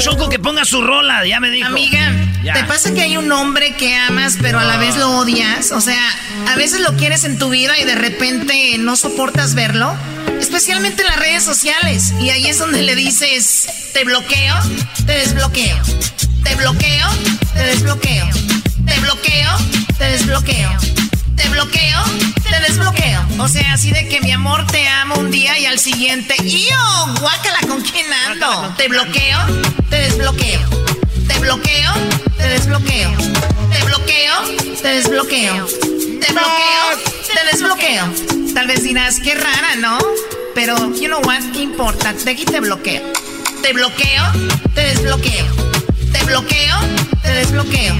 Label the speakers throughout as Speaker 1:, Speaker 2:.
Speaker 1: Choco que ponga su rola, ya me dijo.
Speaker 2: Amiga,
Speaker 1: Ya.
Speaker 2: ¿te pasa que hay un hombre que amas pero a la vez lo odias? O sea, a veces lo quieres en tu vida y de repente no soportas verlo. Especialmente en las redes sociales. Y ahí es donde le dices, te bloqueo, te desbloqueo. Te bloqueo, te desbloqueo. Te bloqueo, te desbloqueo. Te bloqueo, te desbloqueo. O sea, así de que mi amor te amo un día y al siguiente. ¡Yo! Guácala, ¿con quién ando? Te bloqueo, te desbloqueo. Te bloqueo, te desbloqueo. Te bloqueo, te desbloqueo. Te bloqueo, te desbloqueo. Tal vez dirás, qué rara, ¿no? Pero, you know what, ¿qué importa? De aquí te bloqueo. Te bloqueo, te desbloqueo. Te bloqueo, te desbloqueo.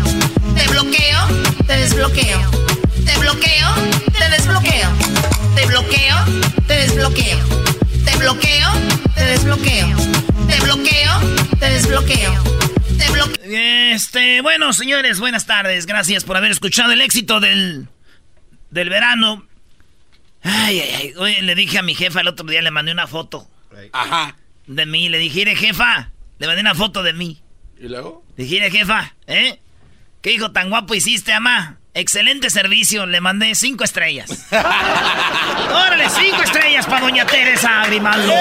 Speaker 2: Te bloqueo, te desbloqueo. Te bloqueo, te desbloqueo. Te bloqueo, te desbloqueo. Te bloqueo, te desbloqueo. Te bloqueo, te desbloqueo. Te bloqueo.
Speaker 1: Este, bueno, señores, buenas tardes. Gracias por haber escuchado el éxito del, del verano. Ay, ay, ay. Oye, le dije a mi jefa el otro día, le mandé una foto
Speaker 3: Ajá.
Speaker 1: de mí. Le dije, "Mire, jefa, le mandé una foto de mí.
Speaker 3: ¿Y luego?
Speaker 1: Le dije, "Mire, jefa, ¿eh? ¿Qué hijo tan guapo hiciste, ama? Excelente servicio, le mandé cinco estrellas. Órale, cinco estrellas para doña Teresa Grimaldo.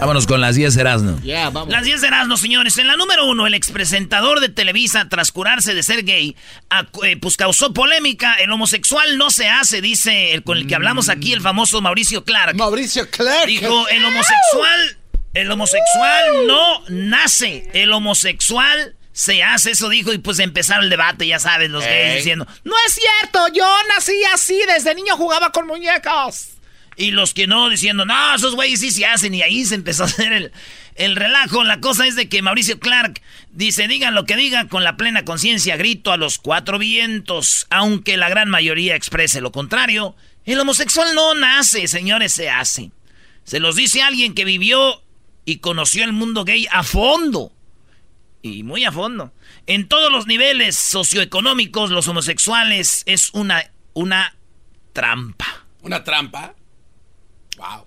Speaker 4: Vámonos con las 10 Erasno.
Speaker 3: Ya, vamos.
Speaker 1: Las 10 de Erasmo, señores. En la número uno, el expresentador de Televisa, tras curarse de ser gay, eh, pues causó polémica. El homosexual no se hace, dice el con el que hablamos aquí, el famoso Mauricio Clark.
Speaker 3: Mauricio Clark.
Speaker 1: Dijo, el homosexual, el homosexual no nace, el homosexual se hace, eso dijo, y pues empezaron el debate, ya sabes, los gays diciendo, no es cierto, yo nací así, desde niño jugaba con muñecos. Y los que no, diciendo, no, esos güeyes sí se hacen, y ahí se empezó a hacer el, el relajo. La cosa es de que Mauricio Clark dice, digan lo que digan con la plena conciencia, grito a los cuatro vientos, aunque la gran mayoría exprese lo contrario. El homosexual no nace, señores, se hace. Se los dice alguien que vivió y conoció el mundo gay a fondo. Y muy a fondo. En todos los niveles socioeconómicos, los homosexuales es una, una trampa.
Speaker 3: ¿Una trampa? Wow.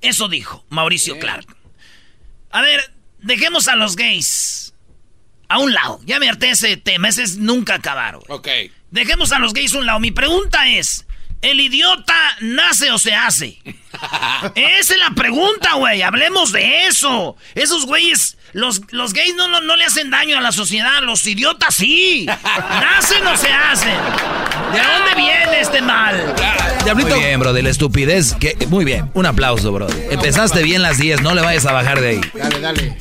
Speaker 1: Eso dijo Mauricio Clark. A ver, dejemos a los gays a un lado. Ya me harté ese tema, ese es nunca acabar. güey.
Speaker 3: Ok.
Speaker 1: Dejemos a los gays a un lado. Mi pregunta es, ¿el idiota nace o se hace? Esa es la pregunta, güey. Hablemos de eso. Esos güeyes, los, los gays no, no, no le hacen daño a la sociedad. Los idiotas sí. ¿Nacen o se hacen? ¿De dónde viene este mal?
Speaker 4: Muy bien, bro, de la estupidez. Que, muy bien, un aplauso, bro. Empezaste bien las 10, no le vayas a bajar de ahí.
Speaker 3: Dale, dale.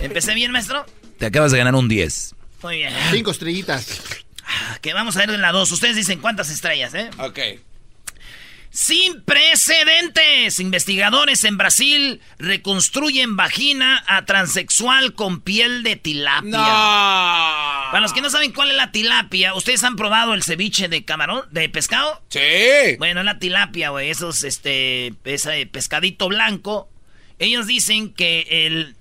Speaker 1: ¿Empecé bien, maestro?
Speaker 4: Te acabas de ganar un 10.
Speaker 1: Muy bien.
Speaker 3: Cinco estrellitas.
Speaker 1: Que vamos a ver en la 2. Ustedes dicen cuántas estrellas, ¿eh?
Speaker 3: Ok.
Speaker 1: Sin precedentes. Investigadores en Brasil reconstruyen vagina a transexual con piel de tilapia.
Speaker 3: No.
Speaker 1: Para los que no saben cuál es la tilapia, ¿ustedes han probado el ceviche de camarón, de pescado?
Speaker 3: Sí.
Speaker 1: Bueno, la tilapia, güey, esos, este, ese pescadito blanco. Ellos dicen que el,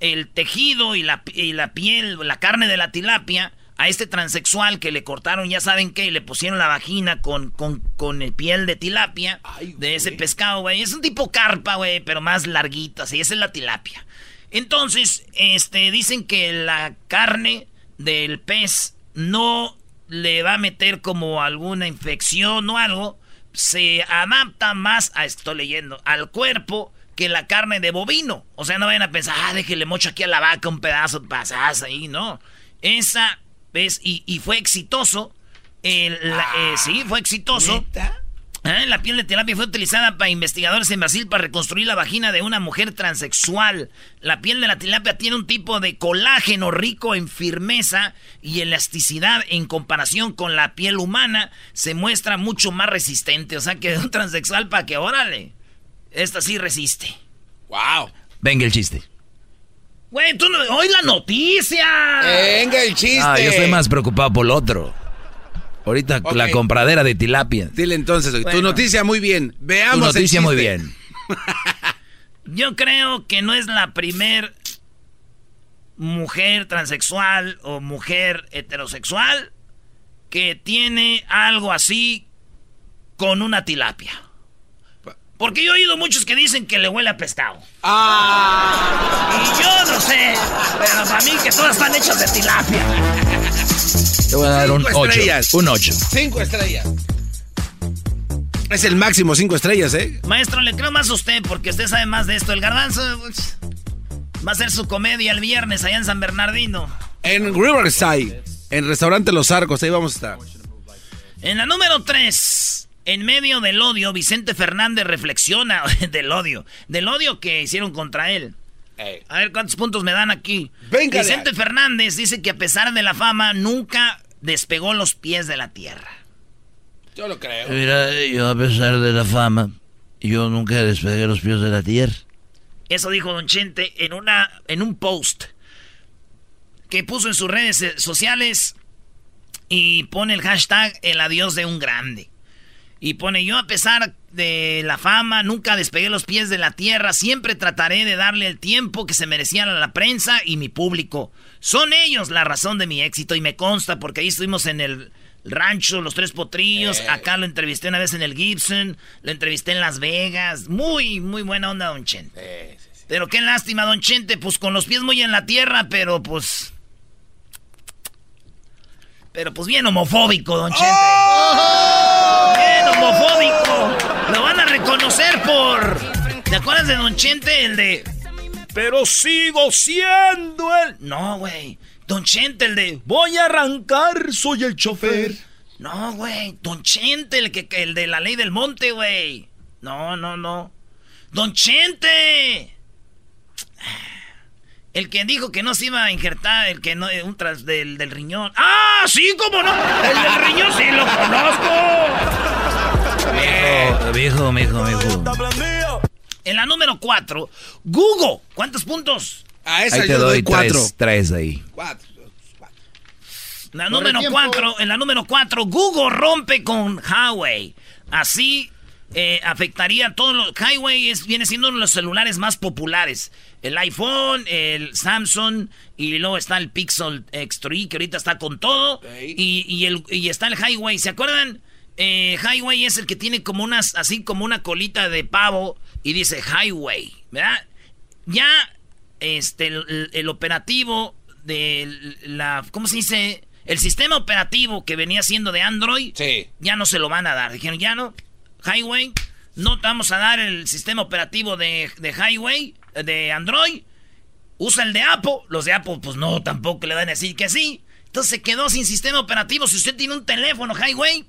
Speaker 1: el tejido y la, y la piel, la carne de la tilapia, a este transexual que le cortaron, ya saben qué, y le pusieron la vagina con, con, con el piel de tilapia, de ese pescado, güey. Es un tipo carpa, güey, pero más larguito, así, esa es la tilapia. Entonces, este, dicen que la carne del pez no le va a meter como alguna infección o algo, se adapta más, a estoy leyendo, al cuerpo que la carne de bovino. O sea, no vayan a pensar, ah, déjele mocho aquí a la vaca un pedazo pasas ahí, no. Esa, ¿ves? Y, y fue exitoso. El, la- eh, sí, fue exitoso. Ah, La piel de tilapia fue utilizada para investigadores en Brasil para reconstruir la vagina de una mujer transexual. La piel de la tilapia tiene un tipo de colágeno rico en firmeza y elasticidad en comparación con la piel humana. Se muestra mucho más resistente. O sea que un transexual para que, órale, esta sí resiste.
Speaker 3: Wow.
Speaker 4: Venga el chiste.
Speaker 1: Güey, tú no... ¡Hoy la noticia!
Speaker 3: Venga el chiste.
Speaker 4: Ah, yo estoy más preocupado por lo otro. Ahorita la compradera de tilapia.
Speaker 3: Dile entonces, tu noticia muy bien.
Speaker 4: Tu
Speaker 3: Veamos el
Speaker 4: noticia muy bien.
Speaker 1: Yo creo que no es la primer mujer transexual o mujer heterosexual que tiene algo así con una tilapia. Porque yo he oído muchos que dicen que le huele a pescado.
Speaker 3: Ah.
Speaker 1: Y yo no sé, pero para mí que todas están hechas de tilapia.
Speaker 4: Te voy a dar un
Speaker 3: Cinco
Speaker 4: 8.
Speaker 3: estrellas.
Speaker 4: Un 8.
Speaker 3: Cinco estrellas. Es el máximo, cinco estrellas, ¿eh?
Speaker 1: Maestro, le creo más a usted porque usted sabe más de esto. El garbanzo pues, va a hacer su comedia el viernes allá en San Bernardino.
Speaker 3: En Riverside, en Restaurante Los Arcos, ahí vamos a estar.
Speaker 1: En la número 3, en medio del odio, Vicente Fernández reflexiona del odio, del odio que hicieron contra él. A ver cuántos puntos me dan aquí.
Speaker 3: Venga,
Speaker 1: Vicente Fernández dice que a pesar de la fama nunca despegó los pies de la tierra.
Speaker 3: Yo lo creo.
Speaker 4: Mira, yo a pesar de la fama, yo nunca despegué los pies de la tierra.
Speaker 1: Eso dijo Don Chente en, una, en un post que puso en sus redes sociales y pone el hashtag el adiós de un grande. Y pone yo a pesar de la fama, nunca despegué los pies de la tierra, siempre trataré de darle el tiempo que se merecían a la prensa y mi público. Son ellos la razón de mi éxito y me consta porque ahí estuvimos en el rancho, los tres potrillos, acá lo entrevisté una vez en el Gibson, lo entrevisté en Las Vegas, muy, muy buena onda Don Chente. Pero qué lástima, Don Chente, pues con los pies muy en la tierra, pero pues... Pero pues bien homofóbico, Don Chente. Bien homofóbico. Lo van a reconocer por... ¿Te acuerdas de Don Chente, el de... Pero sigo siendo el... No, güey. Don Chente, el de... Voy a arrancar, soy el chofer. No, güey. Don Chente, el, que, el de la ley del monte, güey. No, no, no. Don Chente. El que dijo que no se iba a injertar, el que no, eh, un tras del, del riñón. ¡Ah! Sí, cómo no. El del riñón sí lo conozco.
Speaker 4: Viejo, mijo, mijo.
Speaker 1: En la número 4, Google. ¿Cuántos puntos?
Speaker 3: A esa
Speaker 4: Ahí te
Speaker 3: yo
Speaker 4: doy
Speaker 3: cuatro.
Speaker 4: tres, tres ahí.
Speaker 3: Cuatro.
Speaker 1: La
Speaker 5: Por
Speaker 1: número. 4, en la número 4, Google rompe con Huawei. Así eh, afectaría a todos los... Huawei es, viene siendo uno de los celulares más populares. El iPhone, el Samsung y luego está el Pixel X3 que ahorita está con todo. Y, y el, y está el Highway. ¿Se acuerdan? Eh, Highway es el que tiene como unas, así como una colita de pavo y dice Highway, ¿verdad? Ya este, el, el operativo de la, ¿cómo se dice? El sistema operativo que venía siendo de Android,
Speaker 3: Sí.
Speaker 1: ya no se lo van a dar. Dijeron, ya no, Highway, no te vamos a dar el sistema operativo de, de Highway, de Android. Usa el de Apple. Los de Apple, pues no, tampoco le van a decir que sí. Entonces se quedó sin sistema operativo. Si usted tiene un teléfono Highway,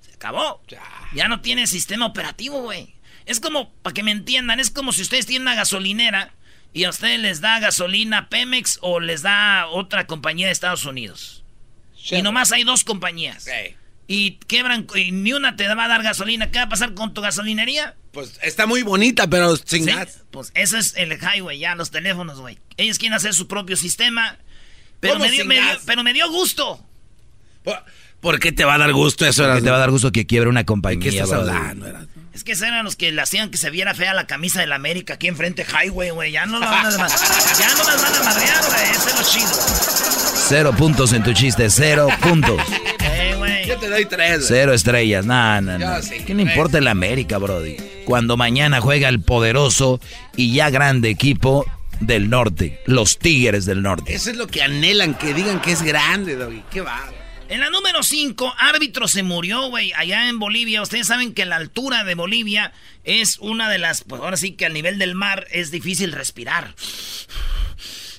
Speaker 1: se acabó. Ya no tiene sistema operativo, güey. Es como, para que me entiendan, es como si ustedes tienen una gasolinera y a ustedes les da gasolina Pemex o les da otra compañía de Estados Unidos. Y nomás hay dos compañías. Y quebran y ni una te va a dar gasolina. ¿Qué va a pasar con tu gasolinería?
Speaker 3: Pues está muy bonita, pero sin
Speaker 1: Sí,
Speaker 3: gas.
Speaker 1: Pues eso es el highway, ya, los teléfonos, güey. Ellos quieren hacer su propio sistema. Pero
Speaker 3: ¿Cómo
Speaker 1: me dio, me pero me dio gusto.
Speaker 3: ¿Por, por qué te va a dar gusto eso? Erasmo?
Speaker 4: te va a dar gusto que quiebre una
Speaker 3: ¿De
Speaker 4: compañía.
Speaker 3: qué estás hablando?
Speaker 1: Es que esos eran los que le hacían que se viera fea la camisa de la América aquí enfrente highway, güey. Ya no las van a, ya no las van a madrear, güey. Eso es lo chido.
Speaker 4: Cero puntos en tu chiste, cero puntos.
Speaker 3: Yo te doy tres. güey.
Speaker 4: Cero estrellas, nada, nada.
Speaker 3: sí,
Speaker 4: ¿Qué le importa el América, Brody? Cuando mañana juega el poderoso y ya grande equipo del norte, los Tigres del Norte.
Speaker 3: Eso es lo que anhelan, que digan que es grande, Doggy. Qué va.
Speaker 1: En la número 5, árbitro se murió, güey, allá en Bolivia. Ustedes saben que la altura de Bolivia es una de las, pues ahora sí que al nivel del mar es difícil respirar.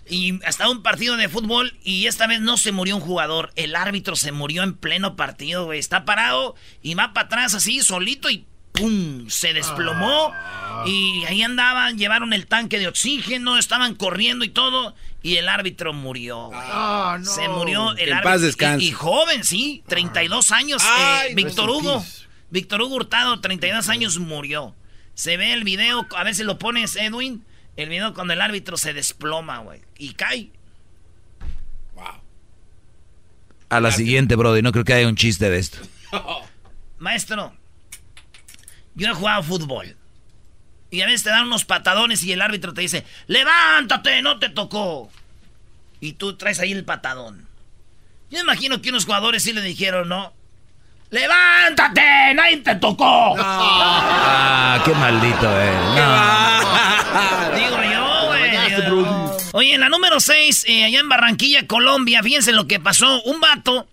Speaker 1: Y hasta un partido de fútbol y esta vez no se murió un jugador. El árbitro se murió en pleno partido, güey. Está parado y va para atrás así, solito y ¡pum! Se desplomó. Y ahí andaban, llevaron el tanque de oxígeno, estaban corriendo y todo. Y el árbitro murió, güey. Se murió el
Speaker 3: en
Speaker 1: árbitro.
Speaker 3: paz.
Speaker 1: Y, y joven, sí, 32 años.
Speaker 3: Ay,
Speaker 1: eh, Víctor Hugo. Víctor Hugo Hurtado, 32 años, murió. Se ve el video, a ver si lo pones, Edwin. El video cuando el árbitro se desploma, güey. Y cae.
Speaker 4: A la siguiente, Brody, no creo que haya un chiste de esto.
Speaker 1: Maestro, yo he jugado fútbol. Y a veces te dan unos patadones y el árbitro te dice, levántate, no te tocó. Y tú traes ahí el patadón. Yo imagino que unos jugadores sí le dijeron, ¿no? Levántate, nadie te tocó.
Speaker 4: Ah, qué maldito, eh. No.
Speaker 1: Digo yo, güey. Oye, en la número 6, allá en Barranquilla, Colombia, fíjense lo que pasó. Un vato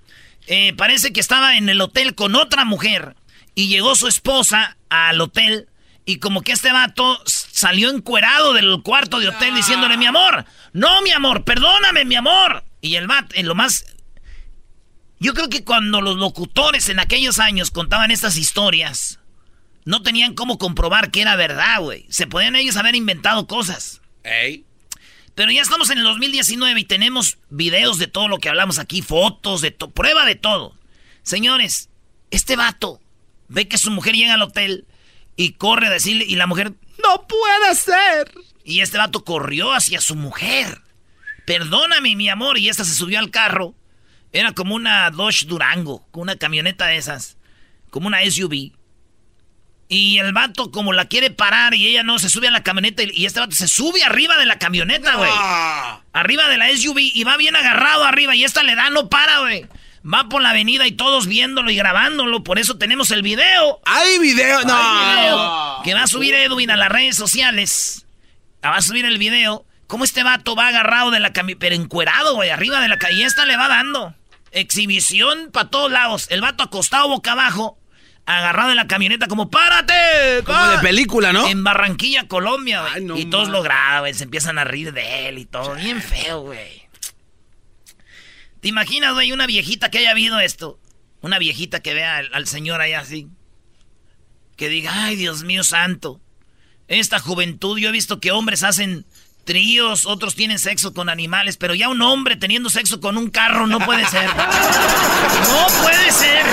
Speaker 1: eh, parece que estaba en el hotel con otra mujer y llegó su esposa al hotel y como que este vato salió encuerado del cuarto de hotel diciéndole, mi amor, no, mi amor, perdóname, mi amor. Y el vato, en lo más... Yo creo que cuando los locutores en aquellos años contaban estas historias, no tenían cómo comprobar que era verdad, güey. Se podían ellos haber inventado cosas.
Speaker 3: Ey.
Speaker 1: Pero ya estamos en el 2019 y tenemos videos de todo lo que hablamos aquí, fotos, de to- prueba de todo. Señores, este vato ve que su mujer llega al hotel y corre a decirle, y la mujer, no puede ser. Y este vato corrió hacia su mujer. Perdóname, mi amor. Y esta se subió al carro. Era como una Dodge Durango, con una camioneta de esas, como una SUV. Y el vato como la quiere parar y ella no, se sube a la camioneta y, y este vato se sube arriba de la camioneta, güey. Arriba de la SUV y va bien agarrado arriba y esta le da, no para, güey. Va por la avenida y todos viéndolo y grabándolo, por eso tenemos el video.
Speaker 3: ¡Hay video! ¡No!
Speaker 1: Hay video que va a subir Edwin a las redes sociales. Ah, Va a subir el video. ¿Cómo este vato va agarrado de la camioneta, pero encuerado, güey, arriba de la calle? Y esta le va dando. Exhibición para todos lados. El vato acostado boca abajo, agarrado de la camioneta como ¡párate!
Speaker 3: Como
Speaker 1: pa-".
Speaker 3: de película, ¿no?
Speaker 1: En Barranquilla, Colombia, güey.
Speaker 3: Ay, no
Speaker 1: y todos
Speaker 3: ma-
Speaker 1: lo graban, se empiezan a reír de él y todo. Bien feo, güey. ¿Te imaginas, güey, una viejita que haya habido esto? Una viejita que vea al, al señor allá así. Que diga, ay, Dios mío santo. Esta juventud, yo he visto que hombres hacen tríos, otros tienen sexo con animales, pero ya un hombre teniendo sexo con un carro no puede ser. No puede ser.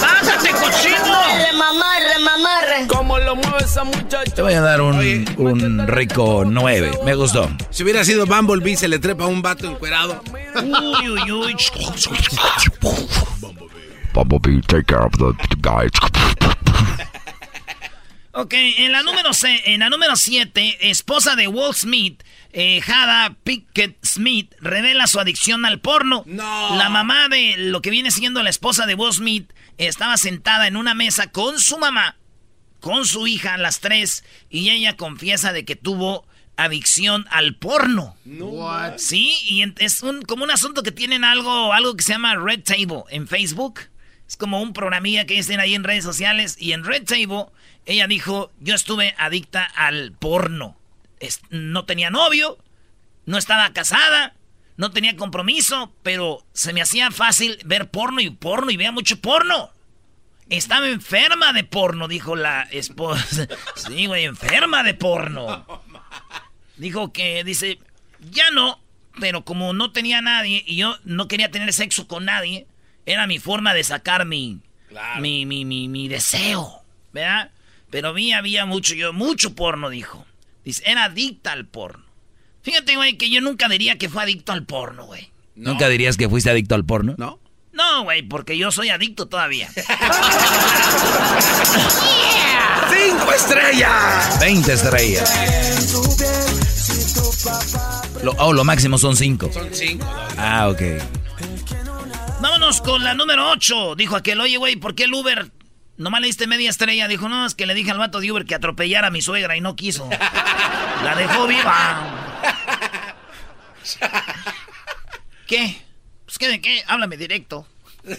Speaker 1: ¡Bájate, cochino!
Speaker 6: Remamarre, mamarre.
Speaker 7: ¿Cómo lo mueve esa muchacha?
Speaker 4: Te voy a dar un, un rico 9. Me gustó.
Speaker 3: Si hubiera sido Bumblebee, se le trepa a un vato encuerado.
Speaker 1: Uy, uy, uy.
Speaker 8: Bumblebee, take care of the guys.
Speaker 1: Ok, en la número C, en la número 7, esposa de Walt Smith, eh, Hada Pickett Smith, revela su adicción al porno.
Speaker 3: No.
Speaker 1: La mamá de lo que viene siendo la esposa de Walt Smith estaba sentada en una mesa con su mamá, con su hija, las tres, y ella confiesa de que tuvo adicción al porno. Sí, y en- es un, como un asunto que tienen algo, algo que se llama Red Table en Facebook. Es como un programilla que dicen ahí en redes sociales. Y en Red Table, ella dijo, yo estuve adicta al porno. No tenía novio, no estaba casada, no tenía compromiso, pero se me hacía fácil ver porno y porno y veía mucho porno. Estaba enferma de porno, dijo la esposa. Sí, güey, enferma de porno. Dijo que, dice, ya no, pero como no tenía nadie y yo no quería tener sexo con nadie, era mi forma de sacar mi, mi, mi, mi, mi deseo, ¿verdad? Pero vi, había mucho, yo, mucho porno, dijo. Dice, era adicta al porno. Fíjate, güey, que yo nunca diría que fue adicto al porno, güey.
Speaker 4: ¿Nunca dirías que fuiste adicto al porno?
Speaker 3: ¿No?
Speaker 1: No, güey, porque yo soy adicto todavía.
Speaker 3: ¡Cinco estrellas!
Speaker 4: 20 estrellas. Lo, oh, lo máximo son 5.
Speaker 3: Son cinco.
Speaker 4: Ah, ok.
Speaker 1: Vámonos con la número 8. Dijo aquel, oye, güey, ¿por qué el Uber nomás le diste media estrella? Dijo, no, es que le dije al vato de Uber que atropellara a mi suegra y no quiso. La dejó viva. ¿Qué? Pues, ¿qué de qué? Háblame directo.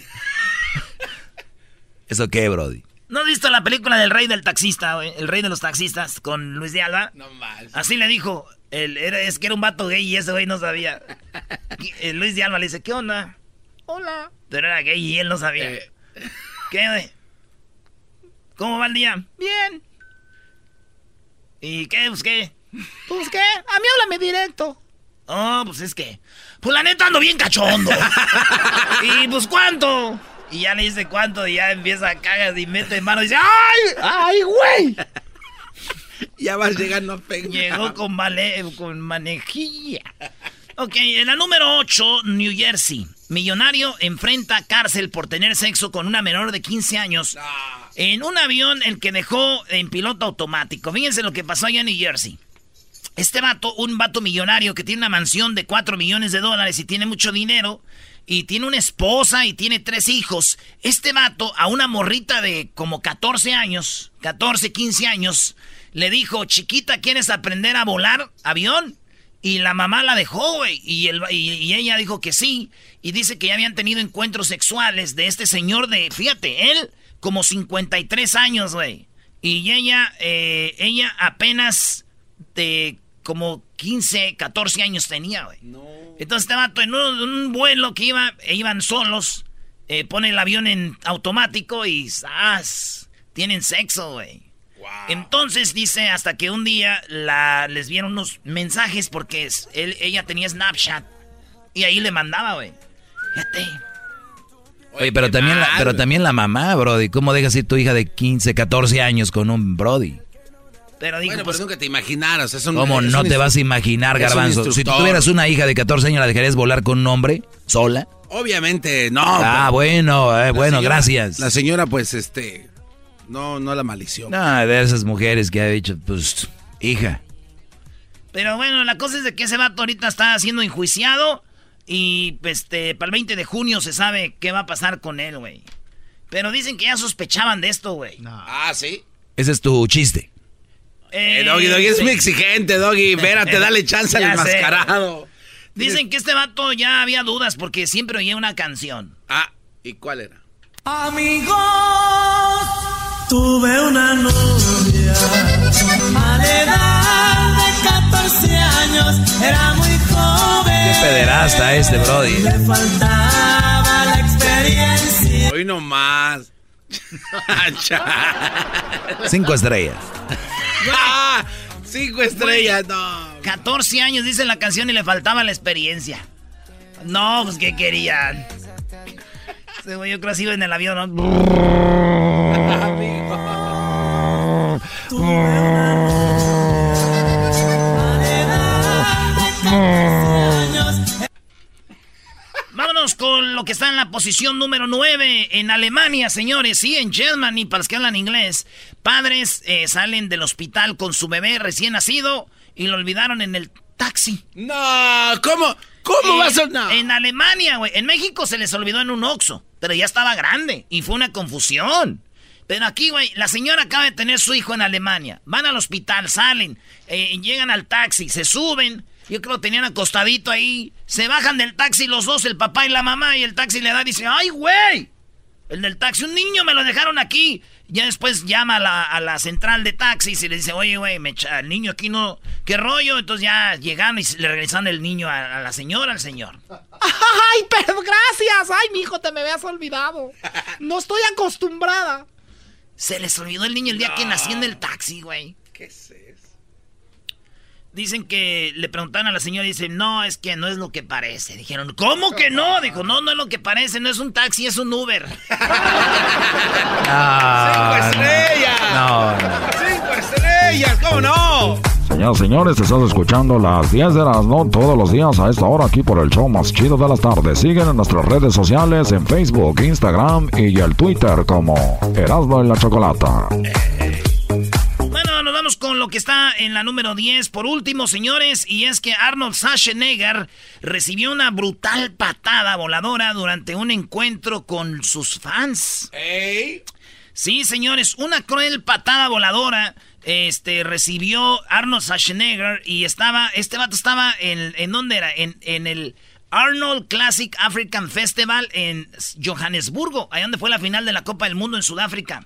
Speaker 4: ¿Eso qué, Brody?
Speaker 1: ¿No has visto la película del rey del taxista, güey? El rey de los taxistas con Luis de Alba.
Speaker 3: No más.
Speaker 1: Así le dijo. El, era, es que era un vato gay y ese güey no sabía. Eh, Luis de Alba le dice, ¿qué onda? Hola. Pero era gay y él no sabía.
Speaker 3: Eh.
Speaker 1: ¿Qué, güey? ¿Cómo va el día? Bien. ¿Y qué? Pues qué. Pues qué. A mí háblame directo. Oh, pues es que. Pues la neta ando bien cachondo. y pues cuánto. Y ya le dice cuánto y ya empieza a cagar y mete mano y dice, ¡ay! ¡Ay, güey!
Speaker 3: Ya vas llegando a pegar.
Speaker 1: Llegó con, vale, con manejilla. Ok, en la número 8, New Jersey. Millonario enfrenta cárcel por tener sexo con una menor de 15 años en un avión el que dejó en piloto automático. Fíjense lo que pasó allá en New Jersey. Este vato, un vato millonario que tiene una mansión de 4 millones de dólares y tiene mucho dinero, y tiene una esposa y tiene tres hijos. Este vato a una morrita de como 14 años, 14, 15 años, le dijo, chiquita, ¿quieres aprender a volar avión? Y la mamá la dejó, güey. Y, el- y- y ella dijo que sí. Y dice que ya habían tenido encuentros sexuales de este señor de, fíjate, él como 53 años, güey. Y ella, eh, ella apenas de como 15, 14 años tenía, güey. Entonces este vato en un, un vuelo que iba, e iban solos, eh, pone el avión en automático y ¡zas! Tienen sexo, güey. Entonces dice hasta que un día la, les vieron unos mensajes porque es- él, ella tenía Snapchat y ahí le mandaba, güey. Fíjate.
Speaker 4: Oye, pero también, la, pero también la mamá, Brody. ¿Cómo dejas ir tu hija de 15, 14 años con un Brody?
Speaker 1: Pero dijo,
Speaker 3: Bueno,
Speaker 1: pues,
Speaker 3: nunca te imaginaras. Es un-
Speaker 4: ¿Cómo
Speaker 3: es
Speaker 4: no
Speaker 3: un
Speaker 4: te vas a imaginar, Garbanzo? Si tú tuvieras una hija de 14 años, ¿la dejarías volar con un hombre sola?
Speaker 3: Obviamente, no.
Speaker 4: ah, bueno, eh, bueno,
Speaker 3: señora-
Speaker 4: gracias.
Speaker 3: La señora, pues, este. No, no la malició.
Speaker 4: No, de esas mujeres que ha dicho, pues, hija.
Speaker 1: Pero bueno, la cosa es de que ese vato ahorita está siendo enjuiciado y este, para el 20 de junio se sabe qué va a pasar con él, güey. Pero dicen que ya sospechaban de esto, güey.
Speaker 3: Ah, sí.
Speaker 4: Ese es tu chiste.
Speaker 3: Eh, doggy, Doggy, es
Speaker 1: sí.
Speaker 3: muy exigente, Doggy. Espérate, dale chance al enmascarado.
Speaker 1: Dicen que este vato ya había dudas porque siempre oía una canción.
Speaker 3: Ah, ¿y cuál era?
Speaker 7: Amigos, tuve una novia a la edad de 14 años, era muy joven.
Speaker 4: Qué pederasta este, Brody.
Speaker 7: Le faltaba la experiencia.
Speaker 3: Hoy nomás.
Speaker 4: Cinco estrellas.
Speaker 3: ah, cinco estrellas, no.
Speaker 1: 14 años dice la canción y le faltaba la experiencia. No, pues ¿qué querían? Yo creo que así iba en el avión, ¿no? Vámonos con lo que está en la posición número 9 en Alemania, señores. Sí, en Germany, para los que hablan inglés. Padres eh, salen del hospital con su bebé recién nacido y lo olvidaron en el taxi.
Speaker 3: No, ¿cómo? ¿Cómo
Speaker 1: Eh,
Speaker 3: va a ser? No.
Speaker 1: En Alemania, güey. En México se les olvidó en un Oxxo, pero ya estaba grande y fue una confusión. Pero aquí, güey, la señora acaba de tener su hijo en Alemania. Van al hospital, salen, eh, llegan al taxi, se suben. Yo creo que tenían acostadito ahí. Se bajan del taxi los dos, el papá y la mamá, y el taxi le da y dice, ¡ay, güey! El del taxi, un niño me lo dejaron aquí. Ya después llama a la, central de taxis y le dice, oye, güey, el niño aquí no, ¿qué rollo? Entonces ya llegaron y le regresaron el niño a, a la señora, al señor.
Speaker 5: Ay, pero gracias. Ay, mi hijo, te me habías olvidado. No estoy acostumbrada.
Speaker 1: Se les olvidó el niño el día que nació en el taxi, güey.
Speaker 3: ¿Qué es eso?
Speaker 1: Dicen que le preguntaron a la señora y dicen, no, es que no es lo que parece. Dijeron, ¿cómo que no? Dijo, no, no es lo que parece, no es un taxi, es un Uber.
Speaker 3: ¡Cinco estrellas! No, ¡Cinco estrellas! ¿Cómo no?
Speaker 9: Señoras y señores, estás escuchando las 10 de las no todos los días a esta hora aquí por el show más chido de las tardes. Siguen en nuestras redes sociales en Facebook, Instagram y el Twitter como Erasmo en la Chocolata.
Speaker 1: Bueno, nos vamos con lo que está en la número 10. Por último, señores, y es que Arnold Schwarzenegger recibió una brutal patada voladora durante un encuentro con sus fans. Sí, señores, una cruel patada voladora este, recibió Arnold Schwarzenegger y estaba, este vato estaba en, ¿en dónde era? En, en el Arnold Classic African Festival en Johannesburgo, ahí donde fue la final de la Copa del Mundo en Sudáfrica.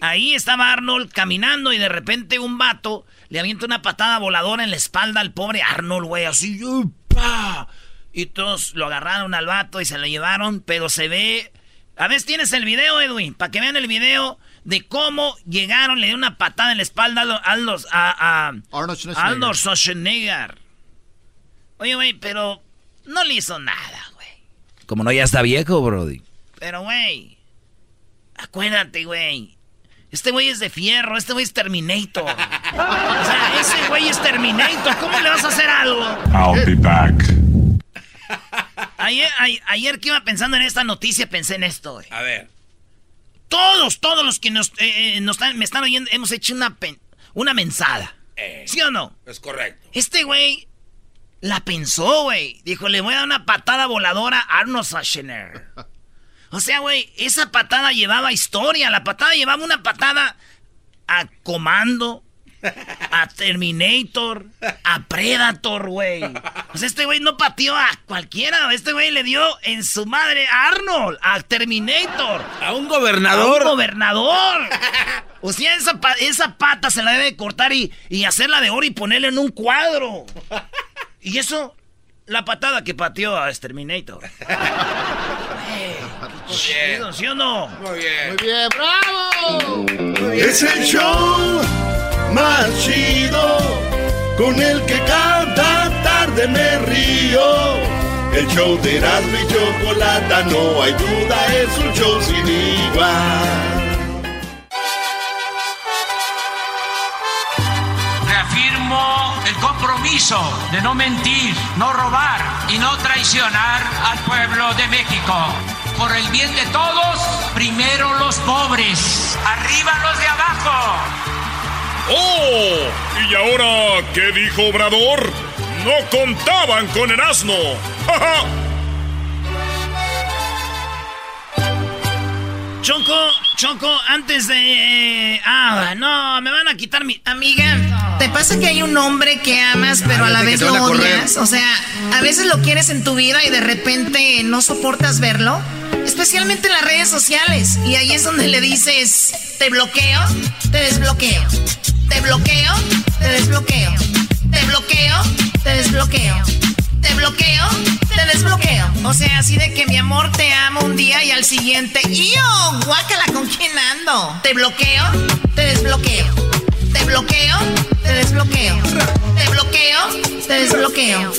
Speaker 1: Ahí estaba Arnold caminando y de repente un vato le avienta una patada voladora en la espalda al pobre Arnold, güey, así, ¡pa! Y todos lo agarraron al vato y se lo llevaron, pero se ve... A ver, tienes el video, Edwin, para que vean el video de cómo llegaron, le dieron una patada en la espalda a, los, a, a Arnold Schwarzenegger. Oye, güey, pero no le hizo nada, güey.
Speaker 4: Como no, ya está viejo, Brody.
Speaker 1: Pero, güey, acuérdate, güey. Este güey es de fierro, este güey es Terminator. o sea, ese güey es Terminator. ¿Cómo le vas a hacer algo?
Speaker 9: I'll be back.
Speaker 1: Ayer, ayer, que iba pensando en esta noticia, pensé en esto, güey.
Speaker 3: A ver.
Speaker 1: Todos, todos los que nos, eh, eh, me están oyendo, hemos hecho una, una mensada.
Speaker 3: Eh,
Speaker 1: ¿Sí o no?
Speaker 3: Es correcto.
Speaker 1: Este güey la pensó, güey. Dijo, le voy a dar una patada voladora a Arnold Schwarzenegger. O sea, güey, esa patada llevaba historia. La patada llevaba una patada a Comando, a Terminator, a Predator, güey. O sea, este güey no pateó a cualquiera. Este güey le dio en su madre a Arnold, a Terminator.
Speaker 3: A un gobernador.
Speaker 1: A un gobernador. O sea, esa, esa pata se la debe cortar y, y hacerla de oro y ponerla en un cuadro. Y eso, la patada que pateó a Exterminator.
Speaker 3: bien.
Speaker 1: ¿Sí o no?
Speaker 3: Muy bien.
Speaker 5: Muy bien, bravo.
Speaker 10: Es el show más chido con el que cada tarde me río. El show de Erasmo y Chocolata, no hay duda, es un show sin igual.
Speaker 11: Reafirmo el compromiso de no mentir, no robar y no traicionar al pueblo de México. Por el bien de todos, primero los pobres, arriba los de abajo.
Speaker 8: ¡Oh! ¿Y ahora qué dijo Obrador? No contaban con el asno. ¡Ja,
Speaker 1: Choco, Choco, antes de... ah, no, me van a quitar mi...
Speaker 2: Amiga, ¿te pasa que hay un hombre que amas pero a la vez lo odias? O sea, a veces lo quieres en tu vida y de repente no soportas verlo. Especialmente en las redes sociales. Y ahí es donde le dices, te bloqueo, te desbloqueo. Te bloqueo, te desbloqueo. Te bloqueo, te desbloqueo. Te bloqueo, te desbloqueo. O sea, así de que mi amor te amo un día y al siguiente, ¡yo! Guácala, ¿con quién ando? Te bloqueo, te desbloqueo. Te bloqueo, te desbloqueo. Te bloqueo, te desbloqueo.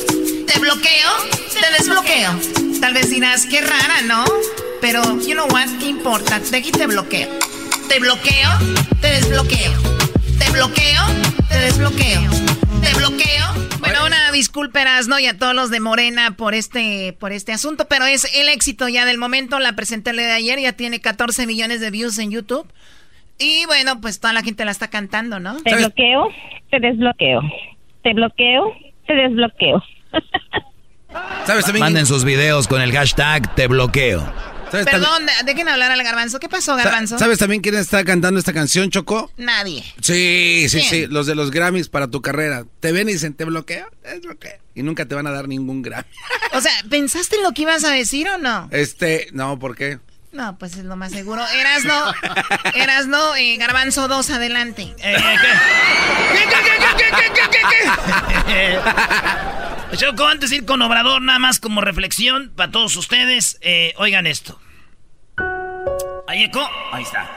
Speaker 2: Te bloqueo, te desbloqueo. Tal vez dirás, qué rara, ¿no? Pero, you know what, ¿qué importa? De aquí te bloqueo. Te bloqueo, te desbloqueo. Te bloqueo, te desbloqueo. Te bloqueo. Bueno, una disculpa, ¿no? Y a todos los de Morena por este, por este asunto, pero es el éxito ya del momento. La presenté el de ayer, ya tiene 14 millones de views en YouTube. Y bueno, pues toda la gente la está cantando, ¿no?
Speaker 12: Te bloqueo, te desbloqueo. Te bloqueo, te desbloqueo.
Speaker 4: ¿Sabes también Manden sus videos con el hashtag te bloqueo.
Speaker 2: Perdón, dejen hablar al garbanzo. ¿Qué pasó, garbanzo?
Speaker 3: ¿Sabes también quién está cantando esta canción, Choco?
Speaker 2: Nadie.
Speaker 3: Sí, sí, sí. Los de los Grammys para tu carrera. Te ven y dicen, te bloqueo, te bloqueo. Y nunca te van a dar ningún Grammy.
Speaker 2: O sea, ¿pensaste en lo que ibas a decir o no?
Speaker 3: Este, no, ¿por qué?
Speaker 2: No, pues es lo más seguro. Eras no, eras no, eh, Garbanzo 2, adelante.
Speaker 1: Eh, ¿Qué, qué, qué, qué, Choco, antes de ir con Obrador, nada más como reflexión para todos ustedes, eh, oigan esto. Ahí eco, ahí está.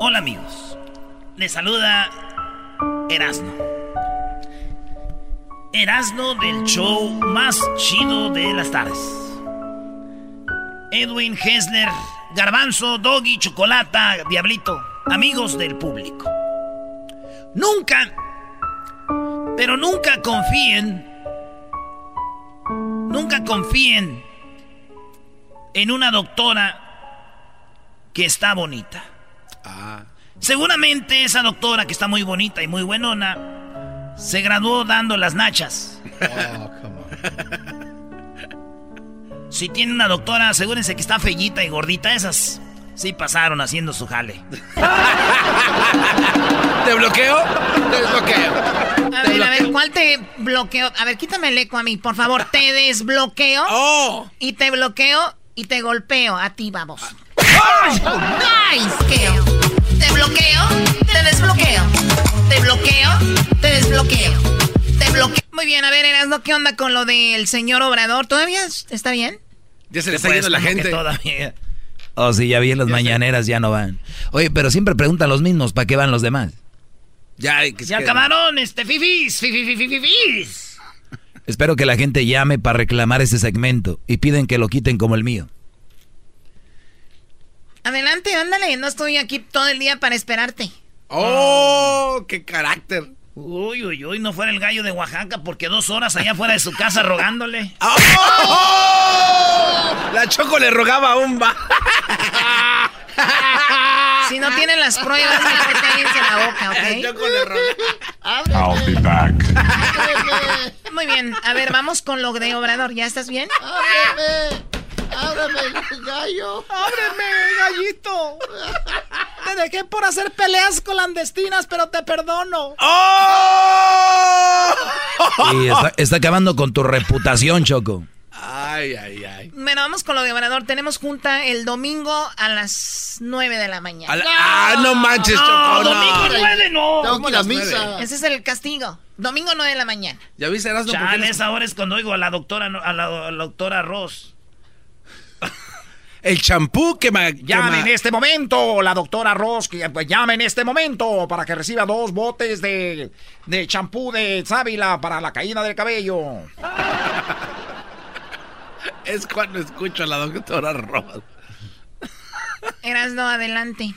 Speaker 1: Hola amigos. Le saluda Erasno. Erasno del show más chido de las tardes. Edwin Hessler, Garbanzo, Doggy, Chocolata, Diablito, amigos del público. Nunca, pero nunca confíen, nunca confíen en una doctora que está bonita. Seguramente esa doctora que está muy bonita y muy buenona se graduó dando las nachas. Si tiene una doctora, asegúrense que está fellita y gordita. Esas sí pasaron haciendo su jale.
Speaker 3: ¿Te bloqueo? Te desbloqueo.
Speaker 2: A ver, a ver, ¿cuál te bloqueo? A ver, quítame el eco a mí, por favor. Te desbloqueo.
Speaker 3: ¡Oh!
Speaker 2: Y te bloqueo y te golpeo. A ti, vamos. ¡Nice! Te bloqueo, te desbloqueo. Te bloqueo, te desbloqueo. Te bloqueo. Muy bien, a ver, Erasno, ¿qué onda con lo del señor Obrador? ¿Todavía está bien?
Speaker 3: Ya se le está yendo la gente.
Speaker 1: todavía.
Speaker 4: Oh, sí, ya vi en las mañaneras, ya no van. Oye, pero siempre preguntan los mismos, ¿para qué van los demás?
Speaker 3: Ya, que se
Speaker 1: Ya
Speaker 3: quede.
Speaker 1: acabaron, este, fifis, fifis, fifis, fifis.
Speaker 4: Espero que la gente llame para reclamar ese segmento y piden que lo quiten como el mío.
Speaker 2: Adelante, ándale. No estoy aquí todo el día para esperarte.
Speaker 3: ¡Oh! ¡Qué carácter!
Speaker 1: Uy, uy, uy, no fuera el gallo de Oaxaca porque dos horas allá fuera de su casa rogándole.
Speaker 3: ¡Oh! La Choco le rogaba a un va.
Speaker 2: Si no tienen las pruebas, mejor cállense la boca,
Speaker 3: La
Speaker 2: ¿ok?
Speaker 3: Choco le rogaba.
Speaker 8: I'll be back.
Speaker 2: Muy bien, a ver, vamos con lo de Obrador. ¿Ya estás bien?
Speaker 5: ¡Ábreme! ¡Ábreme, gallo! ¡Ábreme, gallito! Te dejé por hacer peleas clandestinas, pero te perdono.
Speaker 3: ¡Oh!
Speaker 4: Y está, está acabando con tu reputación, Choco.
Speaker 3: Ay, ay, ay.
Speaker 2: Bueno, vamos con lo de Obrador. Tenemos junta el domingo a las 9 de la mañana.
Speaker 3: ¡Ah, no manches, Choco!
Speaker 1: No,
Speaker 3: no.
Speaker 1: domingo nueve, no.
Speaker 5: Tengo que ir a misa.
Speaker 2: Ese es el castigo. Domingo 9 de la mañana.
Speaker 3: ¿Ya viste, Erasmo? les-
Speaker 1: esa hora es cuando oigo a la doctora, a la, a la doctora Ross.
Speaker 3: El champú que me...
Speaker 5: Llame en este momento, la doctora Ross, que, pues, llame en este momento para que reciba dos botes de, de champú de sábila para la caída del cabello.
Speaker 3: Es cuando escucho a la doctora Ross.
Speaker 2: Erasno, adelante.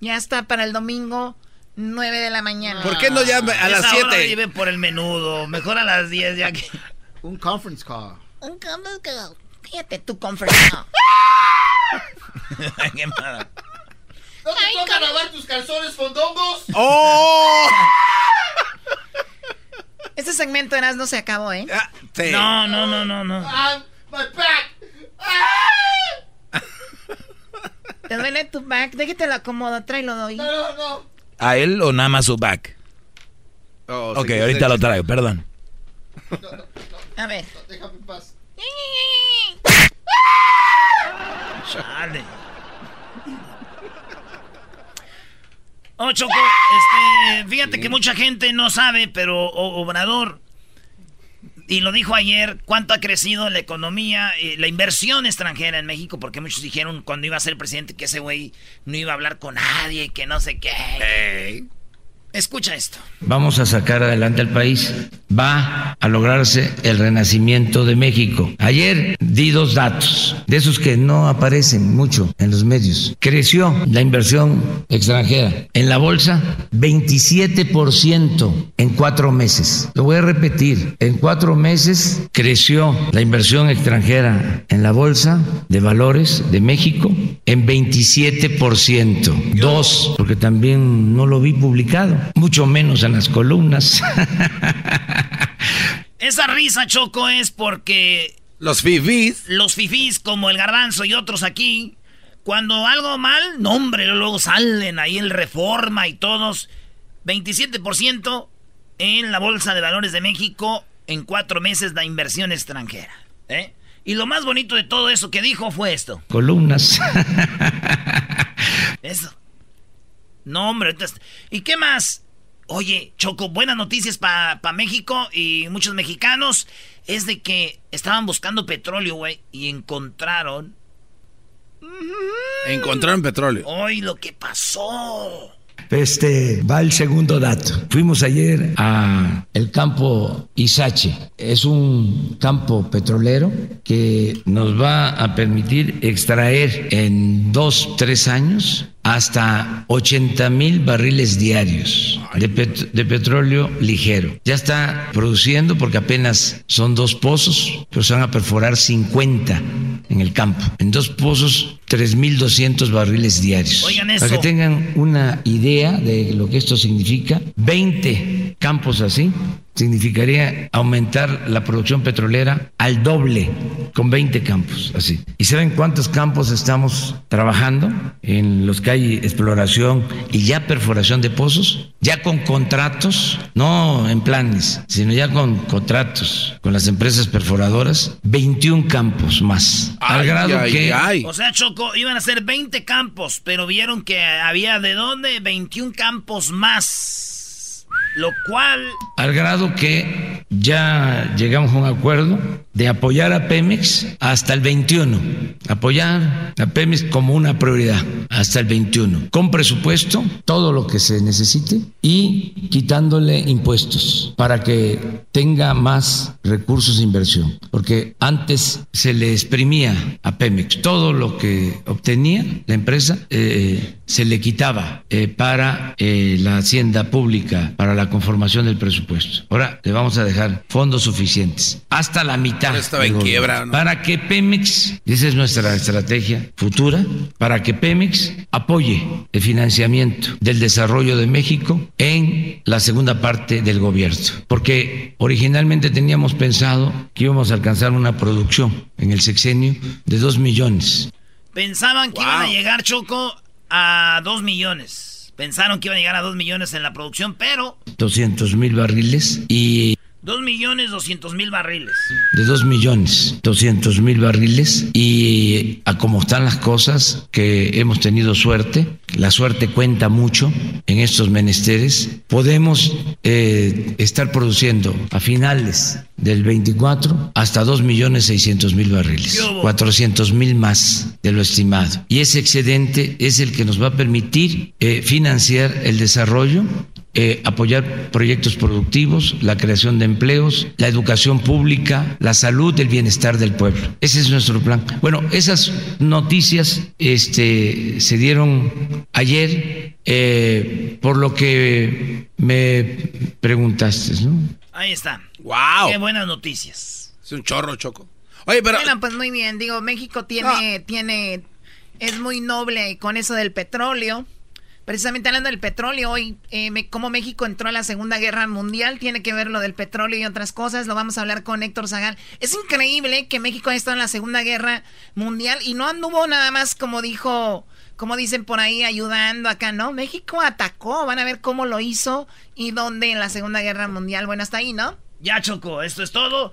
Speaker 2: Ya está para el domingo 9 de la mañana.
Speaker 3: ¿Por qué no llame a las
Speaker 1: Esa hora
Speaker 3: 7?
Speaker 1: lleve por el menudo. Mejor a las 10 ya que.
Speaker 5: Un conference call.
Speaker 2: Un conference call. Cállate tu conference call.
Speaker 1: Qué mala.
Speaker 5: ¿No te toca lavar tus calzones fondongos?
Speaker 3: ¡Oh!
Speaker 2: Este segmento Erasno se acabó, ¿eh?
Speaker 3: Ah, sí.
Speaker 1: No, no, no, no, no.
Speaker 5: My back.
Speaker 2: ¿Te duele tu back? Déjate lo acomodo, tráelo doy.
Speaker 5: No, no, no.
Speaker 4: ¿A él o nada más su back?
Speaker 3: Oh,
Speaker 4: Ok, ahorita lo traigo, perdón.
Speaker 2: A ver.
Speaker 5: Déjame en paz.
Speaker 1: Chale. Oh, Choco, este, fíjate que mucha gente no sabe, pero O- Obrador, y lo dijo ayer, cuánto ha crecido la economía, eh, la inversión extranjera en México, porque muchos dijeron cuando iba a ser presidente que ese güey no iba a hablar con nadie, que no sé qué. Escucha esto.
Speaker 13: Vamos a sacar adelante al país. Va a lograrse el renacimiento de México. Ayer di dos datos, de esos que no aparecen mucho en los medios. Creció la inversión extranjera en la bolsa 27% en cuatro meses. Lo voy a repetir. En cuatro meses creció la inversión extranjera en la bolsa de valores de México en 27%. Dos, porque también no lo vi publicado, mucho menos en las columnas.
Speaker 1: Esa risa, Choco, es porque
Speaker 3: Los fifís.
Speaker 1: los fifís como el garbanzo y otros aquí, cuando algo mal, no hombre, luego salen ahí el reforma y todos. 27% en la Bolsa de Valores de México en cuatro meses de inversión extranjera. ¿eh? Y lo más bonito de todo eso que dijo fue esto.
Speaker 13: columnas.
Speaker 1: Eso. No, hombre. ¿Y qué más? Oye, Choco, buenas noticias para México y muchos mexicanos. Es de que estaban buscando petróleo, güey, y encontraron.
Speaker 3: Encontraron petróleo.
Speaker 1: Hoy lo que pasó.
Speaker 13: Este va el segundo dato. Fuimos ayer a el campo Isache. Es un campo petrolero que nos va a permitir extraer en dos, tres años hasta 80 mil barriles diarios de, de, petróleo ligero. Ya está produciendo porque apenas son dos pozos, pero se van a perforar 50 en el campo. En dos pozos, 3.200 barriles diarios.
Speaker 1: Oigan eso.
Speaker 13: Para que tengan una idea de lo que esto significa, 20 campos así significaría aumentar la producción petrolera al doble con 20 campos así. ¿Y saben cuántos campos estamos trabajando en los que hay exploración y ya perforación de pozos? Ya con contratos, no en planes, sino ya con contratos con las empresas perforadoras, 21 campos más. al grado que
Speaker 1: O sea, Choco, iban a ser 20 campos, pero vieron que había de dónde 21 campos más. Lo cual...
Speaker 13: Al grado que ya llegamos a un acuerdo de apoyar a Pemex hasta el 21. Apoyar a Pemex como una prioridad hasta el 21. Con presupuesto, todo lo que se necesite y quitándole impuestos para que tenga más recursos de inversión. Porque antes se le exprimía a Pemex todo lo que obtenía la empresa, eh, se le quitaba eh, para eh, la hacienda pública, para la conformación del presupuesto. Ahora le vamos a dejar fondos suficientes, hasta la mitad.
Speaker 3: Estaba en quiebra. ¿no?
Speaker 13: Para que Pemex, esa es nuestra estrategia futura, para que Pemex apoye el financiamiento del desarrollo de México en la segunda parte del gobierno. Porque originalmente teníamos pensado que íbamos a alcanzar una producción en el sexenio de dos millones.
Speaker 1: Pensaban que wow. iban a llegar, Choco, a dos millones. Pensaron que iban a llegar a 2 millones en la producción, pero...
Speaker 13: 200 mil barriles y...
Speaker 1: 2 millones 200 mil barriles.
Speaker 13: De 2 millones 200 mil barriles y a como están las cosas, que hemos tenido suerte, la suerte cuenta mucho en estos menesteres, podemos eh, estar produciendo a finales del 24 hasta 2 millones 600 mil barriles, 400 mil más de lo estimado. Y ese excedente es el que nos va a permitir eh, financiar el desarrollo eh, apoyar proyectos productivos, la creación de empleos, la educación pública, la salud, el bienestar del pueblo. Ese es nuestro plan. Bueno, esas noticias este, se dieron ayer, eh, por lo que me preguntaste, ¿no?
Speaker 1: Ahí está.
Speaker 3: ¡Wow!
Speaker 1: Qué buenas noticias.
Speaker 3: Es un chorro, Choco. Oye, pero...
Speaker 2: Bueno, pues muy bien. Digo, México tiene, tiene, es muy noble con eso del petróleo. Precisamente hablando del petróleo, hoy, eh, México entró a la Segunda Guerra Mundial, tiene que ver lo del petróleo y otras cosas, lo vamos a hablar con Héctor Zagal. Es increíble que México haya estado en la Segunda Guerra Mundial y no anduvo nada más, como dijo, como dicen por ahí, ayudando acá, ¿no? México atacó, van a ver cómo lo hizo y dónde en la Segunda Guerra Mundial. Bueno, hasta ahí, ¿no?
Speaker 1: Ya, Choco, esto es todo.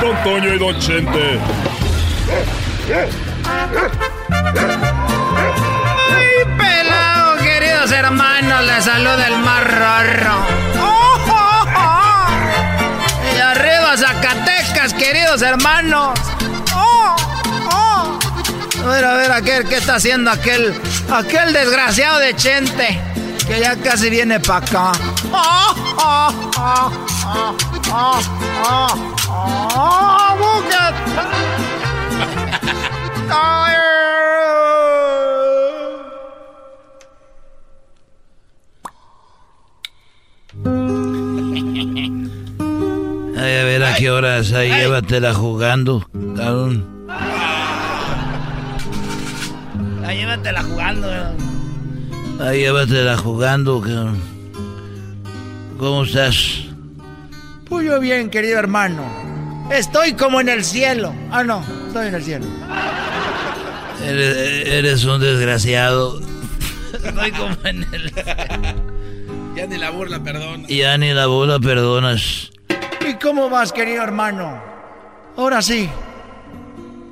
Speaker 8: Don Toño y Don Chente.
Speaker 5: ¡Ay, pelado, queridos hermanos! Les saluda el más raro. ¡Oh, oh, oh! Y arriba, Zacatecas, queridos hermanos. A ver, a ver, aquel, ¿qué está haciendo aquel, aquel desgraciado de Chente? Que ya casi viene para acá. ¡Oh, oh, oh, oh, oh, oh, oh, bucket!
Speaker 4: Ay, a ver a qué horas ahí, llévatela jugando, cabrón.
Speaker 1: Llévatela jugando.
Speaker 4: Ahí llévatela jugando, cabrón. ¿Cómo estás?
Speaker 5: Pues yo bien, querido hermano. Estoy como en el cielo. Ah, no, estoy en el cielo.
Speaker 4: Eres, eres un desgraciado.
Speaker 1: Estoy como en el...
Speaker 3: Ya ni la burla perdonas.
Speaker 4: Ya ni la burla perdonas.
Speaker 5: ¿Y cómo vas, querido hermano? Ahora sí.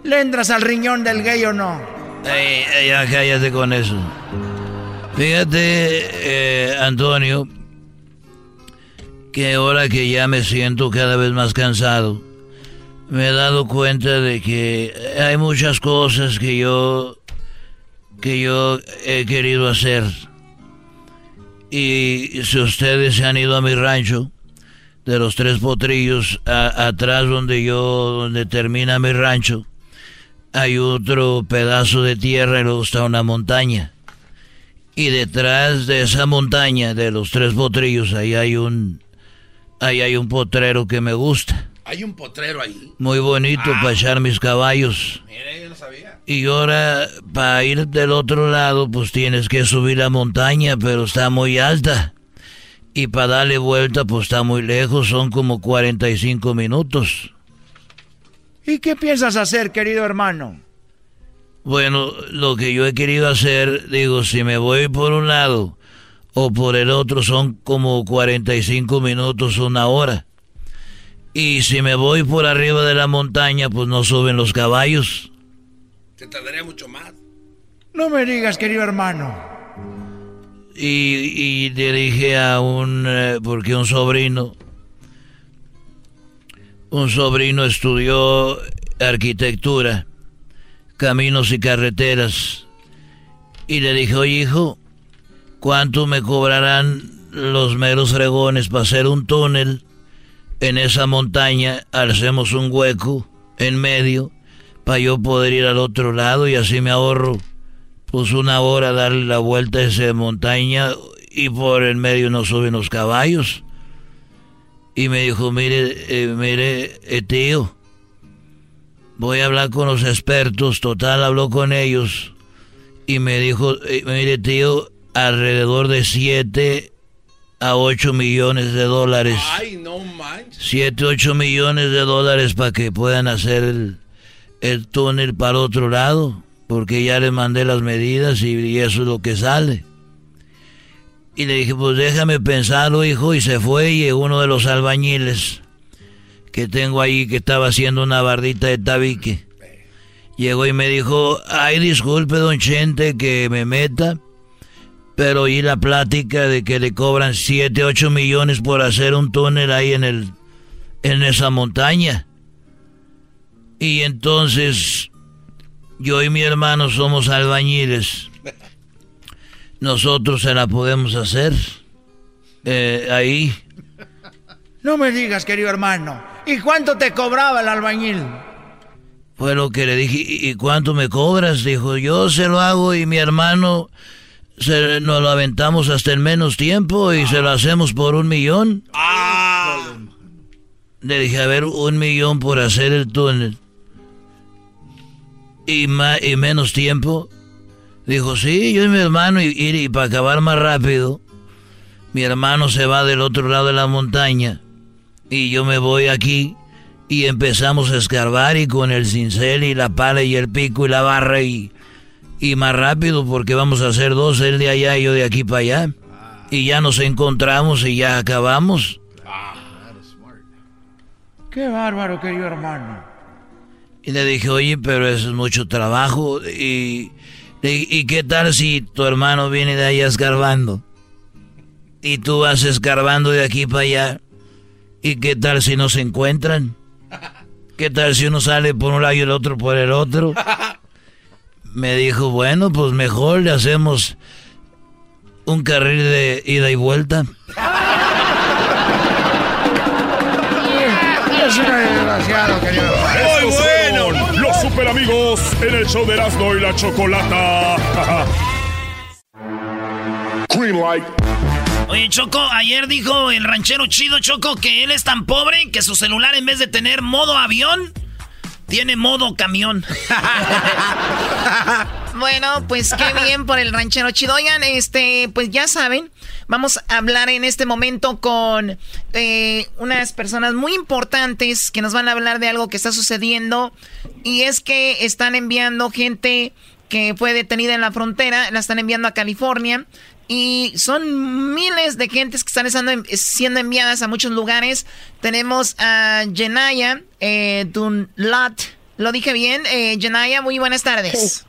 Speaker 5: ¿Le entras al riñón del gay o no?
Speaker 4: Ey, ya cállate con eso. Fíjate, eh, Antonio, que ahora que ya me siento cada vez más cansado, me he dado cuenta de que hay muchas cosas que yo que yo he querido hacer. Y si ustedes se han ido a mi rancho de los tres potrillos atrás donde yo donde termina mi rancho, hay otro pedazo de tierra y luego está una montaña. Y detrás de esa montaña de los tres potrillos ahí hay un ahí hay un potrero que me gusta.
Speaker 3: Hay un potrero ahí.
Speaker 4: Muy bonito para echar mis caballos.
Speaker 3: Mire, yo no sabía.
Speaker 4: Y ahora, para ir del otro lado, pues tienes que subir la montaña, pero está muy alta. Y para darle vuelta, pues está muy lejos, son como 45 minutos.
Speaker 5: ¿Y qué piensas hacer, querido hermano?
Speaker 4: Bueno, lo que yo he querido hacer, digo, si me voy por un lado o por el otro, son como 45 minutos, una hora. Y si me voy por arriba de la montaña, pues no suben los caballos.
Speaker 3: Se tardaría mucho más.
Speaker 5: No me digas, querido hermano.
Speaker 4: Y, le dije a un, eh, porque un sobrino, un sobrino estudió arquitectura, caminos y carreteras. Y le dije, oye hijo, ¿cuánto me cobrarán los meros fregones para hacer un túnel? en esa montaña hacemos un hueco en medio para yo poder ir al otro lado y así me ahorro pues una hora darle la vuelta a esa montaña y por el medio no suben los caballos. Y me dijo, mire, eh, mire, eh, tío, voy a hablar con los expertos, total, habló con ellos y me dijo, eh, mire, tío, alrededor de siete a 8 millones de dólares.
Speaker 3: Ay, no manches.
Speaker 4: 7, 8 millones de dólares para que puedan hacer el, el túnel para otro lado. Porque ya le mandé las medidas y, eso es lo que sale. Y le dije, pues déjame pensarlo, hijo. Y se fue y uno de los albañiles que tengo ahí que estaba haciendo una bardita de tabique. Llegó y me dijo, ay, disculpe, don Chente, que me meta pero oí la plática de que le cobran 7, 8 millones por hacer un túnel ahí en el en esa montaña. Y entonces yo y mi hermano somos albañiles. Nosotros se la podemos hacer eh, ahí.
Speaker 5: No me digas, querido hermano. ¿Y cuánto te cobraba el albañil?
Speaker 4: Fue lo que le dije. ¿Y cuánto me cobras? Dijo, yo se lo hago y mi hermano se, nos lo aventamos hasta en menos tiempo y se lo hacemos por un millón.
Speaker 3: Ah.
Speaker 4: Le dije, a ver, un millón por hacer el túnel. Y, y menos tiempo. Dijo, sí, yo y mi hermano, y, y, para acabar más rápido, mi hermano se va del otro lado de la montaña y yo me voy aquí y empezamos a escarbar y con el cincel y la pala y el pico y la barra y y más rápido porque vamos a hacer dos, él de allá y yo de aquí para allá. Y ya nos encontramos y ya acabamos.
Speaker 5: Qué bárbaro, querido hermano.
Speaker 4: Y le dije, oye, pero eso es mucho trabajo. Y, y, qué tal si tu hermano viene de allá escarbando? Y tú vas escarbando de aquí para allá. ¿Y qué tal si no se encuentran? ¿Qué tal si uno sale por un lado y el otro por el otro? me dijo, bueno, pues mejor le hacemos un carril de ida y vuelta.
Speaker 5: Es un desgraciado, querido.
Speaker 8: Muy bueno. Los super amigos en el show de Erasmo y la Chocolata.
Speaker 1: Green light. Oye, Choco, ayer dijo el ranchero chido Choco que él es tan pobre que su celular en vez de tener modo avión tiene modo camión.
Speaker 2: bueno, pues qué bien por el ranchero chido. Oigan, este, pues ya saben, vamos a hablar en este momento con eh, unas personas muy importantes que nos van a hablar de algo que está sucediendo. Y es que están enviando gente que fue detenida en la frontera, la están enviando a California. Y son miles de gentes que están siendo enviadas a muchos lugares. Tenemos a Jenaya eh, Dunlat. ¿Lo dije bien? Eh, Jenaya, muy buenas tardes.
Speaker 14: Sí.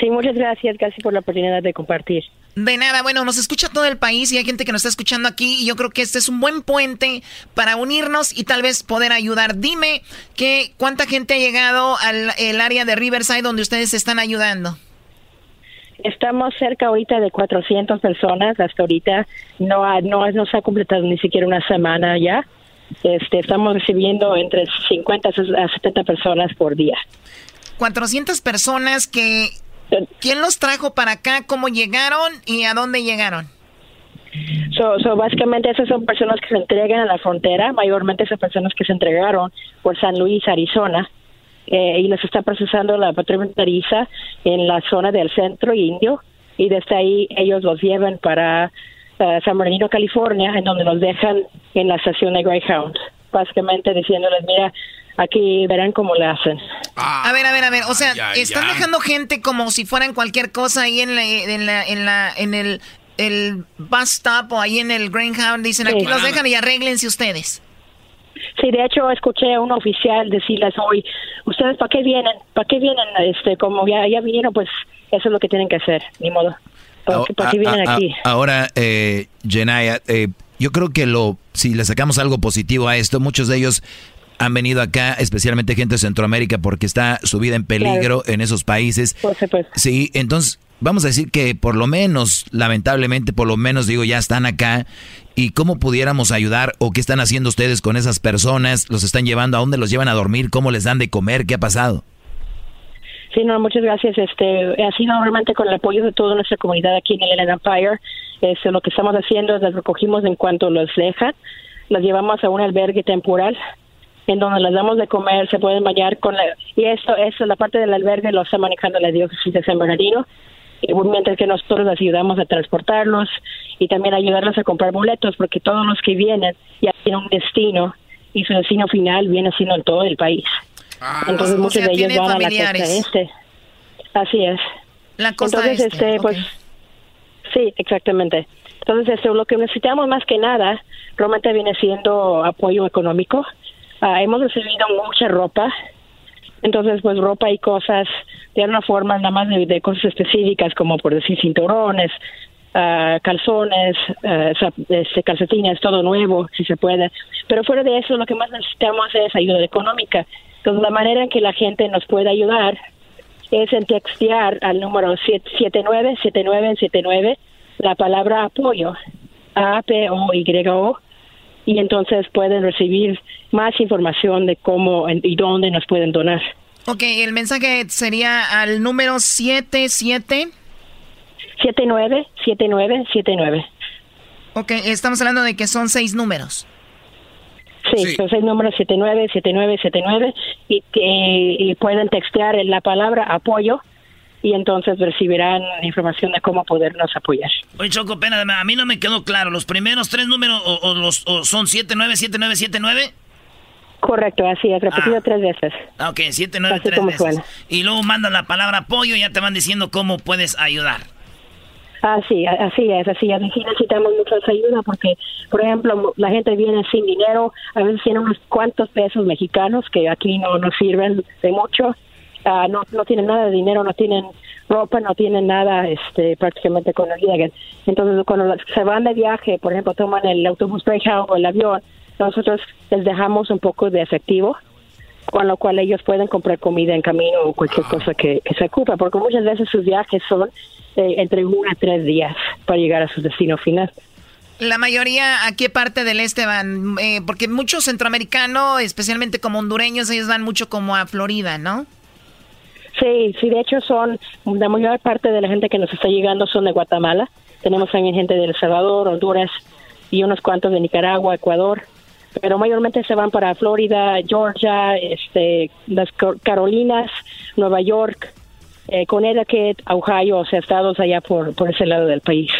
Speaker 14: sí, muchas gracias. Gracias por la oportunidad de compartir.
Speaker 2: De nada, bueno, nos escucha todo el país y hay gente que nos está escuchando aquí y yo creo que este es un buen puente para unirnos y tal vez poder ayudar. Dime que cuánta gente ha llegado al el área de Riverside donde ustedes están ayudando.
Speaker 14: Estamos cerca ahorita de 400 personas hasta ahorita. No, no, no se ha completado ni siquiera una semana ya. Este, estamos recibiendo entre 50 a 70 personas por día.
Speaker 2: 400 personas que ¿Quién los trajo para acá? ¿Cómo llegaron y a dónde llegaron?
Speaker 14: So, básicamente esas son personas que se entregan a la frontera, mayormente esas personas que se entregaron por San Luis, Arizona, eh, y los está procesando la patrulla fronteriza en la zona del centro indio, y desde ahí ellos los llevan para eh, San Bernardino, California, en donde los dejan en la estación de Greyhound, básicamente diciéndoles, mira, aquí verán cómo le hacen.
Speaker 2: Ah. a ver, a ver, a ver, o sea, están dejando gente como si fueran cualquier cosa ahí en la, en la, en la, en el, el bus stop o ahí en el Greyhound, dicen aquí los dejan y arréglense ustedes.
Speaker 14: Sí, de hecho escuché a un oficial decirles hoy, ustedes para qué vienen, para qué vienen, este, como ya, ya vinieron, pues eso es lo que tienen que hacer, ni modo. ¿Para, qué vienen aquí?
Speaker 15: Ahora, eh, Jenaya, eh, yo creo que lo, si le sacamos algo positivo a esto, muchos de ellos han venido acá, especialmente gente de Centroamérica, porque está su vida en peligro en esos países. Sí, entonces vamos a decir que por lo menos, lamentablemente, por lo menos digo, ya están acá. ¿Y cómo pudiéramos ayudar o qué están haciendo ustedes con esas personas? ¿Los están llevando? ¿A dónde los llevan a dormir? ¿Cómo les dan de comer? ¿Qué ha pasado?
Speaker 14: Sí, no, muchas gracias. Este, ha sido realmente con el apoyo de toda nuestra comunidad aquí en el Empire. Este, lo que estamos haciendo es las recogimos en cuanto los dejan, las llevamos a un albergue temporal en donde les damos de comer, se pueden bañar con la, y esto, eso, la parte del albergue lo está manejando la diócesis de San Bernardino, mientras que nosotros les ayudamos a transportarlos y también ayudarlos a comprar boletos, porque todos los que vienen ya tienen un destino y su destino final viene siendo en todo el país. Ah. Entonces muchos de ellos van a la costa este. Así es.
Speaker 2: La costa Entonces, este,
Speaker 14: pues, sí, exactamente. Entonces, este, lo que necesitamos más que nada, realmente viene siendo apoyo económico Ah, hemos recibido mucha ropa, entonces pues ropa y cosas de una forma nada más de, cosas específicas como por decir cinturones, uh, calzones, uh, calcetines, todo nuevo si se puede. Pero fuera de eso lo que más necesitamos es ayuda económica. Entonces la manera en que la gente nos puede ayudar es en textear al número 797979 la palabra apoyo, A-P-O-Y-O, y entonces pueden recibir más información de cómo y dónde nos pueden donar.
Speaker 2: Ok, el mensaje sería al número 77.
Speaker 14: 79, 79, 79.
Speaker 2: Ok, estamos hablando de que son seis números.
Speaker 14: Sí, son seis números 79, 79, 79 y, y pueden textear la palabra apoyo y entonces recibirán información de cómo podernos apoyar.
Speaker 1: Oye, Choco, pena, a mí no me quedó claro. ¿Los primeros tres números o, los, o son 797979?
Speaker 14: Correcto, así es, repetido ah. tres veces.
Speaker 1: Ah, ok, 793 veces. Y luego mandan la palabra apoyo y ya te van diciendo cómo puedes ayudar.
Speaker 14: Así, así es, así es. necesitamos mucha ayuda porque, por ejemplo, la gente viene sin dinero, a veces tiene unos cuantos pesos mexicanos que aquí no nos sirven de mucho Ah, no, no tienen nada de dinero, no tienen ropa, no tienen nada este, prácticamente con el Entonces, cuando se van de viaje, por ejemplo, toman el autobús Greyhound o el avión, nosotros les dejamos un poco de efectivo, con lo cual ellos pueden comprar comida en camino o cualquier cosa que, se ocupe, porque muchas veces sus viajes son eh, entre uno a tres días para llegar a su destino final.
Speaker 2: La mayoría, ¿a qué parte del este van? Eh, porque muchos centroamericanos, especialmente como hondureños, ellos van mucho como a Florida, ¿no?
Speaker 14: Sí, sí, de hecho son, la mayor parte de la gente que nos está llegando son de Guatemala. Tenemos también gente de El Salvador, Honduras y unos cuantos de Nicaragua, Ecuador. Pero mayormente se van para Florida, Georgia, este, las Carolinas, Nueva York, eh, Connecticut, Ohio, o sea, estados allá por, por ese lado del país.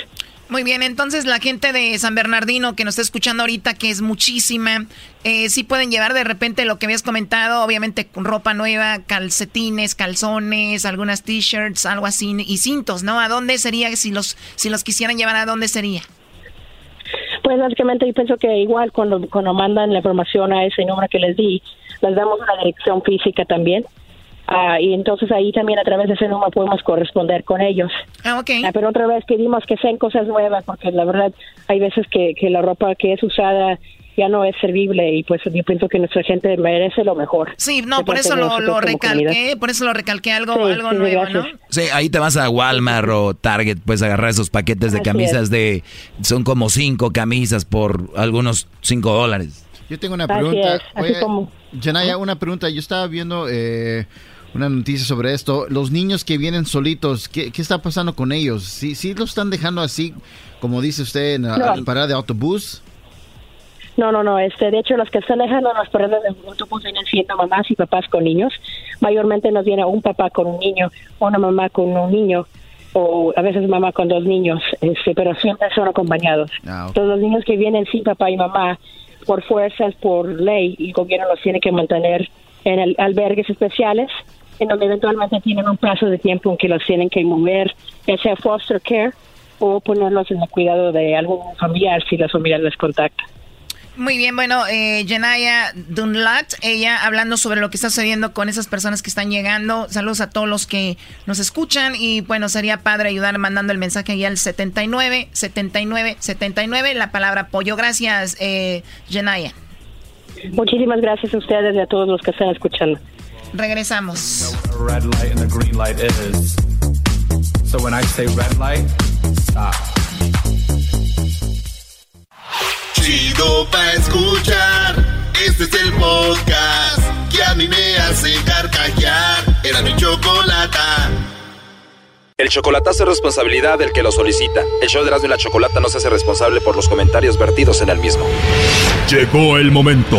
Speaker 2: Muy bien, entonces la gente de San Bernardino que nos está escuchando ahorita, que es muchísima, eh, sí pueden llevar de repente lo que habías comentado, obviamente con ropa nueva, calcetines, calzones, algunas t-shirts, algo así, y cintos, ¿no? ¿A dónde sería si los, si los quisieran llevar, a dónde sería?
Speaker 14: Pues básicamente yo pienso que igual cuando, cuando mandan la información a ese número que les di, les damos una dirección física también. Ah, y entonces ahí también a través de ese número podemos corresponder con ellos.
Speaker 2: Ah, ok.
Speaker 14: Ah, pero otra vez pedimos que sean cosas nuevas, porque la verdad hay veces que, que la ropa que es usada ya no es servible y pues yo pienso que nuestra gente merece lo mejor.
Speaker 2: Sí, no, por eso lo, lo recalqué, por eso lo recalqué algo, algo nuevo, ¿no?
Speaker 15: Sí, ahí te vas a Walmart o Target, pues agarrar esos paquetes de camisas de, son como cinco camisas por algunos cinco dólares.
Speaker 16: Yo tengo una pregunta. Oye, Janaya, una pregunta. Yo estaba viendo eh, una noticia sobre esto. Los niños que vienen solitos, ¿qué, qué está pasando con ellos? ¿Sí, ¿Sí los están dejando así, como dice usted, en la
Speaker 14: No.
Speaker 16: parada de autobús?
Speaker 14: No, no, no. Este, de hecho, los que están dejando las paradas de autobús vienen siendo mamás y papás con niños. Mayormente nos viene un papá con un niño, una mamá con un niño, o a veces mamá con dos niños, este, pero siempre son acompañados. Todos los niños que vienen sin papá y mamá, por fuerzas, por ley, el gobierno los tiene que mantener en el- albergues especiales, en donde eventualmente tienen un plazo de tiempo en que los tienen que mover, ya sea foster care o ponerlos en el cuidado de algún familiar si la familia les contacta.
Speaker 2: Muy bien, bueno, eh, Janaya Dunlat, ella hablando sobre lo que está sucediendo con esas personas que están llegando. Saludos a todos los que nos escuchan y bueno, sería padre ayudar mandando el mensaje ahí al 79 79 79, la palabra apoyo. Gracias, eh, Janaya.
Speaker 14: Muchísimas gracias a ustedes y a todos los que están escuchando.
Speaker 2: Regresamos.
Speaker 10: Chido pa' escuchar. Este es el podcast que a mí me hace carcajear. Era mi chocolata.
Speaker 17: El chocolatazo es responsabilidad del que lo solicita. El show de Erasmo y la Chocolata no se hace responsable por los comentarios vertidos en el mismo.
Speaker 8: Llegó el momento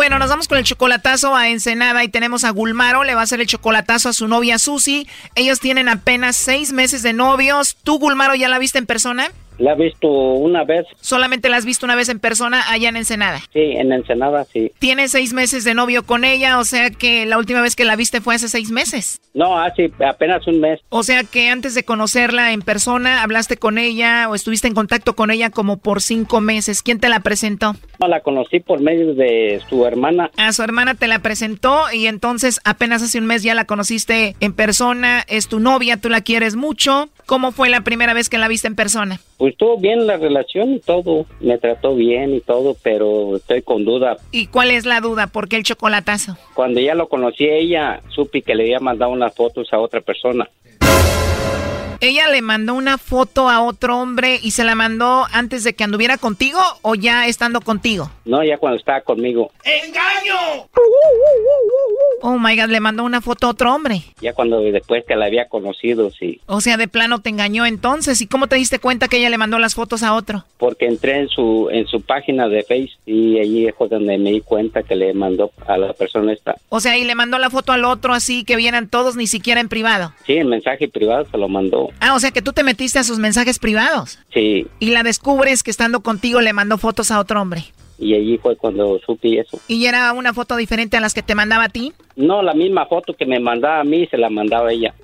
Speaker 2: Bueno, nos vamos con el chocolatazo a Ensenada y tenemos a Gulmaro, le va a hacer el chocolatazo a su novia Susi. Ellos tienen apenas seis meses de novios. ¿Tú, Gulmaro, ya la viste en persona?
Speaker 18: La he visto una vez,
Speaker 2: Solamente la has visto una vez en persona allá en Ensenada.
Speaker 18: sí, en Ensenada, sí.
Speaker 2: Tienes seis meses de novio con ella, o sea que la última vez que la viste fue hace seis meses.
Speaker 18: No, hace apenas un mes.
Speaker 2: O sea que antes de conocerla en persona, hablaste con ella o estuviste en contacto con ella como por cinco meses. ¿Quién te la presentó?
Speaker 18: No, la conocí por medio de su hermana.
Speaker 2: A su hermana te la presentó y entonces apenas hace un mes ya la conociste en persona, es tu novia, tú la quieres mucho. ¿Cómo fue la primera vez que la viste en persona?
Speaker 18: Pues estuvo bien la relación y todo. Me trató bien y todo, pero estoy con duda.
Speaker 2: ¿Y cuál es la duda? ¿Por qué el chocolatazo?
Speaker 18: Cuando ya lo conocí ella, supe que le había mandado unas fotos a otra persona.
Speaker 2: ¿Ella le mandó una foto a otro hombre y se la mandó antes de que anduviera contigo o ya estando contigo?
Speaker 18: No, ya cuando estaba conmigo.
Speaker 2: ¡Engaño! Oh my god, le mandó una foto a otro hombre.
Speaker 18: Ya cuando después que la había conocido, sí.
Speaker 2: O sea, de plano te engañó entonces. ¿Y cómo te diste cuenta que ella le mandó las fotos a otro?
Speaker 18: Porque entré en su en su página de Face y allí fue donde me di cuenta que le mandó a la persona esta.
Speaker 2: O sea, y le mandó la foto al otro así que vieran todos ni siquiera en privado.
Speaker 18: Sí, el mensaje privado se lo mandó.
Speaker 2: Ah, o sea que tú te metiste a sus mensajes privados.
Speaker 18: Sí,
Speaker 2: Y la descubres que estando contigo le mandó fotos a otro hombre.
Speaker 18: y allí fue cuando supe eso.
Speaker 2: ¿Y era una foto diferente a las que te mandaba a ti?
Speaker 18: No, la misma foto que me mandaba a mí se la mandaba a ella.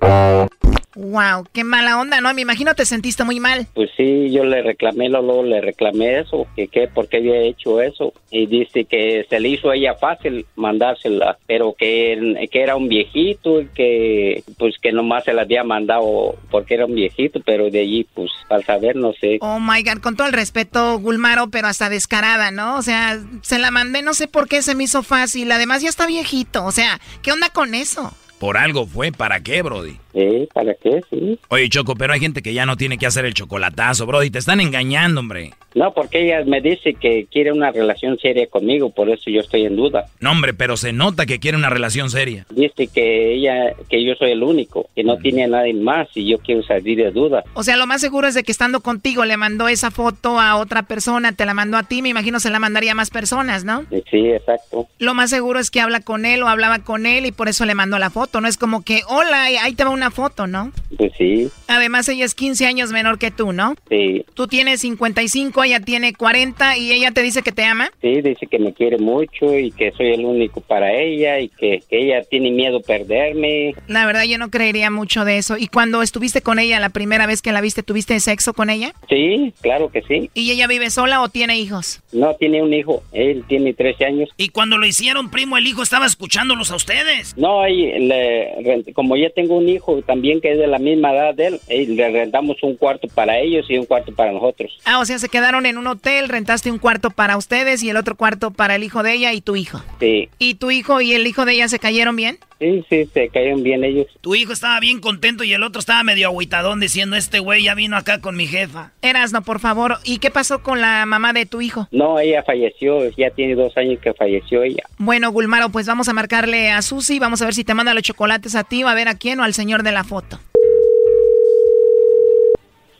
Speaker 2: Wow, qué mala onda, ¿no? Me imagino te sentiste muy mal.
Speaker 18: Pues sí, yo le reclamé, luego le reclamé eso, que qué, por qué había hecho eso. Y dice que se le hizo a ella fácil mandársela, pero que, que era un viejito y que pues que nomás se la había mandado porque era un viejito, pero de allí pues al saber no sé.
Speaker 2: Oh my god, con todo el respeto, Gulmaro, pero hasta descarada, ¿no? O sea, se la mandé, no sé por qué se me hizo fácil. Además, ya está viejito. O sea, ¿qué onda con eso?
Speaker 15: Por algo fue, ¿para qué, Brody?
Speaker 18: Sí, ¿para qué? Sí.
Speaker 15: Oye, Choco, pero hay gente que ya no tiene que hacer el chocolatazo, bro, y te están engañando, hombre.
Speaker 18: No, porque ella me dice que quiere una relación seria conmigo, por eso yo estoy en duda.
Speaker 15: No, hombre, pero se nota que quiere una relación seria.
Speaker 18: Dice que ella, que yo soy el único, que no tiene a nadie más y yo quiero salir de duda.
Speaker 2: O sea, lo más seguro es de que estando contigo le mandó esa foto a otra persona, te la mandó a ti, me imagino se la mandaría a más personas, ¿no?
Speaker 18: Sí, exacto.
Speaker 2: Lo más seguro es que habla con él o hablaba con él y por eso le mandó la foto, no es como que, hola, ahí te va una foto, ¿no?
Speaker 18: Pues sí.
Speaker 2: Además ella es 15 años menor que tú, ¿no?
Speaker 18: Sí.
Speaker 2: Tú tienes 55, ella tiene 40 y ella te dice que te ama.
Speaker 18: Sí, dice que me quiere mucho y que soy el único para ella y que, que ella tiene miedo perderme.
Speaker 2: La verdad yo no creería mucho de eso. ¿Y cuando estuviste con ella la primera vez que la viste, tuviste sexo con ella?
Speaker 18: Sí, claro que sí.
Speaker 2: ¿Y ella vive sola o tiene hijos?
Speaker 18: No, tiene un hijo. Él tiene 13 años.
Speaker 1: Y cuando lo hicieron, primo, el hijo estaba escuchándolos a ustedes.
Speaker 18: No, ahí le, como ya tengo un hijo también que es de la misma edad de él, eh, le rentamos un cuarto para ellos y un cuarto para nosotros.
Speaker 2: Ah, o sea, se quedaron en un hotel, rentaste un cuarto para ustedes y el otro cuarto para el hijo de ella y tu hijo.
Speaker 18: Sí,
Speaker 2: ¿Y tu hijo y el hijo de ella se cayeron bien?
Speaker 18: Sí, sí, se cayeron bien ellos.
Speaker 1: Tu hijo estaba bien contento y el otro estaba medio agüitadón diciendo, este güey ya vino acá con mi jefa.
Speaker 2: Erasno, por favor. ¿Y qué pasó con la mamá de tu hijo?
Speaker 18: No, ella falleció, ya tiene dos años que falleció ella.
Speaker 2: Bueno, Gulmaro, pues vamos a marcarle a Susi, vamos a ver si te manda los chocolates a ti, o a ver a quién o al señor de la foto.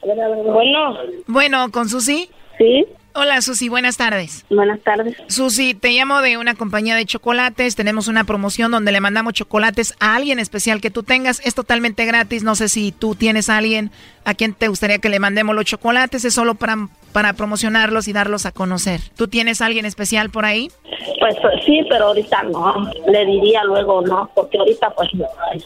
Speaker 12: Bueno.
Speaker 2: Bueno, ¿con Susi?
Speaker 12: Sí.
Speaker 2: Hola, Susi, buenas tardes.
Speaker 12: Buenas tardes.
Speaker 2: Susi, te llamo de una compañía de chocolates. Tenemos una promoción donde le mandamos chocolates a alguien especial que tú tengas. Es totalmente gratis. No sé si tú tienes a alguien a quien te gustaría que le mandemos los chocolates. Es solo para, para promocionarlos y darlos a conocer. ¿Tú tienes a alguien especial por ahí?
Speaker 12: Pues sí, pero ahorita no. Le diría luego no, porque ahorita pues no.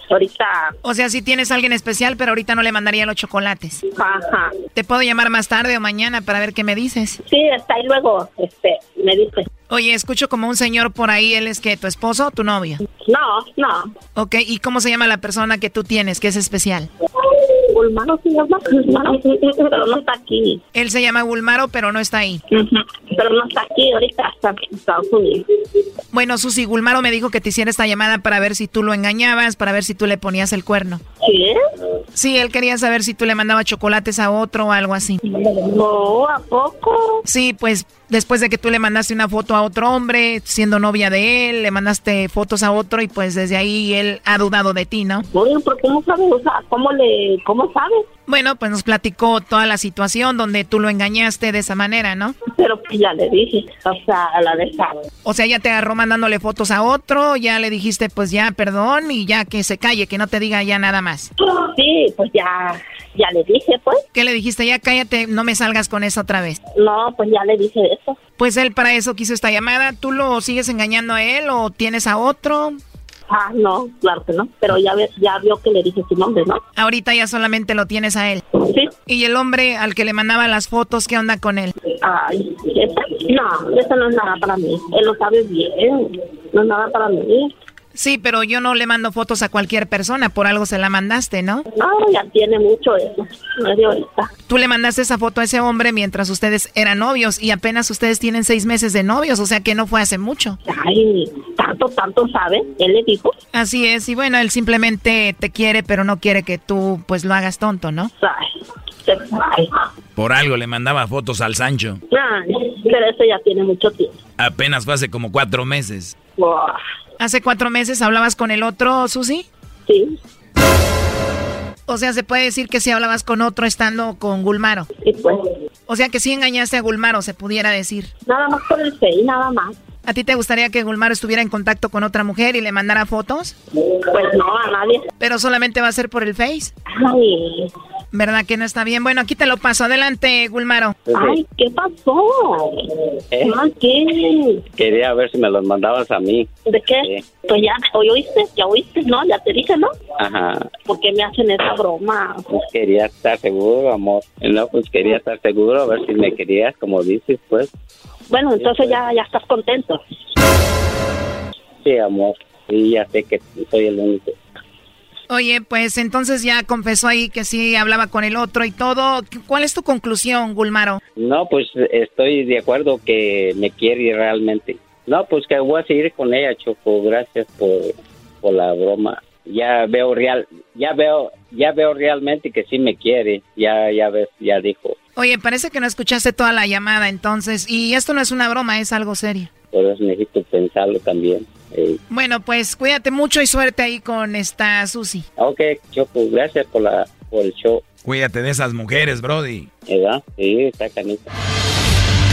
Speaker 12: Ahorita.
Speaker 2: O sea, si tienes a alguien especial, pero ahorita no le mandaría los chocolates.
Speaker 12: Ajá.
Speaker 2: ¿Te puedo llamar más tarde o mañana para ver qué me dices?
Speaker 12: Sí, está ahí luego, este, me dice.
Speaker 2: Oye, escucho como un señor por ahí, ¿él es que tu esposo o tu novio?
Speaker 12: No, no.
Speaker 2: Ok, ¿y cómo se llama la persona que tú tienes, que es especial?
Speaker 12: Gulmaro se llama, Gulmaro, pero no está aquí.
Speaker 2: Él se llama Gulmaro, pero no está ahí.
Speaker 12: Pero no está aquí, ahorita está en Estados Unidos.
Speaker 2: Bueno, Susi, Gulmaro me dijo que te hiciera esta llamada para ver si tú lo engañabas, para ver si tú le ponías el cuerno.
Speaker 12: ¿Sí?
Speaker 2: Sí, él quería saber si tú le mandabas chocolates a otro o algo así.
Speaker 12: No, ¿a poco?
Speaker 2: Sí, pues después de que tú le mandaste una foto a otro hombre, siendo novia de él, le mandaste fotos a otro y pues desde ahí él ha dudado de ti, ¿no?
Speaker 12: Oye, ¿por qué no sabes? O sea, ¿cómo le, cómo sabes?
Speaker 2: Bueno, pues nos platicó toda la situación donde tú lo engañaste de esa manera, ¿no?
Speaker 12: Pero pues ya le dije, o sea, a la de esa.
Speaker 2: O sea, ya te agarró mandándole fotos a otro, ya le dijiste pues ya perdón y ya que se calle, que no te diga ya nada más.
Speaker 12: Sí, pues ya, ya le dije, pues.
Speaker 2: ¿Qué le dijiste? Ya cállate, no me salgas con eso otra vez.
Speaker 12: No, pues ya le dije eso.
Speaker 2: Pues él para eso quiso esta llamada. ¿Tú lo sigues engañando a él o tienes a otro?
Speaker 12: Ah, no, claro que no. Pero ya, ve- ya vio que le dije su nombre, ¿no?
Speaker 2: Ahorita ya solamente lo tienes a él.
Speaker 12: Sí.
Speaker 2: ¿Y el hombre al que le mandaba las fotos, qué onda con él?
Speaker 12: Ay, esa, no, eso no es nada para mí. Él lo sabe bien. No es nada para mí.
Speaker 2: Sí, pero yo no le mando fotos a cualquier persona, por algo se la mandaste, ¿no?
Speaker 12: No, ya tiene mucho eso. No es de ahorita.
Speaker 2: Tú le mandaste esa foto a ese hombre mientras ustedes eran novios y apenas ustedes tienen seis meses de novios, o sea que no fue hace mucho.
Speaker 12: Ay, tanto, tanto sabe. Él le dijo.
Speaker 2: Así es, y bueno, él simplemente te quiere, pero no quiere que tú pues lo hagas tonto, ¿no?
Speaker 12: Ay, se- ay,
Speaker 15: Por algo le mandaba fotos al Sancho.
Speaker 12: ay, pero eso ya tiene mucho tiempo.
Speaker 15: Apenas fue hace como cuatro meses.
Speaker 12: Buah,
Speaker 2: ¿Hace cuatro meses hablabas con el otro, Susi?
Speaker 12: Sí.
Speaker 2: O sea, se puede decir que si hablabas con otro estando con Gulmaro.
Speaker 12: Sí, pues.
Speaker 2: O sea, que sí engañaste a Gulmaro, se pudiera decir.
Speaker 12: Nada más por el Face, nada más.
Speaker 2: ¿A ti te gustaría que Gulmaro estuviera en contacto con otra mujer y le mandara fotos?
Speaker 12: Pues no, a nadie.
Speaker 2: Pero solamente va a ser por el Face.
Speaker 12: Ay,
Speaker 2: ¿Verdad que no está bien? Bueno, aquí te lo paso. Adelante, Gulmaro.
Speaker 12: ay, ¿qué pasó?
Speaker 18: ¿Eh?
Speaker 12: ¿qué?
Speaker 18: Quería ver si me los mandabas a mí.
Speaker 12: ¿De qué?
Speaker 18: Sí.
Speaker 12: Pues ya, hoy oíste, ya oíste, ¿no? Ya te dije, ¿no?
Speaker 18: Ajá.
Speaker 12: ¿Por qué me hacen esa broma?
Speaker 18: Pues quería estar seguro, amor. No, pues quería estar seguro, a ver si me querías, como dices, pues.
Speaker 12: Bueno, entonces ya, ya estás contento.
Speaker 18: Sí, amor. Sí, ya sé que soy el único.
Speaker 2: Oye, pues entonces ya confesó ahí que sí hablaba con el otro y todo. ¿Cuál es tu conclusión, Gulmaro?
Speaker 18: No, pues estoy de acuerdo que me quiere realmente. No, pues que voy a seguir con ella, Choco. Gracias por, por la broma. ya veo real, ya veo, ya veo realmente que sí me quiere, ya, ya ves, ya dijo.
Speaker 2: Oye, parece que no escuchaste toda la llamada entonces, y esto no es una broma, es algo serio.
Speaker 18: Por eso necesito pensarlo también. Eh.
Speaker 2: Bueno, pues cuídate mucho y suerte ahí con esta Susi.
Speaker 18: Ok, Choco, gracias por, la, por el show.
Speaker 15: Cuídate de esas mujeres, Brody.
Speaker 18: ¿Verdad? Sí, está canita.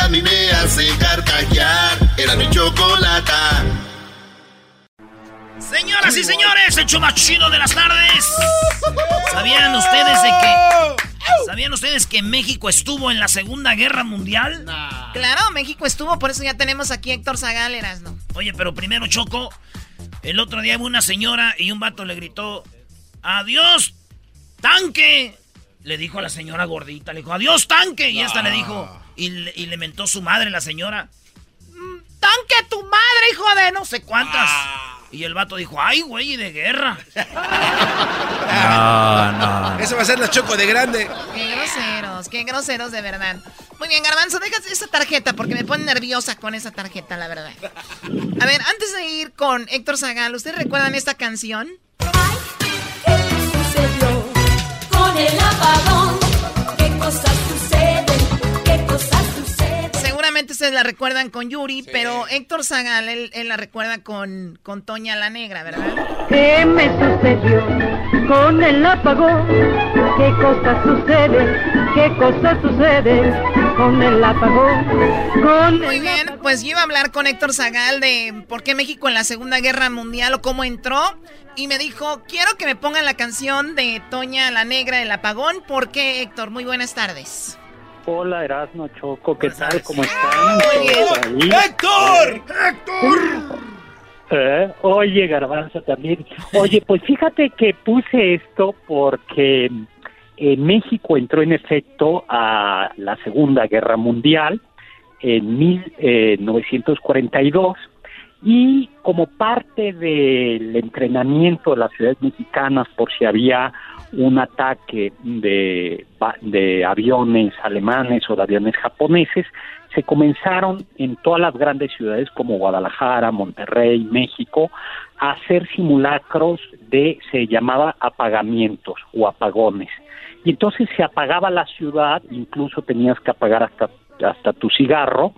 Speaker 10: a mí me hace carcajear. Era mi chocolata.
Speaker 1: Señoras y señores, el show más chido de las tardes. ¿Sabían ustedes de que ¿Sabían ustedes que México estuvo en la Segunda Guerra Mundial?
Speaker 2: Claro, México estuvo, por eso ya tenemos aquí a Héctor Zagal, Erasno.
Speaker 1: Oye, pero primero Choco, el otro día hubo una señora y un vato le gritó, "Adiós, tanque." Le dijo a la señora gordita, le dijo, "Adiós, tanque." Y esta le dijo y le, y le mentó su madre la señora. "Mm, Tanque tu madre, hijo de no sé cuántas. Y el vato dijo, ay, güey, de guerra.
Speaker 15: No, no.
Speaker 3: Eso va a ser la choco de grande.
Speaker 2: Qué groseros, qué groseros de verdad. Muy bien, Garbanzo, dejas esa tarjeta porque me pone nerviosa con esa tarjeta, la verdad. A ver, antes de ir con Héctor Zagal, ¿ustedes recuerdan esta canción?
Speaker 7: Con el apagón, qué cosas qué.
Speaker 2: Seguramente ustedes la recuerdan con Yuri, pero Héctor Zagal, él, él la recuerda con, con Toña la Negra, ¿verdad?
Speaker 19: ¿Qué me sucedió con el apagón? ¿Qué cosas suceden? ¿Qué cosas suceden con el apagón? Con
Speaker 2: Muy bien, pues yo iba a hablar con Héctor Zagal de por qué México en la Segunda Guerra Mundial o cómo entró. Y me dijo, quiero que me pongan la canción de Toña la Negra, El Apagón. ¿Por qué, Héctor? Muy buenas tardes.
Speaker 20: Hola, Erasmo Choco, ¿qué tal? ¿Cómo están? ¿Todos ahí?
Speaker 3: ¡Héctor! ¡Héctor!
Speaker 20: Eh, Oye, Garbanzo también. Oye, pues fíjate que puse esto porque eh, México entró en efecto a la Segunda Guerra Mundial en 1942 y como parte del entrenamiento de las ciudades mexicanas por si había un ataque de, de aviones alemanes o de aviones japoneses, se comenzaron en todas las grandes ciudades como Guadalajara, Monterrey, México, a hacer simulacros de, se llamaba apagamientos o apagones. Y entonces se apagaba la ciudad, incluso tenías que apagar hasta, hasta tu cigarro,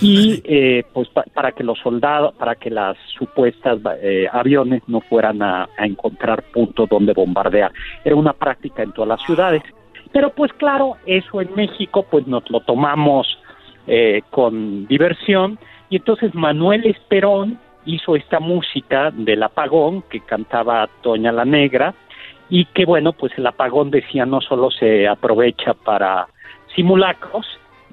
Speaker 20: y eh, pues pa- para que los soldados, para que las supuestas eh, aviones no fueran a, a encontrar puntos donde bombardear. Era una práctica en todas las ciudades. Pero pues claro, eso en México pues nos lo tomamos eh, con diversión y entonces Manuel Esperón hizo esta música del apagón que cantaba Toña la Negra y que bueno pues el apagón decía no solo se aprovecha para simulacros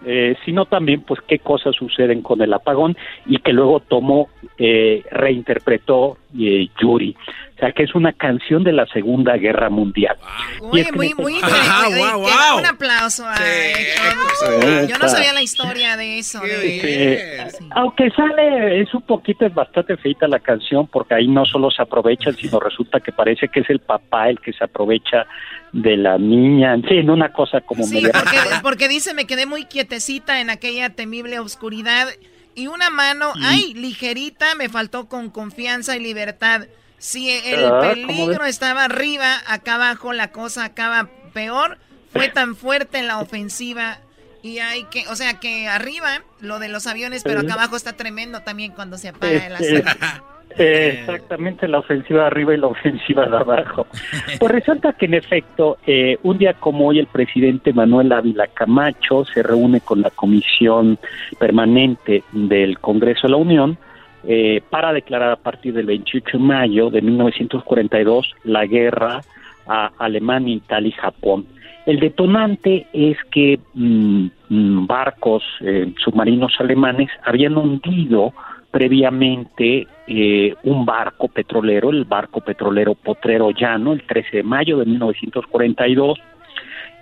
Speaker 20: eh, sino también pues qué cosas suceden con el apagón y que luego tomó eh, reinterpretó eh, Yuri sea que es una canción de la Segunda Guerra Mundial Y
Speaker 2: Oye,
Speaker 20: es que
Speaker 2: muy,
Speaker 20: en
Speaker 2: muy.
Speaker 20: Guau,
Speaker 2: Oye,
Speaker 20: guau.
Speaker 2: que- Un aplauso a Héctor.
Speaker 20: Sí,
Speaker 2: Yo no sabía la historia de eso. de-
Speaker 20: Eh, aunque sale, es un poquito, es bastante feita la canción, porque ahí no solo se aprovechan, sino resulta que parece que es el papá el que se aprovecha de la niña. En fin, una cosa como
Speaker 2: Sí,
Speaker 20: media.
Speaker 2: porque, porque dice, me quedé muy quietecita en aquella temible oscuridad y una mano, ay, ligerita, me faltó con confianza y libertad. Si el
Speaker 20: Ah, ¿cómo
Speaker 2: peligro estaba arriba, acá abajo la cosa acaba peor. Fue tan fuerte la ofensiva y hay que, o sea que arriba lo de los aviones, pero acá abajo está tremendo también cuando se apaga el aceite.
Speaker 20: eh, exactamente la ofensiva de arriba y la ofensiva de abajo. Pues resulta que en efecto, eh, un día como hoy el presidente Manuel Ávila Camacho se reúne con la comisión permanente del Congreso de la Unión eh, para declarar a partir del 28 de mayo de 1942 la guerra a Alemania, Italia y Japón. El detonante es que mm, mm, barcos eh, submarinos alemanes habían hundido previamente eh, un barco petrolero, el barco petrolero Potrero Llano, el 13 de mayo de 1942,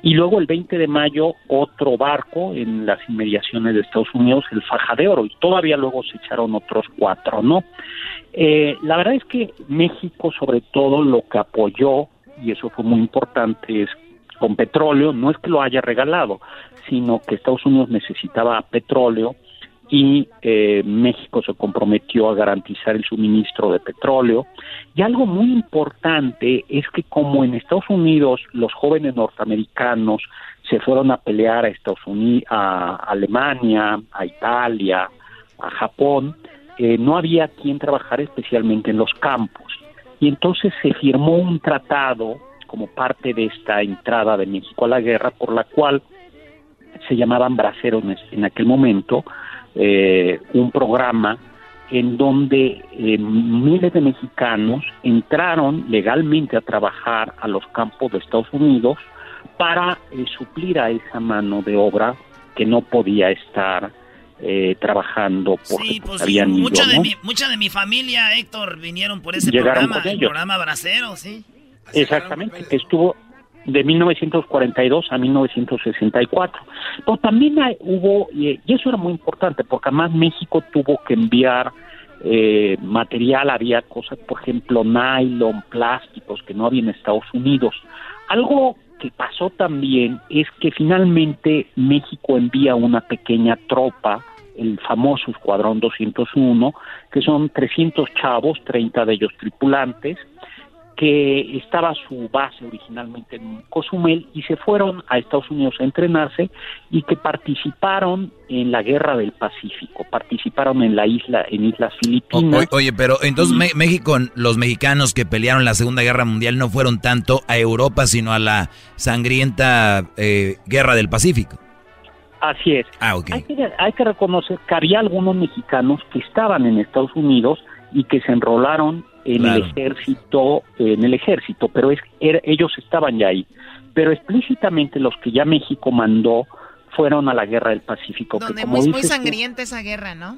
Speaker 20: y luego el 20 de mayo otro barco en las inmediaciones de Estados Unidos, el Faja de Oro, y todavía luego se echaron otros cuatro, ¿no? Eh, la verdad es que México sobre todo lo que apoyó, y eso fue muy importante, es con petróleo, no es que lo haya regalado, sino que Estados Unidos necesitaba petróleo y eh, México se comprometió a garantizar el suministro de petróleo. Y algo muy importante es que como en Estados Unidos los jóvenes norteamericanos se fueron a pelear a Estados Unidos, a Alemania, a Italia, a Japón, eh, no había quien trabajar especialmente en los campos. Y entonces se firmó un tratado como parte de esta entrada de México a la guerra, por la cual se llamaban braceros en aquel momento, eh, un programa en donde eh, miles de mexicanos entraron legalmente a trabajar a los campos de Estados Unidos para eh, suplir a esa mano de obra que no podía estar trabajando porque
Speaker 1: sí, pues habían de mi, mucha de mi familia, Héctor, vinieron por ese programa, el programa Bracero, sí.
Speaker 20: Exactamente, que estuvo de 1942 a 1964. Pero también hubo, y eso era muy importante, porque además México tuvo que enviar eh, material, había cosas, por ejemplo, nylon, plásticos que no había en Estados Unidos. Algo que pasó también es que finalmente México envía una pequeña tropa, el famoso Escuadrón 201, que son 300 chavos, 30 de ellos tripulantes, que estaba su base originalmente en Cozumel y se fueron a Estados Unidos a entrenarse y que participaron en la guerra del Pacífico, participaron en la isla, en Islas Filipinas.
Speaker 15: oye, pero entonces México, los mexicanos que pelearon la Segunda Guerra Mundial no fueron tanto a Europa, sino a la sangrienta eh, guerra del Pacífico.
Speaker 20: Así es.
Speaker 15: Ah,
Speaker 20: hay, que, hay que reconocer que había algunos mexicanos que estaban en Estados Unidos y que se enrolaron en el ejército, en el ejército, pero es, ellos estaban ya ahí. Pero explícitamente los que ya México mandó fueron a la guerra del Pacífico.
Speaker 2: Donde muy, muy sangrienta esa guerra, ¿no?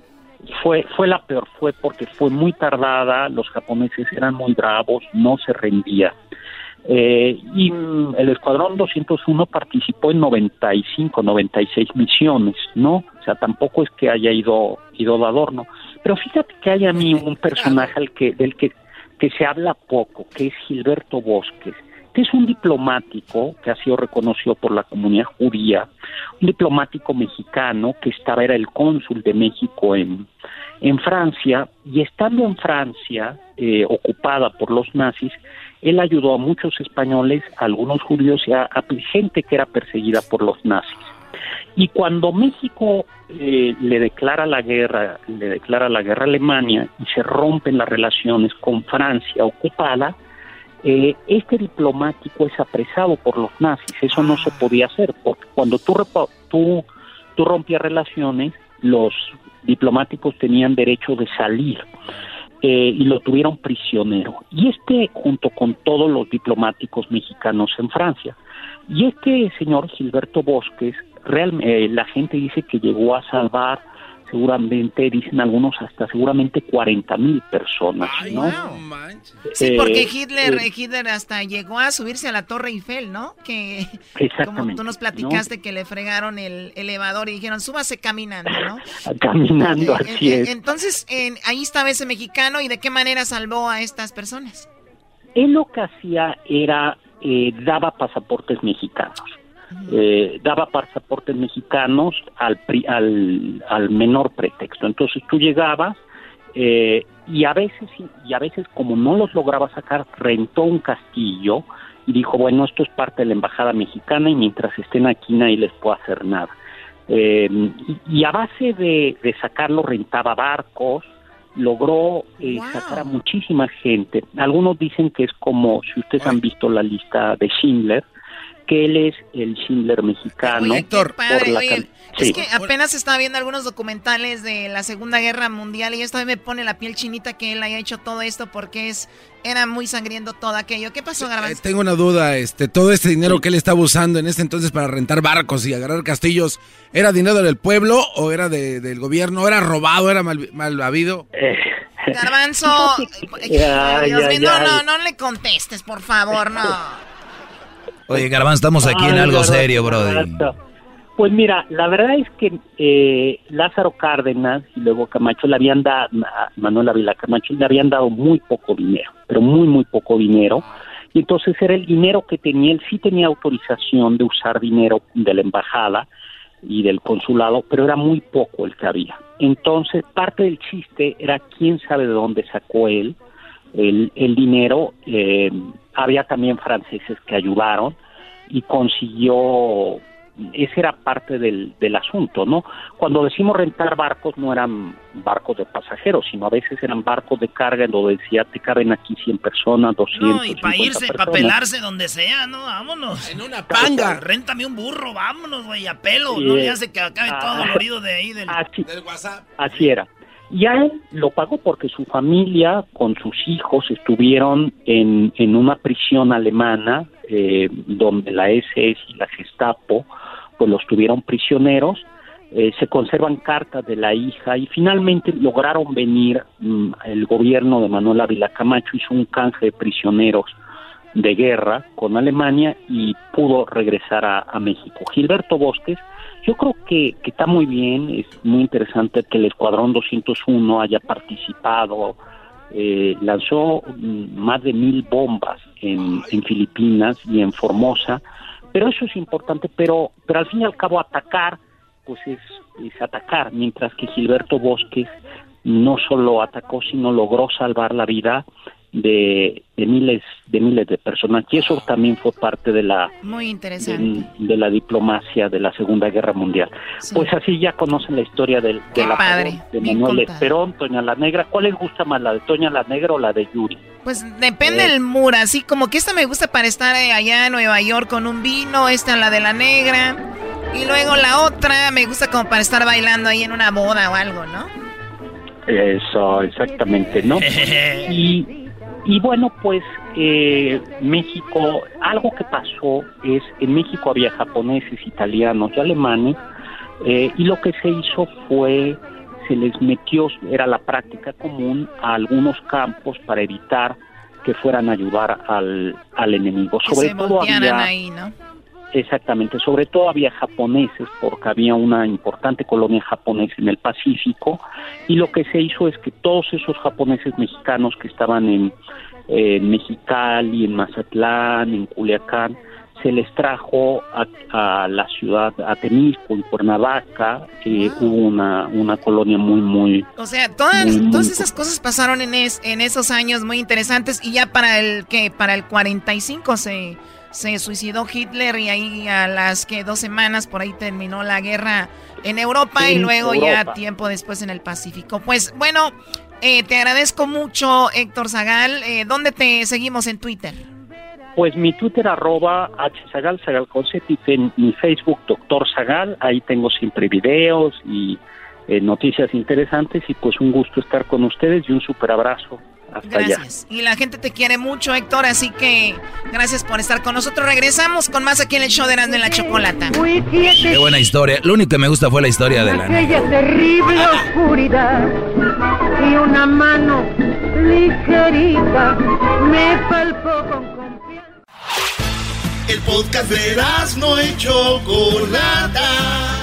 Speaker 20: Fue, fue la peor, fue porque fue muy tardada, los japoneses eran muy bravos, no se rendía. Eh, y el Escuadrón 201 participó en 95, 96 misiones, ¿no? O sea, tampoco es que haya ido, ido de adorno. Pero fíjate que hay a mí un personaje al que, del que, que se habla poco, que es Gilberto Bosques, que es un diplomático que ha sido reconocido por la comunidad judía, un diplomático mexicano que estaba, era el cónsul de México en, en Francia, y estando en Francia, eh, ocupada por los nazis, él ayudó a muchos españoles, a algunos judíos y a gente que era perseguida por los nazis. Y cuando México eh, le declara la guerra, le declara la guerra a Alemania y se rompen las relaciones con Francia ocupada, eh, este diplomático es apresado por los nazis. Eso no se podía hacer, porque cuando tú, tú, tú rompías relaciones, los diplomáticos tenían derecho de salir. Eh, y lo tuvieron prisionero. Y este, junto con todos los diplomáticos mexicanos en Francia. Y este señor Gilberto Bosques realmente eh, la gente dice que llegó a salvar seguramente, dicen algunos, hasta seguramente 40 mil personas, ¿no?
Speaker 2: Sí, porque eh, Hitler, eh, Hitler hasta llegó a subirse a la Torre Eiffel, ¿no? Que como tú nos platicaste que le fregaron el elevador y dijeron, súbase caminando, ¿no?
Speaker 20: Caminando, así es.
Speaker 2: Entonces, ahí estaba ese mexicano y de qué manera salvó a estas personas.
Speaker 20: Él lo que hacía era, daba pasaportes mexicanos eh, daba pasaportes mexicanos al, al, al, menor pretexto. Entonces tú llegabas eh, y a veces y a veces como no los lograba sacar rentó un castillo y dijo bueno esto es parte de la embajada mexicana y mientras estén aquí nadie les puede hacer nada. Eh, y, a base de, de sacarlo rentaba barcos, logró eh, sacar a muchísima gente. Algunos dicen que es como, si ustedes han visto la lista de Schindler, que él es el Schindler mexicano.
Speaker 2: Héctor, es que apenas estaba viendo algunos documentales de la Segunda Guerra Mundial y esto me pone la piel chinita que él haya hecho todo esto porque es era muy sangriento todo aquello. ¿Qué pasó, Garbanzo?
Speaker 3: Eh, tengo una duda, este, todo este dinero que él estaba usando en ese entonces para rentar barcos y agarrar castillos, ¿era dinero del pueblo o era del gobierno? ¿Era robado? ¿Era mal, mal habido?
Speaker 20: Eh,
Speaker 2: Garbanzo, no, no, no le contestes, por favor, no.
Speaker 15: Oye, estamos aquí en algo serio, brother.
Speaker 20: Pues mira, la verdad es que eh, Lázaro Cárdenas y luego Camacho le habían dado, Manuel Ávila Camacho le habían dado muy poco dinero, pero muy, muy poco dinero. Y entonces era el dinero que tenía, él sí tenía autorización de usar dinero de la embajada y del consulado, pero era muy poco el que había. Entonces, parte del chiste era quién sabe de dónde sacó él el, el dinero. Eh, había también franceses que ayudaron y consiguió ese era parte del, del asunto, ¿no? Cuando decimos rentar barcos no eran barcos de pasajeros, sino a veces eran barcos de carga en donde decía te caben aquí 100 personas, 200
Speaker 1: No, y para irse, para pelarse donde sea, ¿no? Vámonos. En una panga. Réntame un burro, vámonos, güey, a pelo. no le hace que acabe ah, todo dolorido de ahí del,
Speaker 20: del WhatsApp. Así era. Y a él lo pagó porque su familia con sus hijos estuvieron en, en una prisión alemana eh, donde la SS y la Gestapo pues los tuvieron prisioneros. Eh, se conservan cartas de la hija y finalmente lograron venir mm, el gobierno de Manuel Ávila Camacho hizo un canje de prisioneros de guerra con Alemania y pudo regresar a México. Gilberto Bosques yo creo que, está muy bien, es muy interesante que el Escuadrón 201 haya participado, eh, lanzó mm, más de mil bombas en, Filipinas y en Formosa, pero eso es importante, pero, pero al fin y al cabo atacar, pues es, es atacar, mientras que Gilberto Bosques no solo atacó, sino logró salvar la vida de, miles de miles de personas. Y eso también fue parte de la
Speaker 2: muy interesante.
Speaker 20: de, la diplomacia de la Segunda Guerra Mundial. Pues así ya conocen la historia del, de, la de Manuel Esperón Toña la Negra. ¿cuál les gusta más la de Toña la Negra o la de Yuri?
Speaker 2: Pues depende del mura así como que esta me gusta para estar eh, allá en Nueva York con un vino esta la de la Negra y luego la otra me gusta como para estar bailando ahí en una boda o algo ¿no?
Speaker 20: Eso, exactamente, ¿no? y y bueno, pues eh, México, algo que pasó es, en México había japoneses, italianos y alemanes, eh, y lo que se hizo fue, se les metió, era la práctica común, a algunos campos para evitar que fueran a ayudar al, al enemigo. Sobre todo había,
Speaker 2: ahí, ¿no?
Speaker 20: Exactamente, sobre todo había japoneses porque había una importante colonia japonesa en el Pacífico y lo que se hizo es que todos esos japoneses mexicanos que estaban en, Mexicali, en Mazatlán, en Culiacán, se les trajo a, la ciudad, a Temisco, en Cuernavaca, que ah. hubo una, una colonia muy, muy...
Speaker 2: O sea, todas, todas esas cosas pasaron en, en esos años muy interesantes y ya para el que para el 45 se se suicidó Hitler y ahí a las que dos semanas por ahí terminó la guerra en Europa y luego ya tiempo después en el Pacífico. Pues bueno, eh, te agradezco mucho Héctor Zagal. Eh, ¿Dónde te seguimos en Twitter?
Speaker 20: Pues mi Twitter arroba hzagal, Zagal y mi Facebook Doctor Zagal, ahí tengo siempre videos y eh, noticias interesantes y pues un gusto estar con ustedes y un super abrazo.
Speaker 2: Gracias. Y la gente te quiere mucho, Héctor, así que gracias por estar con nosotros. Regresamos con más aquí en el show de Erasmo en la Chocolata.
Speaker 15: Qué buena historia. Lo único que me gusta fue la historia de la...
Speaker 19: Aquella terrible oscuridad y una mano ligerita me palpó con confianza.
Speaker 10: El podcast de Erasmo y Chocolata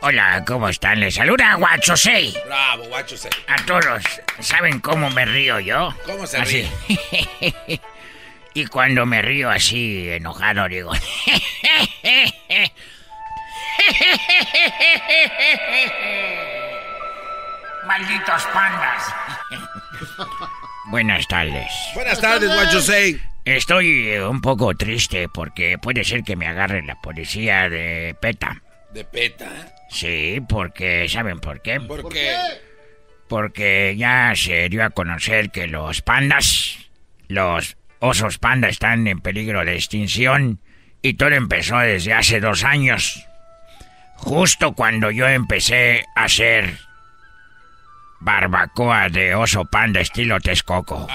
Speaker 1: Hola, ¿cómo están? Les saluda Guachosei.
Speaker 3: Bravo, Guachosei.
Speaker 1: A todos, ¿saben cómo me río yo?
Speaker 3: ¿Cómo se
Speaker 1: así.
Speaker 3: ríe?
Speaker 1: y cuando me río así, enojado, digo... Malditos pandas. Buenas tardes.
Speaker 3: Buenas tardes, Guachosei.
Speaker 1: Estoy un poco triste porque puede ser que me agarre la policía de PETA.
Speaker 3: ¿De PETA?
Speaker 1: Sí, porque ¿saben por qué?
Speaker 3: ¿Por qué?
Speaker 1: Porque ya se dio a conocer que los pandas, los osos panda están en peligro de extinción y todo empezó desde hace dos años. Justo cuando yo empecé a hacer barbacoa de oso panda estilo Texcoco.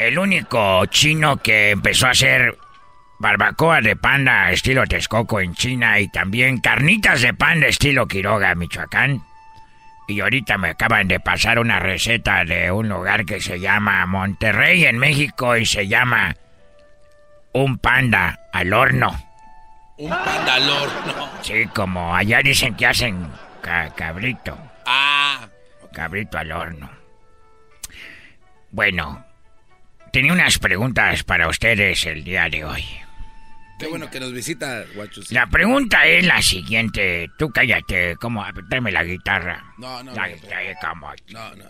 Speaker 1: El único chino que empezó a hacer barbacoa de panda estilo Texcoco en China y también carnitas de panda estilo Quiroga, Michoacán. Y ahorita me acaban de pasar una receta de un lugar que se llama Monterrey en México y se llama un panda al horno.
Speaker 3: Un panda al horno.
Speaker 1: Sí, como allá dicen que hacen ca- cabrito.
Speaker 3: Ah.
Speaker 1: Cabrito al horno. Bueno, tenía unas preguntas para ustedes el día de hoy.
Speaker 3: Qué bueno que nos visita, Guachosei.
Speaker 1: La pregunta es la siguiente. Tú cállate, ¿cómo? Tráeme la guitarra.
Speaker 3: No, no,
Speaker 1: La
Speaker 3: no. No, no.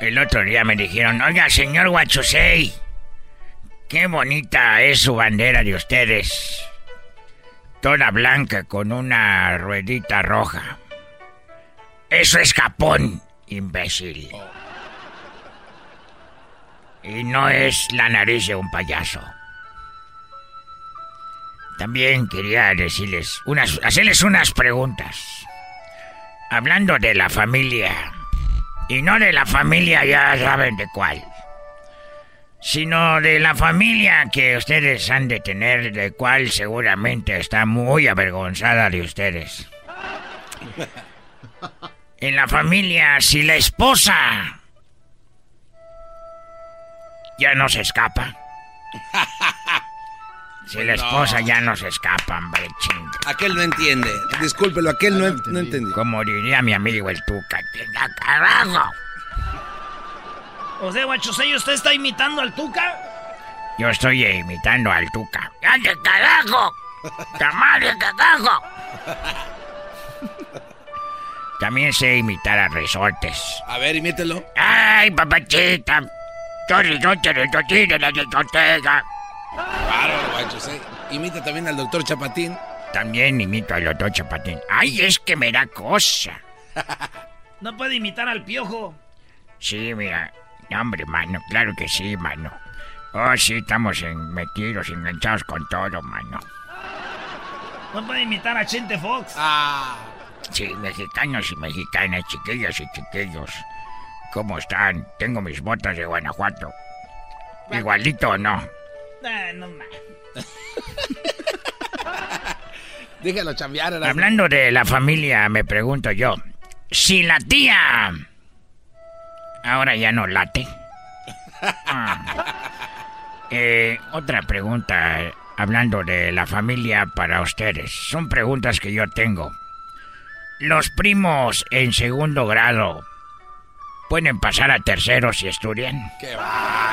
Speaker 1: El otro día me dijeron, oiga, señor Huachusei, qué bonita es su bandera de ustedes. Toda blanca con una ruedita roja. Eso es Japón, imbécil. Y no es la nariz de un payaso. También quería decirles unas, hacerles unas preguntas. Hablando de la familia, y no de la familia ya saben de cuál, sino de la familia que ustedes han de tener, de cual seguramente está muy avergonzada de ustedes. En la familia, si la esposa ya no se escapa. Si la esposa ya no se escapa, hombre, ching.
Speaker 3: Aquel no entiende. Discúlpelo, aquel no, no entendió.
Speaker 1: Como diría mi amigo el Tuca, tenga carajo.
Speaker 21: O sea, ¿usted está imitando al Tuca?
Speaker 1: Yo estoy imitando al Tuca. ¡Ande carajo! ¡Tamale carajo! También sé imitar a resortes.
Speaker 3: A ver, imítelo.
Speaker 1: ¡Ay, papachita! Yo resorte de tortilla de la.
Speaker 3: Bárbaro, Guachosei. Imita también al doctor Chapatín.
Speaker 1: También imito al doctor Chapatín. ¡Ay, es que me da cosa!
Speaker 21: No puede imitar al piojo.
Speaker 1: Sí, mira. No, hombre, mano. Claro que sí, mano. Oh, sí, estamos en- metidos, enganchados con todo, mano.
Speaker 21: No puede imitar a Chente Fox.
Speaker 3: Ah.
Speaker 1: Sí, mexicanos y mexicanas, chiquillas y chiquillos. ¿Cómo están? Tengo mis botas de Guanajuato. Igualito o no.
Speaker 21: Ah, no más.
Speaker 3: Déjalo chambear.
Speaker 1: Hablando de la familia, me pregunto yo, si la tía ahora ya no late. Ah. Eh, otra pregunta, hablando de la familia para ustedes. Son preguntas que yo tengo. Los primos en segundo grado pueden pasar a tercero si estudian.
Speaker 3: Qué va.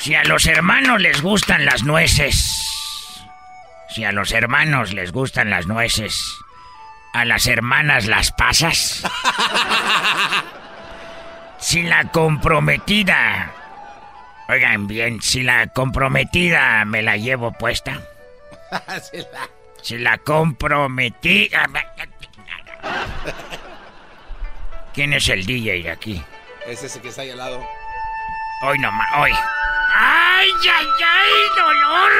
Speaker 1: Si a los hermanos les gustan las nueces. Si a los hermanos les gustan las nueces. A las hermanas las pasas. Si la comprometida. Oigan bien, si la comprometida me la llevo puesta.
Speaker 3: La-
Speaker 1: Si la comprometida. ¿Quién es el DJ de aquí?
Speaker 3: Es ese que está ahí al lado.
Speaker 1: Hoy nomás, hoy. ¡Ay, ay, ay, dolor!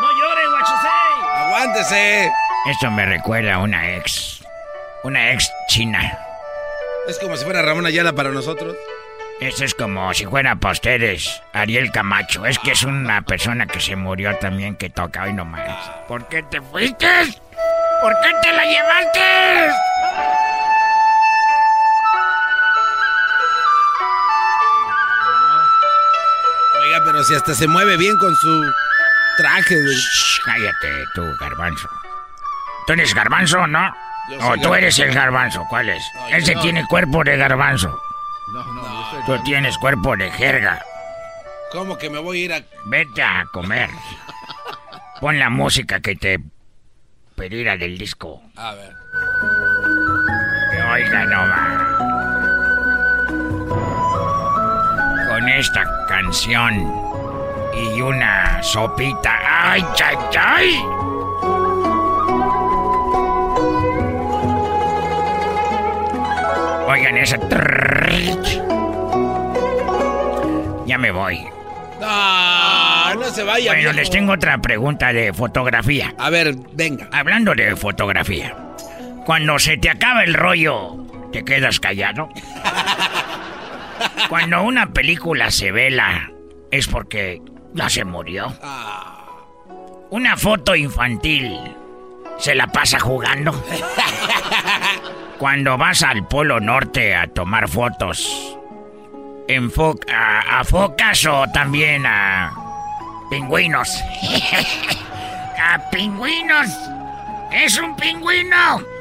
Speaker 21: ¡No llore, Guachosei!
Speaker 3: ¡Aguántese!
Speaker 1: Esto me recuerda a una ex. Una ex china.
Speaker 3: Es como si fuera Ramón Ayala para nosotros.
Speaker 1: Esto es como si fuera para ustedes, Ariel Camacho. Es que es una persona que se murió también que toca hoy nomás. ¿Por qué te fuiste?
Speaker 22: ¿Por qué te la llevaste?
Speaker 3: Oiga, pero si hasta se mueve bien con su traje. De...
Speaker 22: cállate, tú, garbanzo. ¿Tú eres garbanzo, no? O tú eres el garbanzo, ¿cuál es? Ese tiene cuerpo de garbanzo.
Speaker 16: No, no, yo
Speaker 22: Tú tienes cuerpo de jerga.
Speaker 3: ¿Cómo que me voy a ir a.?
Speaker 22: Vete a comer. Pon la música que te pedirá del disco.
Speaker 3: A ver.
Speaker 22: Que oiga nomás. Con esta canción y una sopita. ¡Ay, chay, chay! Oigan. Ya me voy.
Speaker 3: No, se vaya.
Speaker 22: Bueno,
Speaker 3: viejo.
Speaker 22: les tengo otra pregunta de fotografía.
Speaker 3: A ver, venga.
Speaker 22: Hablando de fotografía. Cuando se te acaba el rollo, ¿te quedas callado? Cuando una película se vela, es porque ya se murió. Una foto infantil, ¿se la pasa jugando? Cuando vas al Polo Norte a tomar fotos, enfo- a, a focas o también a pingüinos. a pingüinos. Es un pingüino.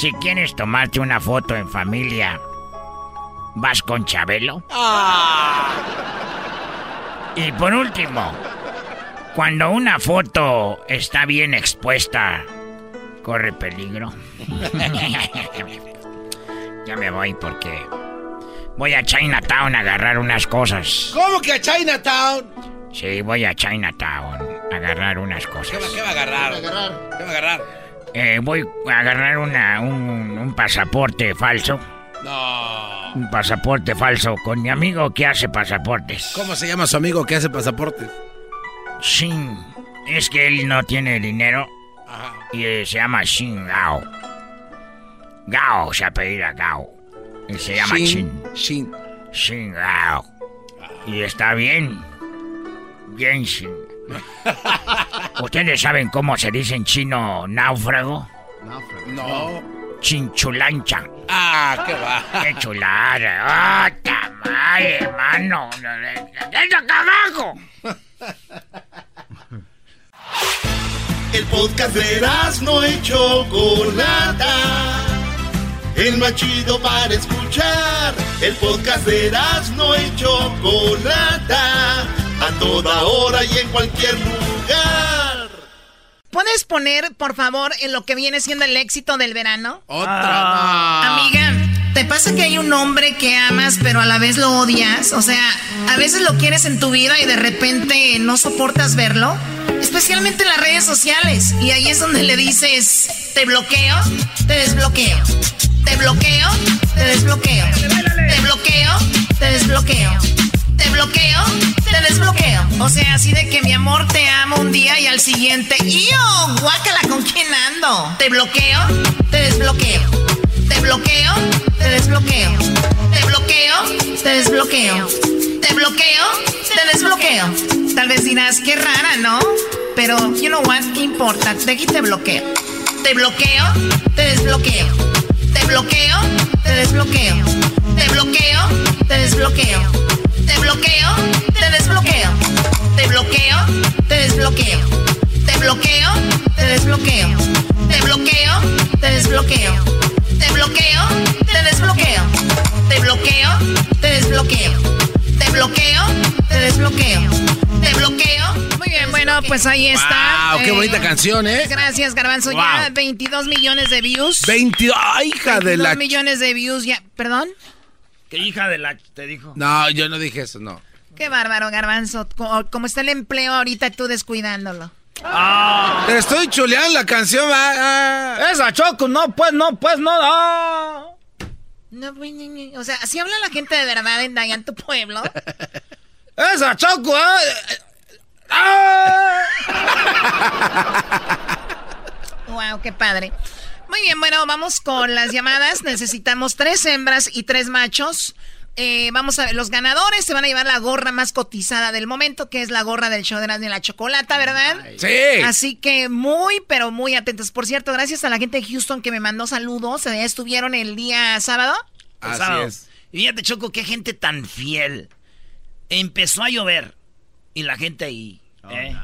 Speaker 22: Si quieres tomarte una foto en familia, ¿vas con Chabelo? Y por último, cuando una foto está bien expuesta, corre peligro. ya me voy porque voy a Chinatown a agarrar unas cosas.
Speaker 3: ¿Cómo que a Chinatown?
Speaker 22: Sí, voy a Chinatown a agarrar unas cosas.
Speaker 3: ¿Qué va, qué va a agarrar? ¿Qué va a agarrar? ¿Qué va a agarrar?
Speaker 22: Eh, voy a agarrar una, un, un pasaporte falso.
Speaker 3: No.
Speaker 22: Un pasaporte falso con mi amigo que hace pasaportes.
Speaker 3: ¿Cómo se llama su amigo que hace pasaportes?
Speaker 22: Shin. Es que él no tiene dinero. Y eh, se llama Shin Gao. Gao se apellida Gao. Y se llama
Speaker 3: Shin,
Speaker 22: Shin.
Speaker 3: Shin.
Speaker 22: Gao. Y está bien. Bien Shin. ¿Ustedes saben cómo se dice en chino náufrago?
Speaker 3: No.
Speaker 22: Chinchulancha.
Speaker 3: Ah, qué va.
Speaker 22: ¡Qué chulada! ¡Ah, tamal, hermano! ¡Eso abajo!
Speaker 10: El podcast de no y Chocolata. El más chido para escuchar. El podcast de no y Chocolata. A toda hora y en cualquier lugar.
Speaker 2: ¿Puedes poner, por favor, en lo que viene siendo el éxito del verano?
Speaker 3: Otra.
Speaker 2: Amiga, ¿te pasa que hay un hombre que amas pero a la vez lo odias? O sea, a veces lo quieres en tu vida y de repente no soportas verlo. Especialmente en las redes sociales. Y ahí es donde le dices, te bloqueo, te desbloqueo. Te bloqueo, te desbloqueo. Te bloqueo, te desbloqueo. Te bloqueo, te desbloqueo. O sea, así de que mi amor te amo un día y al siguiente. ¡Yo! Guácala, ¿con quién ando? Te bloqueo, te desbloqueo. Te bloqueo, te desbloqueo. Te bloqueo, te desbloqueo. Te bloqueo, te desbloqueo. Tal vez dirás, qué rara, ¿no? Pero, you know what, ¿qué importa? De aquí te bloqueo. Te bloqueo, te desbloqueo. Te bloqueo, te desbloqueo. Te bloqueo, te desbloqueo. Te bloqueo, te desbloqueo. Te bloqueo, te desbloqueo. Te bloqueo, te desbloqueo. Te bloqueo, te desbloqueo. Te bloqueo, te desbloqueo. Te bloqueo, te desbloqueo. Te bloqueo, te desbloqueo. Te bloqueo. Muy bien, bueno, pues ahí está.
Speaker 3: Wow, qué bonita canción, ¿eh?
Speaker 2: Gracias, Garbanzo.
Speaker 3: Wow.
Speaker 2: Ya 22 millones de views.
Speaker 3: 22. ¡Ay, hija de
Speaker 2: 22
Speaker 3: la.
Speaker 2: millones de views ya. ¿Perdón?
Speaker 22: ¿Qué hija de la te dijo?
Speaker 3: No, yo no dije eso, no.
Speaker 2: Qué bárbaro, Garbanzo. Co- Como está el empleo ahorita, tú descuidándolo.
Speaker 3: Te estoy chuleando la canción, va. ah.
Speaker 5: Esa Choco, no, pues, no, pues, no. Ah.
Speaker 2: No, o sea, así habla la gente de verdad en, en tu pueblo.
Speaker 5: Esa Choco, eh.
Speaker 2: wow, qué padre. Muy bien, bueno, vamos con las llamadas. Necesitamos tres hembras y tres machos. Eh, vamos a ver, los ganadores se van a llevar la gorra más cotizada del momento, que es la gorra del show de la, de la chocolata, ¿verdad?
Speaker 3: Sí.
Speaker 2: Así que muy, pero muy atentos. Por cierto, gracias a la gente de Houston que me mandó saludos. Ya estuvieron el día sábado.
Speaker 3: Así
Speaker 1: Sábado.
Speaker 3: es.
Speaker 1: Y fíjate, Choco, qué gente tan fiel. Empezó a llover. Y la gente ahí. ¿eh?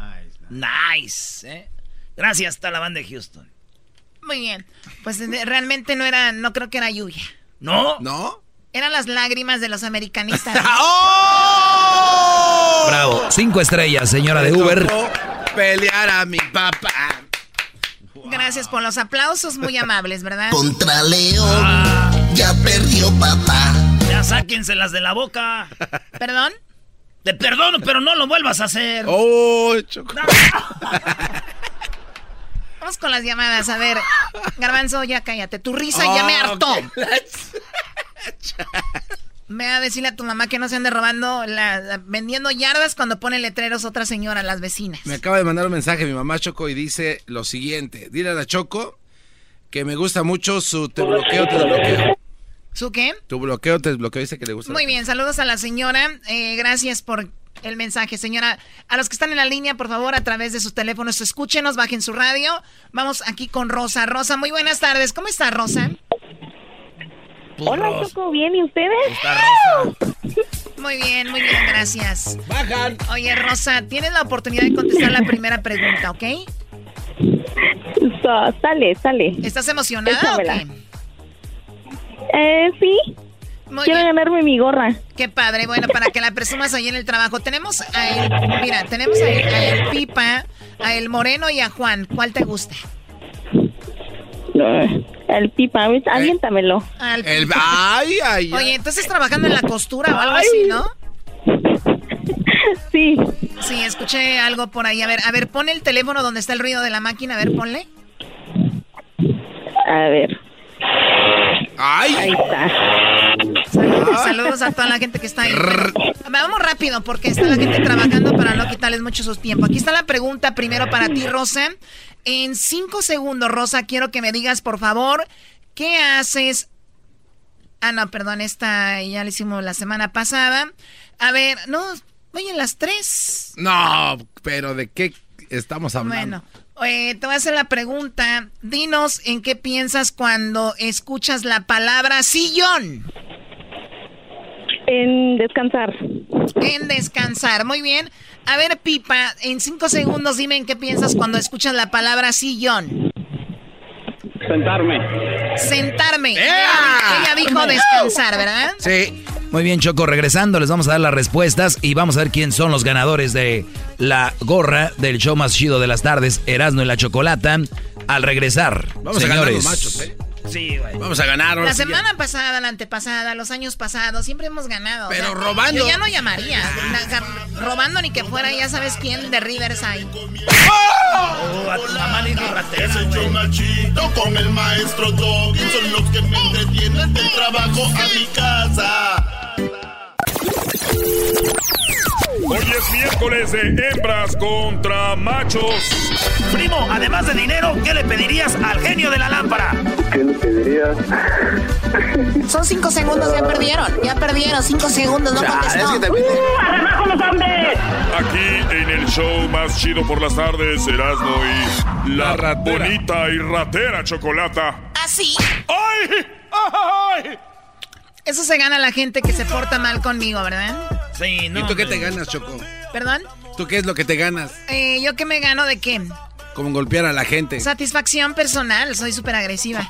Speaker 1: Nice. ¿eh? Gracias a la banda de Houston.
Speaker 2: Muy bien. Pues eh, realmente no era, no creo que era lluvia.
Speaker 1: ¿No?
Speaker 3: ¿No?
Speaker 2: Eran las lágrimas de los americanistas.
Speaker 15: Bravo. Cinco estrellas, señora de Uber.
Speaker 3: Pelear a mi papá.
Speaker 2: Gracias por los aplausos, muy amables, ¿verdad?
Speaker 23: Contra León, ya perdió papá.
Speaker 1: Ya sáquenselas de la boca.
Speaker 2: ¿Perdón?
Speaker 1: Te perdono, pero no lo vuelvas a hacer.
Speaker 3: Oh, Choco.
Speaker 2: Vamos con las llamadas, a ver. Garbanzo, ya cállate. Tu risa ya me
Speaker 3: Oh,
Speaker 2: hartó. Ve a decirle a tu mamá que no se ande robando, la- la- vendiendo yardas cuando pone letreros otra señora, las vecinas.
Speaker 3: Me acaba de mandar un mensaje mi mamá Choco y dice lo siguiente. Dile a la Choco que me gusta mucho su te bloqueo, te desbloqueo.
Speaker 2: ¿Su qué?
Speaker 3: Tu bloqueo, te desbloqueo. Dice que le gusta.
Speaker 2: Muy bien, saludos a la señora. Eh, gracias por el mensaje, señora. A los que están en la línea, por favor, a través de sus teléfonos, escúchenos, bajen su radio. Vamos aquí con Rosa. Rosa, muy buenas tardes. ¿Cómo está, Rosa?
Speaker 24: Hola, Choco, ¿bien? ¿Y ustedes?
Speaker 2: Muy bien, muy bien, gracias. Bajan. Oye, Rosa, tienes la oportunidad de contestar la primera pregunta, ¿ok?
Speaker 24: So, sale, sale.
Speaker 2: ¿Estás emocionada o qué?
Speaker 24: Eh, sí.
Speaker 2: Muy
Speaker 24: Quiero
Speaker 2: bien.
Speaker 24: ganarme mi gorra.
Speaker 2: Qué padre, bueno, para que la presumas ahí en el trabajo. Tenemos a el, mira, tenemos a el, a el Pipa, a el Moreno y a Juan. ¿Cuál te gusta?
Speaker 24: No, el pipa,
Speaker 3: Eh.
Speaker 24: aviéntamelo.
Speaker 2: Al
Speaker 3: El,
Speaker 2: Pipa.
Speaker 3: ay, ay, ay.
Speaker 2: Oye, entonces trabajando en la costura o algo así, ¿no?
Speaker 24: Sí.
Speaker 2: Sí, escuché algo por ahí. A ver, a ver, pon el teléfono donde está el ruido de la máquina. A ver, ponle.
Speaker 24: A ver.
Speaker 3: Ay.
Speaker 24: Ahí está.
Speaker 2: Saludos, saludos a toda la gente que está ahí. Pero, vamos rápido porque está la gente trabajando para no quitarles mucho su tiempo. Aquí está la pregunta primero para ti, Rosa. En cinco segundos, Rosa, quiero que me digas, por favor, ¿qué haces? Ah, no, perdón, esta ya la hicimos la semana pasada. A ver, no, oye, las tres.
Speaker 3: No, pero ¿de qué estamos hablando?
Speaker 2: Bueno, eh, te voy a hacer la pregunta. Dinos en qué piensas cuando escuchas la palabra sillón.
Speaker 24: En descansar.
Speaker 2: En descansar, muy bien. A ver, Pipa, en cinco segundos dime en qué piensas cuando escuchas la palabra sillón.
Speaker 18: Sentarme.
Speaker 2: Sentarme. Ella dijo descansar, ¿verdad?
Speaker 15: Sí. Muy bien, Choco. Regresando, les vamos a dar las respuestas y vamos a ver quién son los ganadores de la gorra del show más chido de las tardes, Erasmo y la Chocolata. Al regresar,
Speaker 3: Vamos a ganar
Speaker 15: señores.
Speaker 3: los machos, ¿eh?
Speaker 1: Sí, güey.
Speaker 3: Vamos a ganar.
Speaker 2: La
Speaker 3: sí ya.
Speaker 2: semana pasada, la antepasada, los años pasados, siempre hemos ganado.
Speaker 3: Pero robando.
Speaker 2: Yo ya no llamaría. Ga- robando ni que fuera, ya sabes quién de Riverside.
Speaker 1: Oh, a tu mamá dijo ratera,
Speaker 10: chido con el maestro Doggy. Son los que me entretienen del trabajo a mi casa.
Speaker 8: Hoy es miércoles de hembras contra machos.
Speaker 1: Primo, además de dinero, ¿qué le pedirías al genio de la lámpara?
Speaker 25: ¿Qué le pedirías?
Speaker 2: Son cinco segundos, ya perdieron. Ya perdieron, cinco segundos, no contestó.
Speaker 8: Aquí en el show más chido por las tardes, Erasmo y la, bonita y ratera chocolata.
Speaker 2: Así.
Speaker 8: ¡Ay! ¡Ay!
Speaker 2: Eso se gana la gente que se porta mal conmigo, ¿verdad?
Speaker 1: Sí, no.
Speaker 3: ¿Y tú qué te ganas, Choco?
Speaker 2: ¿Perdón?
Speaker 3: ¿Tú qué es lo que te ganas?
Speaker 2: Eh, ¿Yo qué me gano de qué?
Speaker 3: Como golpear a la gente.
Speaker 2: Satisfacción personal, soy súper agresiva.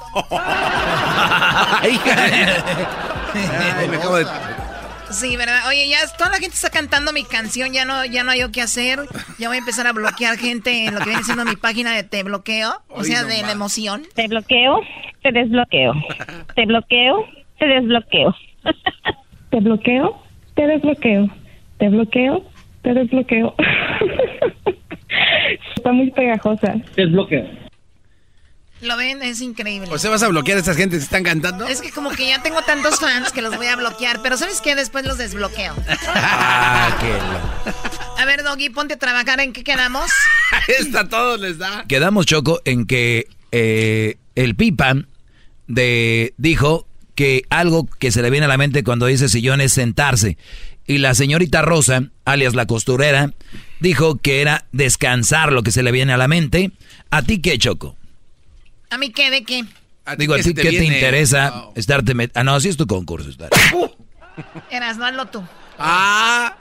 Speaker 3: Ay, Ay, me acabo de...
Speaker 2: Sí, ¿verdad? Oye, ya toda la gente está cantando mi canción, ya no, ya no hay yo qué hacer. Ya voy a empezar a bloquear gente en lo que viene siendo mi página de te bloqueo, o
Speaker 24: Ay,
Speaker 2: sea,
Speaker 24: no
Speaker 2: de la emoción.
Speaker 24: Te bloqueo, te desbloqueo. Te bloqueo, te desbloqueo. Te bloqueo, te desbloqueo. Te bloqueo, te desbloqueo. Está muy pegajosa.
Speaker 25: Desbloqueo.
Speaker 2: ¿Lo ven? Es increíble.
Speaker 3: ¿O sea, vas a bloquear a estas gentes que están cantando?
Speaker 2: Es que como que ya tengo tantos fans que los voy a bloquear, pero ¿sabes qué? Después los desbloqueo.
Speaker 15: Ah, qué lo-
Speaker 2: A ver, Doggy, ponte a trabajar. ¿En qué quedamos?
Speaker 3: Esta todos les da.
Speaker 15: Quedamos, Choco, en que eh, el Pipa de, dijo que algo que se le viene a la mente cuando dice sillón es sentarse. Y la señorita Rosa, alias la costurera, dijo que era descansar lo que se le viene a la mente. ¿A ti qué, Choco?
Speaker 2: ¿A mí qué? ¿De qué?
Speaker 15: Digo, ¿a ti qué te interesa estarte met- Ah, no, así es tu concurso.
Speaker 2: Eras, no hazlo tú.
Speaker 1: Ah.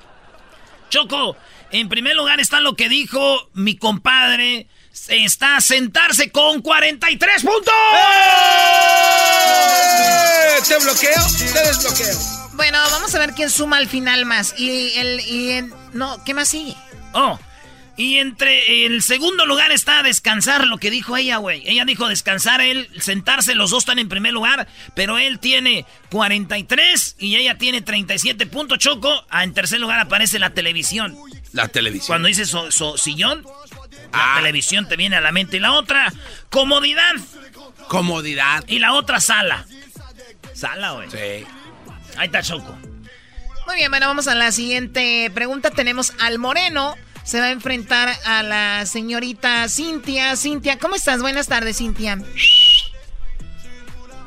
Speaker 1: Choco, en primer lugar está lo que dijo mi compadre. Está a sentarse con 43 puntos.
Speaker 3: ¡Eh! Te bloqueo, te desbloqueo.
Speaker 2: Bueno, vamos a ver quién suma al final más. Y el. Y el- no, ¿qué más sigue?
Speaker 1: Oh, y entre el segundo lugar está descansar, lo que dijo ella, güey. Ella dijo descansar, él sentarse, los dos están en primer lugar, pero él tiene 43 y ella tiene 37 puntos, Choco. Ah, en tercer lugar aparece la televisión.
Speaker 3: La televisión.
Speaker 1: Cuando dices so- so- sillón, la televisión te viene a la mente. Y la otra, comodidad.
Speaker 3: Comodidad.
Speaker 1: Y la otra, sala. Sala, güey.
Speaker 3: Sí.
Speaker 1: Ahí está Choco.
Speaker 2: Muy bien, bueno, vamos a la siguiente pregunta. Tenemos al Moreno. Se va a enfrentar a la señorita Cintia. Cintia, ¿cómo estás? Buenas tardes, Cintia.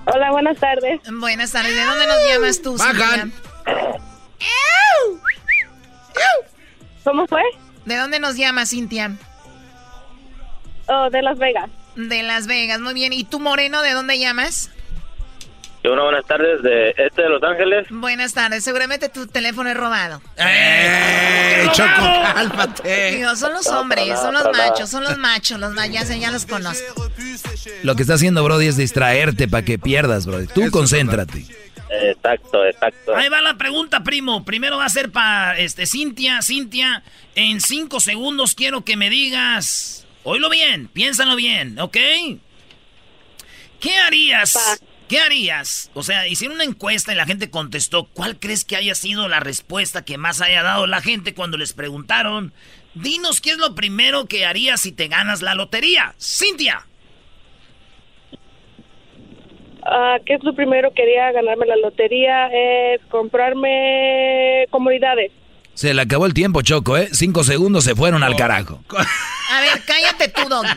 Speaker 24: Hola, buenas tardes.
Speaker 2: Buenas tardes. ¿De dónde nos llamas tú,
Speaker 24: Bajan.
Speaker 2: Cintia?
Speaker 24: ¿Cómo fue?
Speaker 2: ¿De dónde nos llamas, Cintia?
Speaker 24: Oh, de Las Vegas.
Speaker 2: De Las Vegas, muy bien. ¿Y tú, Moreno, de dónde llamas?
Speaker 26: Una buenas tardes de este de Los Ángeles.
Speaker 2: Buenas tardes. Seguramente tu teléfono es robado.
Speaker 3: ¡Eh, Choco, cálmate!
Speaker 2: Digo, son los
Speaker 26: No,
Speaker 2: hombres, son los machos, son los machos, los ma- ya, sé, ya los conozco.
Speaker 15: Lo que está haciendo Brody es distraerte para que pierdas, Brody. Tú concéntrate.
Speaker 26: Exacto, exacto.
Speaker 1: Ahí va la pregunta, primo. Primero va a ser para este, Cintia. Cintia, en cinco segundos quiero que me digas. Oílo bien, piénsalo bien, ¿ok? ¿Qué harías? ¿Qué harías? O sea, hicieron una encuesta y la gente contestó. ¿Cuál crees que haya sido la respuesta que más haya dado la gente cuando les preguntaron? Dinos qué es lo primero que harías si te ganas la lotería. Cintia.
Speaker 24: Ah, ¿Qué es lo primero? Quería ganarme la lotería. Es comprarme comodidades.
Speaker 15: Se le acabó el tiempo, Choco, ¿eh? Cinco segundos se fueron al carajo.
Speaker 2: A ver, cállate tú, Doggy.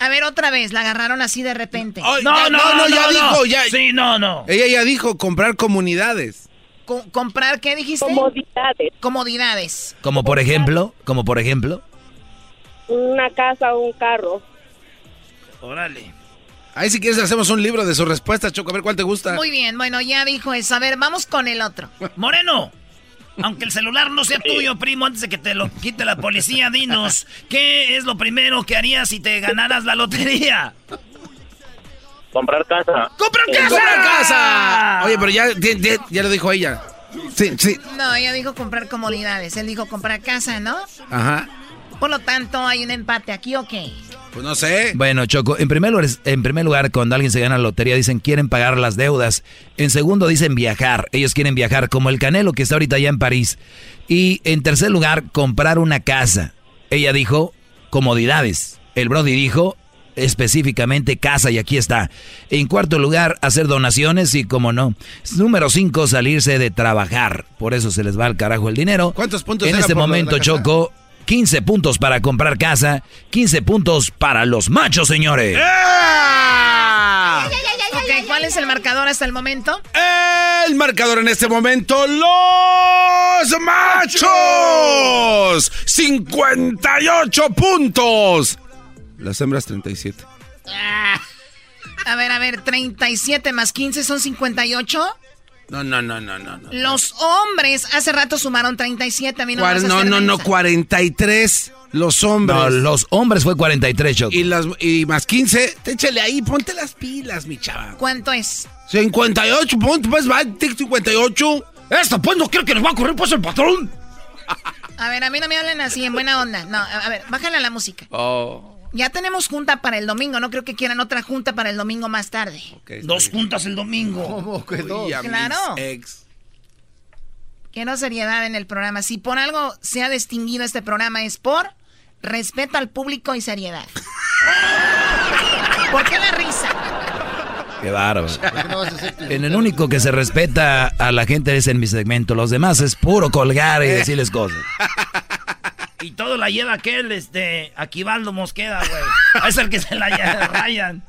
Speaker 2: A ver, otra vez, la agarraron así de repente.
Speaker 3: Ay, ya- ya dijo, ya.
Speaker 1: Sí, no, no.
Speaker 3: Ella ya dijo comprar comunidades.
Speaker 2: Co- ¿Comprar qué dijiste?
Speaker 24: Comodidades.
Speaker 2: Comodidades.
Speaker 15: Como por ejemplo, como por ejemplo.
Speaker 24: Una casa o un carro.
Speaker 1: Órale.
Speaker 3: Ahí si quieres hacemos un libro de sus respuestas, Choco, a ver cuál te gusta.
Speaker 2: Muy bien, bueno, ya dijo eso. A ver, vamos con el otro.
Speaker 1: Moreno, aunque el celular no sea tuyo, primo, antes de que te lo quite la policía, dinos, ¿qué es lo primero que harías si te ganaras la lotería?
Speaker 26: Comprar casa.
Speaker 1: ¡Comprar casa!
Speaker 3: ¡Comprar casa! Oye, pero ya, ya, ya- ya lo dijo ella. Sí, sí.
Speaker 2: No, ella dijo comprar comodidades. Él dijo comprar casa, ¿no?
Speaker 3: Ajá.
Speaker 2: Por lo tanto, ¿hay un empate aquí o qué?
Speaker 3: Pues no sé.
Speaker 15: Bueno, Choco, en primer, lugar, en primer lugar, cuando alguien se gana la lotería, dicen quieren pagar las deudas. En segundo, dicen viajar. Ellos quieren viajar, como el Canelo que está ahorita allá en París. Y en tercer lugar, comprar una casa. Ella dijo comodidades. El Brody dijo específicamente casa y aquí está. En cuarto lugar, hacer donaciones y como no. Número cinco, salirse de trabajar. Por eso se les va al carajo el dinero.
Speaker 3: ¿Cuántos puntos
Speaker 15: En este momento? Choco, 15 puntos para comprar casa, 15 puntos para los machos, señores.
Speaker 3: ¡Eh!
Speaker 2: Ok, ¿cuál es el marcador hasta el momento?
Speaker 3: El marcador en este momento, los machos. 58 puntos. Las hembras 37.
Speaker 2: A ver, a ver, 37 más 15 son 58.
Speaker 3: No, no, no, no, no. no.
Speaker 2: Los hombres hace rato sumaron 37. A mí no, me
Speaker 3: Cuar- no, no, no,
Speaker 2: mensa.
Speaker 3: 43 los hombres.
Speaker 15: No, los hombres fue 43, Choco.
Speaker 3: Y, las, y más 15, te échale ahí, ponte las pilas, mi chava.
Speaker 2: ¿Cuánto es?
Speaker 3: 58 puntos, pues va, tic, 58. Esto, pues no creo que nos va a correr pues el patrón.
Speaker 2: A ver, a mí no me hablen así, en buena onda. No, a a ver, bájale a la música.
Speaker 3: Oh.
Speaker 2: Ya tenemos junta para el domingo. No creo que quieran otra junta para el domingo más tarde.
Speaker 1: Dos juntas el domingo.
Speaker 3: ¿Cómo que dos?
Speaker 2: Claro. Quiero seriedad en el programa. Si por algo se ha distinguido este programa es por respeto al público y seriedad. ¿Por qué la risa?
Speaker 15: Qué bárbaro. En el único que se respeta a la gente es en mi segmento. Los demás es puro colgar y decirles cosas.
Speaker 1: Y todo la lleva aquel, este, Aquivaldo Mosqueda, güey. Es el que se la lleva, Ryan.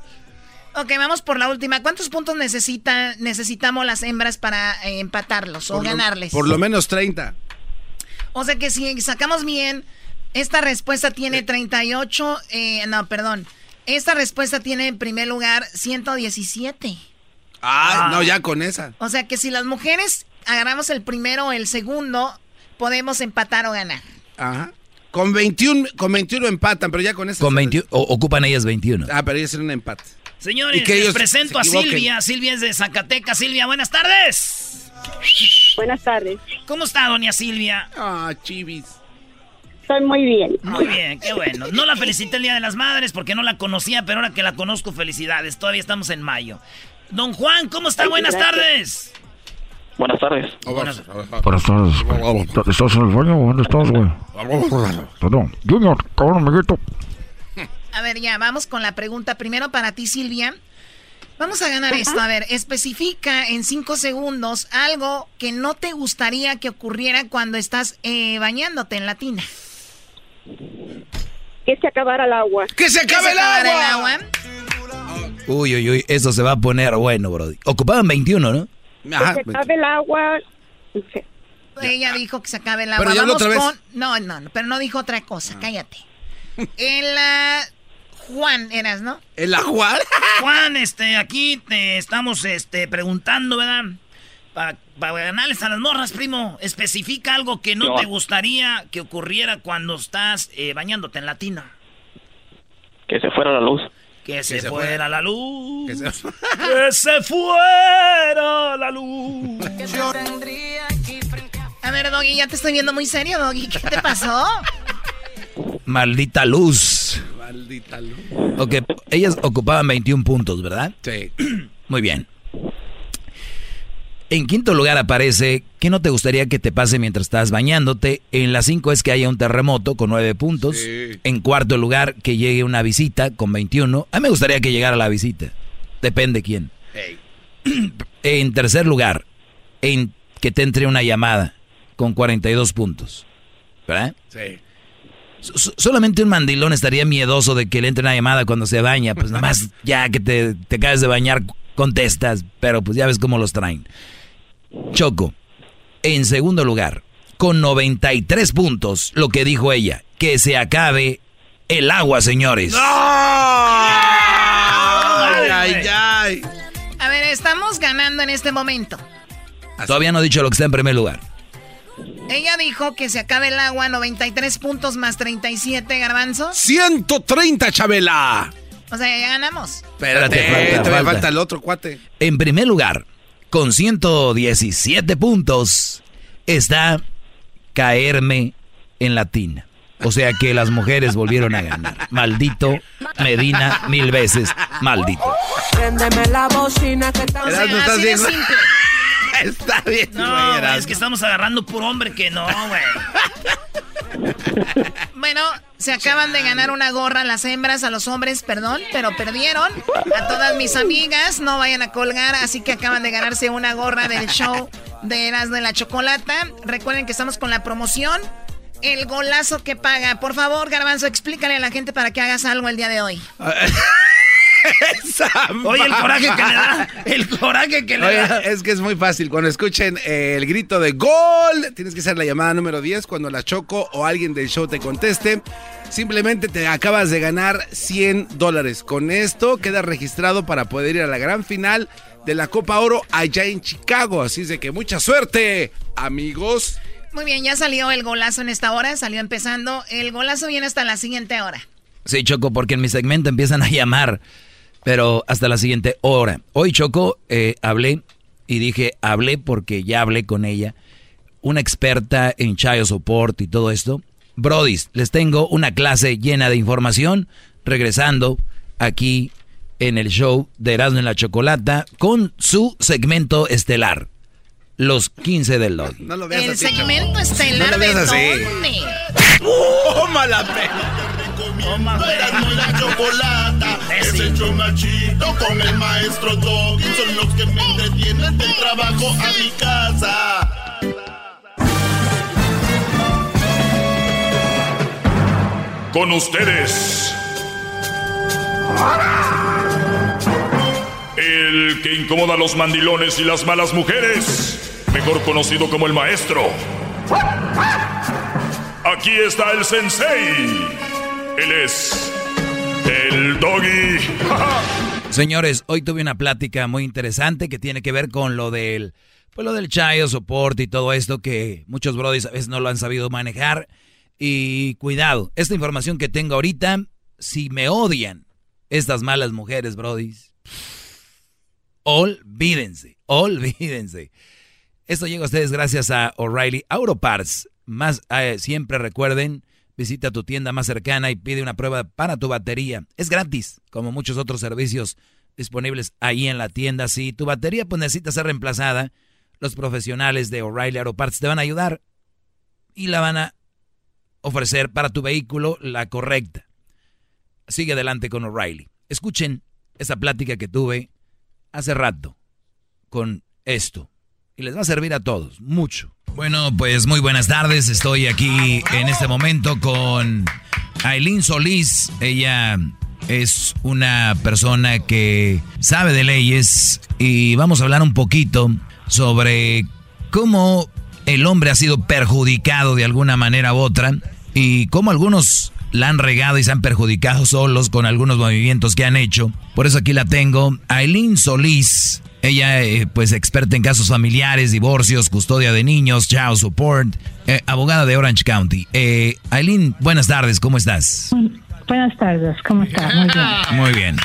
Speaker 2: Ok, vamos por la última. ¿Cuántos puntos necesita, necesitamos las hembras para eh, empatarlos o ganarles?
Speaker 3: por lo menos 30.
Speaker 2: O sea que si sacamos bien, esta respuesta tiene 38, eh, no, perdón. Esta respuesta tiene en primer lugar 117.
Speaker 3: Ah, no, ya con esa.
Speaker 2: O sea que si las mujeres agarramos el primero o el segundo, podemos empatar o ganar.
Speaker 3: Ajá. Con 21, con 21 empatan, pero ya con esa.
Speaker 15: Con 21, ocupan ellas 21.
Speaker 3: Ah, pero ellas en un empate.
Speaker 1: Señores, les presento a Silvia. Silvia es de Zacatecas. Silvia, buenas tardes.
Speaker 12: Buenas tardes.
Speaker 1: ¿Cómo está, doña Silvia?
Speaker 3: Ah, chivis.
Speaker 12: Estoy muy bien.
Speaker 1: Muy bien, qué bueno. No la felicité el Día de las Madres porque no la conocía, pero ahora que la conozco, felicidades. Todavía estamos en mayo. Don Juan, ¿cómo está? Buenas tardes.
Speaker 27: Buenas tardes.
Speaker 28: Buenas, tardes. ¿Estás en el baño o dónde estás, güey? Perdón. Junior, cabrón, amiguito.
Speaker 2: A ver, ya, vamos con la pregunta. Primero para ti, Silvia. Vamos a ganar esto. A ver, especifica en cinco segundos algo que no te gustaría que ocurriera cuando estás eh, bañándote en la tina.
Speaker 12: Que se acabara el agua.
Speaker 3: ¡Que se acabe el, agua!
Speaker 15: Uy, uy, uy, eso se va a poner bueno, bro. Ocupaban 21, ¿no?
Speaker 12: Que se acabe el agua.
Speaker 2: Ella dijo que se acabe el agua. Pero Vamos otra vez. con... No, no, no, pero no dijo otra cosa, cállate. En la Juan eras, ¿no?
Speaker 3: ¿En la Juan?
Speaker 1: Juan, este, aquí te estamos este, preguntando, ¿verdad? Para, ganarles a las morras, primo, especifica algo que no, te gustaría que ocurriera cuando estás eh, bañándote en la tina.
Speaker 27: Que se fuera la luz.
Speaker 1: Que, se, fuera, la luz. Que se, fuera la luz.
Speaker 2: A ver, Doggy, ya te estoy viendo muy serio, Doggy. ¿Qué te pasó?
Speaker 15: Maldita luz.
Speaker 3: Maldita luz.
Speaker 15: Ok, ellas ocupaban 21 puntos, ¿verdad?
Speaker 3: Sí.
Speaker 15: Muy bien. En quinto lugar aparece, ¿qué no te gustaría que te pase mientras estás bañándote? En la cinco es que haya un terremoto con nueve puntos. En cuarto lugar, que llegue una visita con 21. A mí me gustaría que llegara la visita. Depende quién. En tercer lugar, en que te entre una llamada con 42 puntos. ¿Verdad?
Speaker 3: Sí
Speaker 15: solamente un mandilón estaría miedoso de que le entre una llamada cuando se baña. Pues nada más ya que te, te acabes de bañar, contestas. Pero pues ya ves cómo los traen. Choco, en segundo lugar, con 93 puntos, lo que dijo ella, que se acabe el agua, señores.
Speaker 3: Ay, ay, ay.
Speaker 2: A ver, estamos ganando en este momento.
Speaker 15: Todavía no he dicho lo que está en primer lugar.
Speaker 2: Ella dijo que se acabe el agua, 93 puntos más 37, garbanzos.
Speaker 3: 130, Chabela.
Speaker 2: O sea, ya ganamos.
Speaker 3: Espérate, falta, falta. falta el otro cuate.
Speaker 15: En primer lugar, con 117 puntos, está caerme en latina. O sea que las mujeres volvieron a ganar. Maldito Medina mil veces. Maldito.
Speaker 7: Préndeme la bocina que está...
Speaker 2: simple.
Speaker 3: Está bien,
Speaker 1: No, es que estamos agarrando por hombre que no, güey.
Speaker 2: Bueno, se acaban de ganar una gorra las hembras a los hombres, perdón, pero perdieron. A todas mis amigas, no vayan a colgar, así que acaban de ganarse una gorra del show de Eras de la Chocolata. Recuerden que estamos con la promoción. El golazo que paga. Por favor, Garbanzo, explícale a la gente para que hagas algo el día de hoy.
Speaker 1: Oye, el coraje que le da. El coraje que le da.
Speaker 3: Es que es muy fácil. Cuando escuchen el grito de gol, tienes que hacer la llamada número 10 cuando la choco o alguien del show te conteste. Simplemente te acabas de ganar 100 dólares. Con esto queda registrado para poder ir a la gran final de la Copa Oro allá en Chicago. Así es de que mucha suerte, amigos.
Speaker 2: Muy bien, ya salió el golazo en esta hora, salió empezando. El golazo viene hasta la siguiente hora.
Speaker 15: Sí, Choco, porque en mi segmento empiezan a llamar pero hasta la siguiente hora. Hoy Choco, eh, hablé y dije, hablé porque ya hablé con ella, una experta en child support y todo esto. Brodis, les tengo una clase llena de información regresando aquí en el show de Erasmo en la Chocolata con su segmento estelar. Los 15 del LOL.
Speaker 2: No lo veas el segmento estelar
Speaker 3: no
Speaker 2: de
Speaker 3: dónde. ¡Oh, mala
Speaker 10: Erasmo y la chocolata Es el show más chido con el maestro Doggy Son los que me entretienen del trabajo a mi casa
Speaker 8: Con ustedes que incomoda a los mandilones y las malas mujeres, mejor conocido como el maestro. Aquí está el sensei. Él es el doggy.
Speaker 15: Señores, hoy tuve una plática muy interesante que tiene que ver con lo del, pues lo del chayo, soporte y todo esto que muchos brodis a veces no lo han sabido manejar. Y cuidado, esta información que tengo ahorita, si me odian estas malas mujeres, brodis, olvídense, olvídense. Esto llega a ustedes gracias a O'Reilly Auto. Más, eh, siempre recuerden, visita tu tienda más cercana y pide una prueba para tu batería. Es gratis, como muchos otros servicios disponibles ahí en la tienda. Si tu batería pues, necesita ser reemplazada, los profesionales de O'Reilly Auto Parts te van a ayudar y la van a ofrecer para tu vehículo la correcta. Sigue adelante con O'Reilly. Escuchen esa plática que tuve hace rato con esto. Y les va a servir a todos, mucho. Bueno, pues muy buenas tardes. Estoy aquí en este momento con Aileen Solís. Ella es una persona que sabe de leyes y vamos a hablar un poquito sobre cómo el hombre ha sido perjudicado de alguna manera u otra y cómo algunos la han regado y se han perjudicado solos con algunos movimientos que han hecho. Por eso aquí la tengo. Aileen Solís ella, eh, pues, experta en casos familiares, divorcios, custodia de niños, child support, eh, abogada de Orange County. Eh, Aileen, buenas tardes, ¿cómo estás?
Speaker 29: Buenas tardes, ¿cómo estás? Muy bien.
Speaker 15: Muy bien.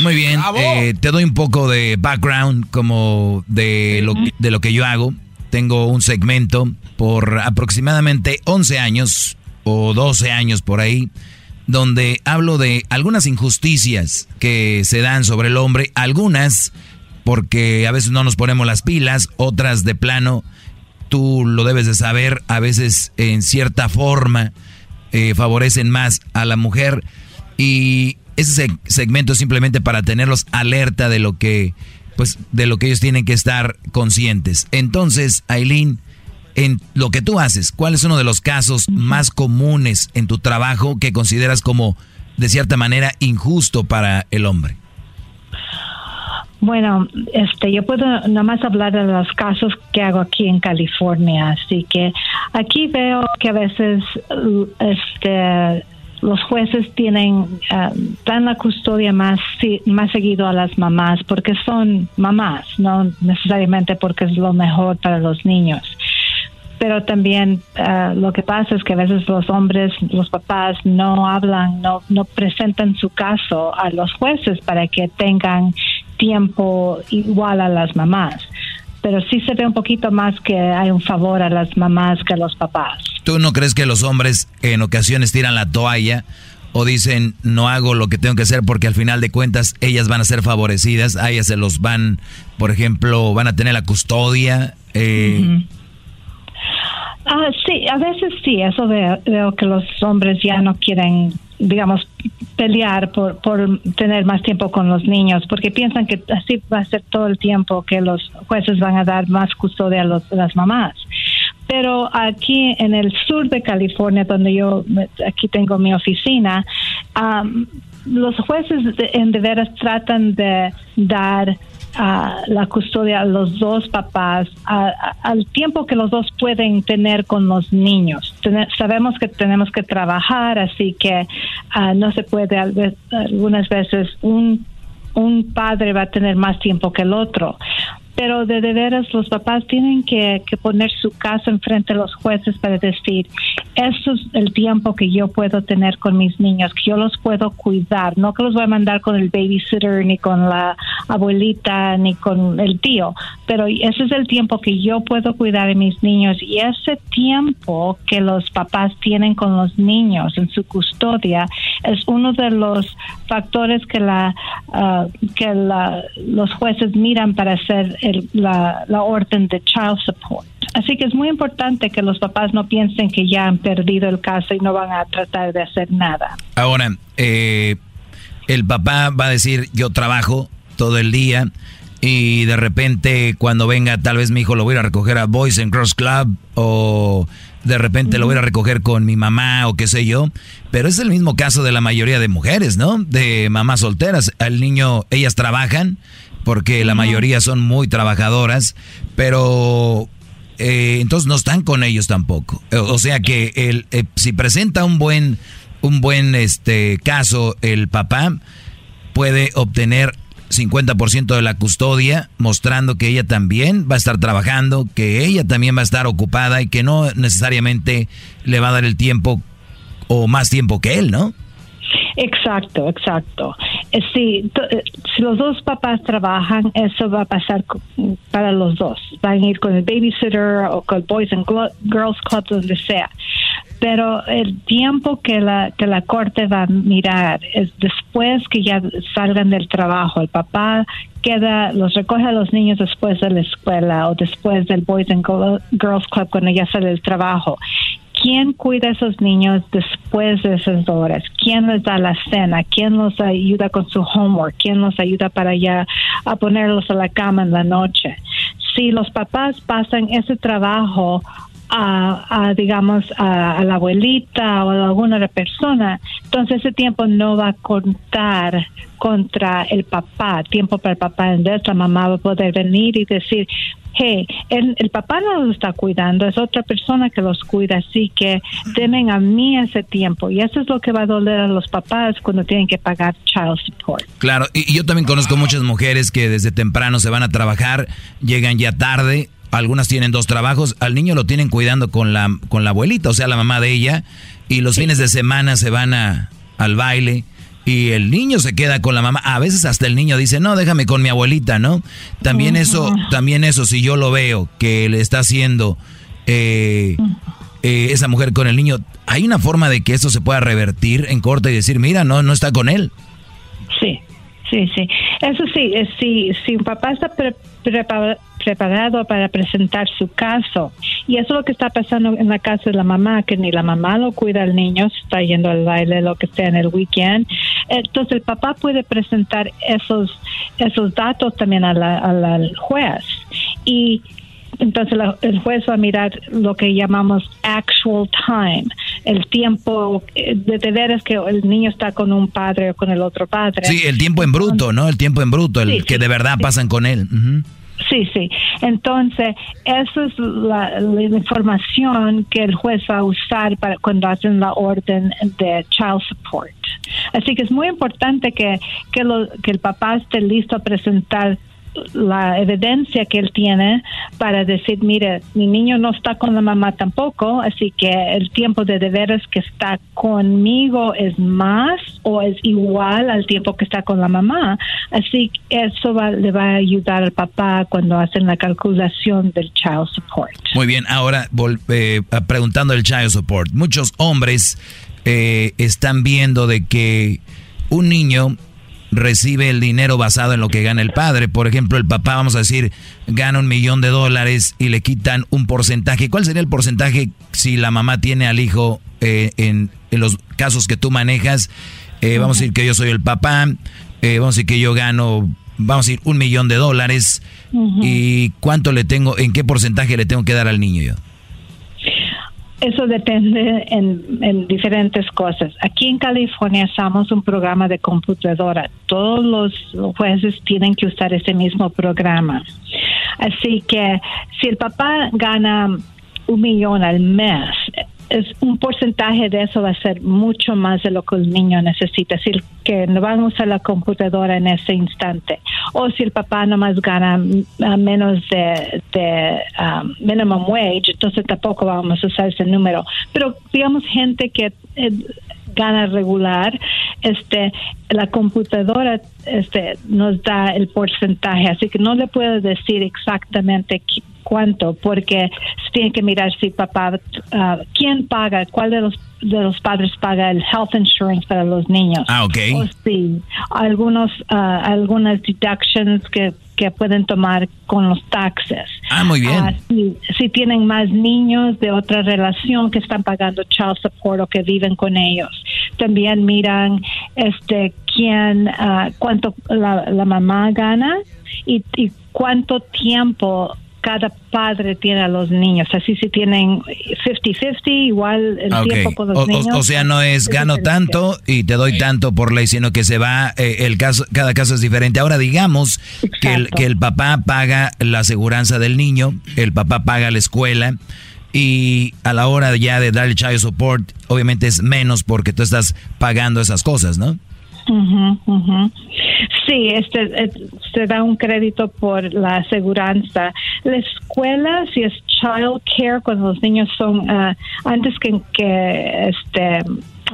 Speaker 15: Muy bien, eh, te doy un poco de background como de lo, de lo que yo hago. Tengo un segmento por aproximadamente 11 años o 12 años por ahí, donde hablo de algunas injusticias que se dan sobre el hombre, algunas porque a veces no nos ponemos las pilas, otras de plano, tú lo debes de saber, a veces en cierta forma eh, favorecen más a la mujer y ese segmento es simplemente para tenerlos alerta de lo que pues de lo que ellos tienen que estar conscientes. Entonces, Aileen, en lo que tú haces, ¿cuál es uno de los casos más comunes en tu trabajo que consideras como de cierta manera injusto para el hombre?
Speaker 29: Bueno, este, yo puedo nada más hablar de los casos que hago aquí en California, así que aquí veo que a veces este, los jueces tienen uh, dan la custodia más más seguido a las mamás porque son mamás, no necesariamente porque es lo mejor para los niños. Pero también uh, lo que pasa es que a veces los hombres, los papás no hablan, no, no presentan su caso a los jueces para que tengan tiempo igual a las mamás. Pero sí se ve un poquito más que hay un favor a las mamás que a los papás.
Speaker 15: ¿Tú no crees que los hombres en ocasiones tiran la toalla o dicen no hago lo que tengo que hacer porque al final de cuentas ellas van a ser favorecidas, a ellas se los van, por ejemplo, van a tener la custodia? Eh,
Speaker 29: Ah, sí, a veces sí, eso veo, veo, que los hombres ya no quieren, digamos, pelear por, por tener más tiempo con los niños, porque piensan que así va a ser todo el tiempo que los jueces van a dar más custodia a, los, las mamás. Pero aquí en el sur de California, donde yo aquí tengo mi oficina, los jueces de, en de veras tratan de dar la custodia a los dos papás al tiempo que los dos pueden tener con los niños. sabemos que tenemos que trabajar, así que ah, no se puede algunas veces un un padre va a tener más tiempo que el otro pero de, veras los papás tienen que, poner su caso enfrente de los jueces para decir, esto es el tiempo que yo puedo tener con mis niños, que yo los puedo cuidar, no que los voy a mandar con el babysitter, ni con la abuelita, ni con el tío, pero ese es el tiempo que yo puedo cuidar de mis niños y ese tiempo que los papás tienen con los niños en su custodia es uno de los factores que la ah, que la, los jueces miran para hacer la, orden de child support. Así que es muy importante que los papás no piensen que ya han perdido el caso y no van a tratar de hacer nada.
Speaker 15: Ahora, eh, el papá va a decir, yo trabajo todo el día y de repente cuando venga tal vez mi hijo lo voy a recoger a Boys and Cross Club o de repente lo voy a recoger con mi mamá o qué sé yo. Pero es el mismo caso de la mayoría de mujeres, ¿no? De mamás solteras. Al niño, ellas trabajan porque la mayoría son muy trabajadoras, pero eh, entonces no están con ellos tampoco. O sea que el, eh, si presenta un buen, un buen este, caso el papá, puede obtener 50% de la custodia, mostrando que ella también va a estar trabajando, que ella también va a estar ocupada y que no necesariamente le va a dar el tiempo o más tiempo que él, ¿no?
Speaker 29: Exacto, exacto. Eh, si, eh, si los dos papás trabajan, eso va a pasar para los dos. Van a ir con el babysitter o con el Boys and Girls Club, donde sea. Pero el tiempo que la, que la corte va a mirar es después que ya salgan del trabajo. El papá queda, los recoge a los niños después de la escuela o después del Boys and Girls Club cuando ya sale del trabajo. ¿Quién cuida a esos niños después de esas horas? ¿Quién les da la cena? ¿Quién los ayuda con su homework? ¿Quién los ayuda para ya a ponerlos a la cama en la noche? Si los papás pasan ese trabajo a, digamos, a, la abuelita o a alguna otra persona, entonces ese tiempo no va a contar contra el papá, tiempo para el papá. Entonces la mamá va a poder venir y decir, hey, el, el, papá no los está cuidando, es otra persona que los cuida, así que denme a mí ese tiempo. Y eso es lo que va a doler a los papás cuando tienen que pagar child support.
Speaker 15: Claro, y yo también conozco muchas mujeres que desde temprano se van a trabajar, llegan ya tarde, algunas tienen dos trabajos, al niño lo tienen cuidando con la, con la abuelita, o sea, la mamá de ella, y los fines de semana se van a, al baile y el niño se queda con la mamá. A veces hasta el niño dice, no, déjame con mi abuelita, ¿no? También eso, también eso, si yo lo veo que le está haciendo eh, eh, esa mujer con el niño, ¿hay una forma de que eso se pueda revertir en corte y decir, mira, no, no está con él?
Speaker 29: Sí, sí, sí. Eso sí, si, si un papá está preparado preparado para presentar su caso. Y eso es lo que está pasando en la casa de la mamá, que ni la mamá lo cuida al niño, está yendo al baile, lo que sea en el weekend. Entonces el papá puede presentar esos, esos datos también al juez. Y entonces el juez va a mirar lo que llamamos actual time, el tiempo de deberes que el niño está con un padre o con el otro padre.
Speaker 15: Sí, el tiempo en bruto, ¿no? El tiempo en bruto, el que de verdad pasan con él.
Speaker 29: Sí, sí. Entonces, esa es la, información que el juez va a usar para cuando hacen la orden de child support. Así que es muy importante que, que, lo, que el papá esté listo a presentar la evidencia que él tiene para decir, mire, mi niño no está con la mamá tampoco, así que el tiempo de deberes que está conmigo es más o es igual al tiempo que está con la mamá. Así que eso le va a ayudar al papá cuando hacen la calculación del child support.
Speaker 15: Muy bien, ahora eh, preguntando el child support. Muchos hombres eh, están viendo de que un niño recibe el dinero basado en lo que gana el padre. Por ejemplo, el papá, vamos a decir, gana un millón de dólares y le quitan un porcentaje. ¿Cuál sería el porcentaje si la mamá tiene al hijo eh, en, los casos que tú manejas? Eh, vamos a decir que yo soy el papá, eh, vamos a decir que yo gano, vamos a decir, un millón de dólares. ¿Y cuánto le tengo, en qué porcentaje le tengo que dar al niño yo?
Speaker 29: Eso depende en, diferentes cosas. Aquí en California usamos un programa de computadora. Todos los jueces tienen que usar ese mismo programa. Así que si el papá gana un millón al mes, es un porcentaje de eso va a ser mucho más de lo que el niño necesita, es decir, que no van a usar la computadora en ese instante. O si el papá nomás gana menos de, de um, minimum wage, entonces tampoco vamos a usar ese número. Pero digamos gente que eh, gana regular, este, la computadora este, nos da el porcentaje, así que no le puedo decir exactamente cuánto, porque se tiene que mirar si papá, uh, quién paga, cuál de los de los padres paga el health insurance para los niños.
Speaker 15: Ah, ok.
Speaker 29: O sí, algunos, uh, algunas deductions que, que pueden tomar con los taxes.
Speaker 15: Ah, muy bien.
Speaker 29: Uh, si, si, tienen más niños de otra relación que están pagando child support o que viven con ellos. También miran este quién, cuánto la, la mamá gana y, y cuánto tiempo cada padre tiene a los niños. Así si tienen 50-50, igual el
Speaker 15: Ah,
Speaker 29: tiempo los
Speaker 15: O, o-
Speaker 29: niños.
Speaker 15: o sea, no es gano tanto y te doy tanto por ley, sino que se va, eh, el caso, cada caso es diferente. Ahora digamos que el, que el papá paga la aseguranza del niño, el papá paga la escuela y a la hora ya de dar el child support, obviamente es menos porque tú estás pagando esas cosas, ¿no?
Speaker 29: Ujú, ujú. Sí, este, eh, se da un crédito por la aseguranza. La escuela, si es child care, cuando los niños son, ah, antes que, que este,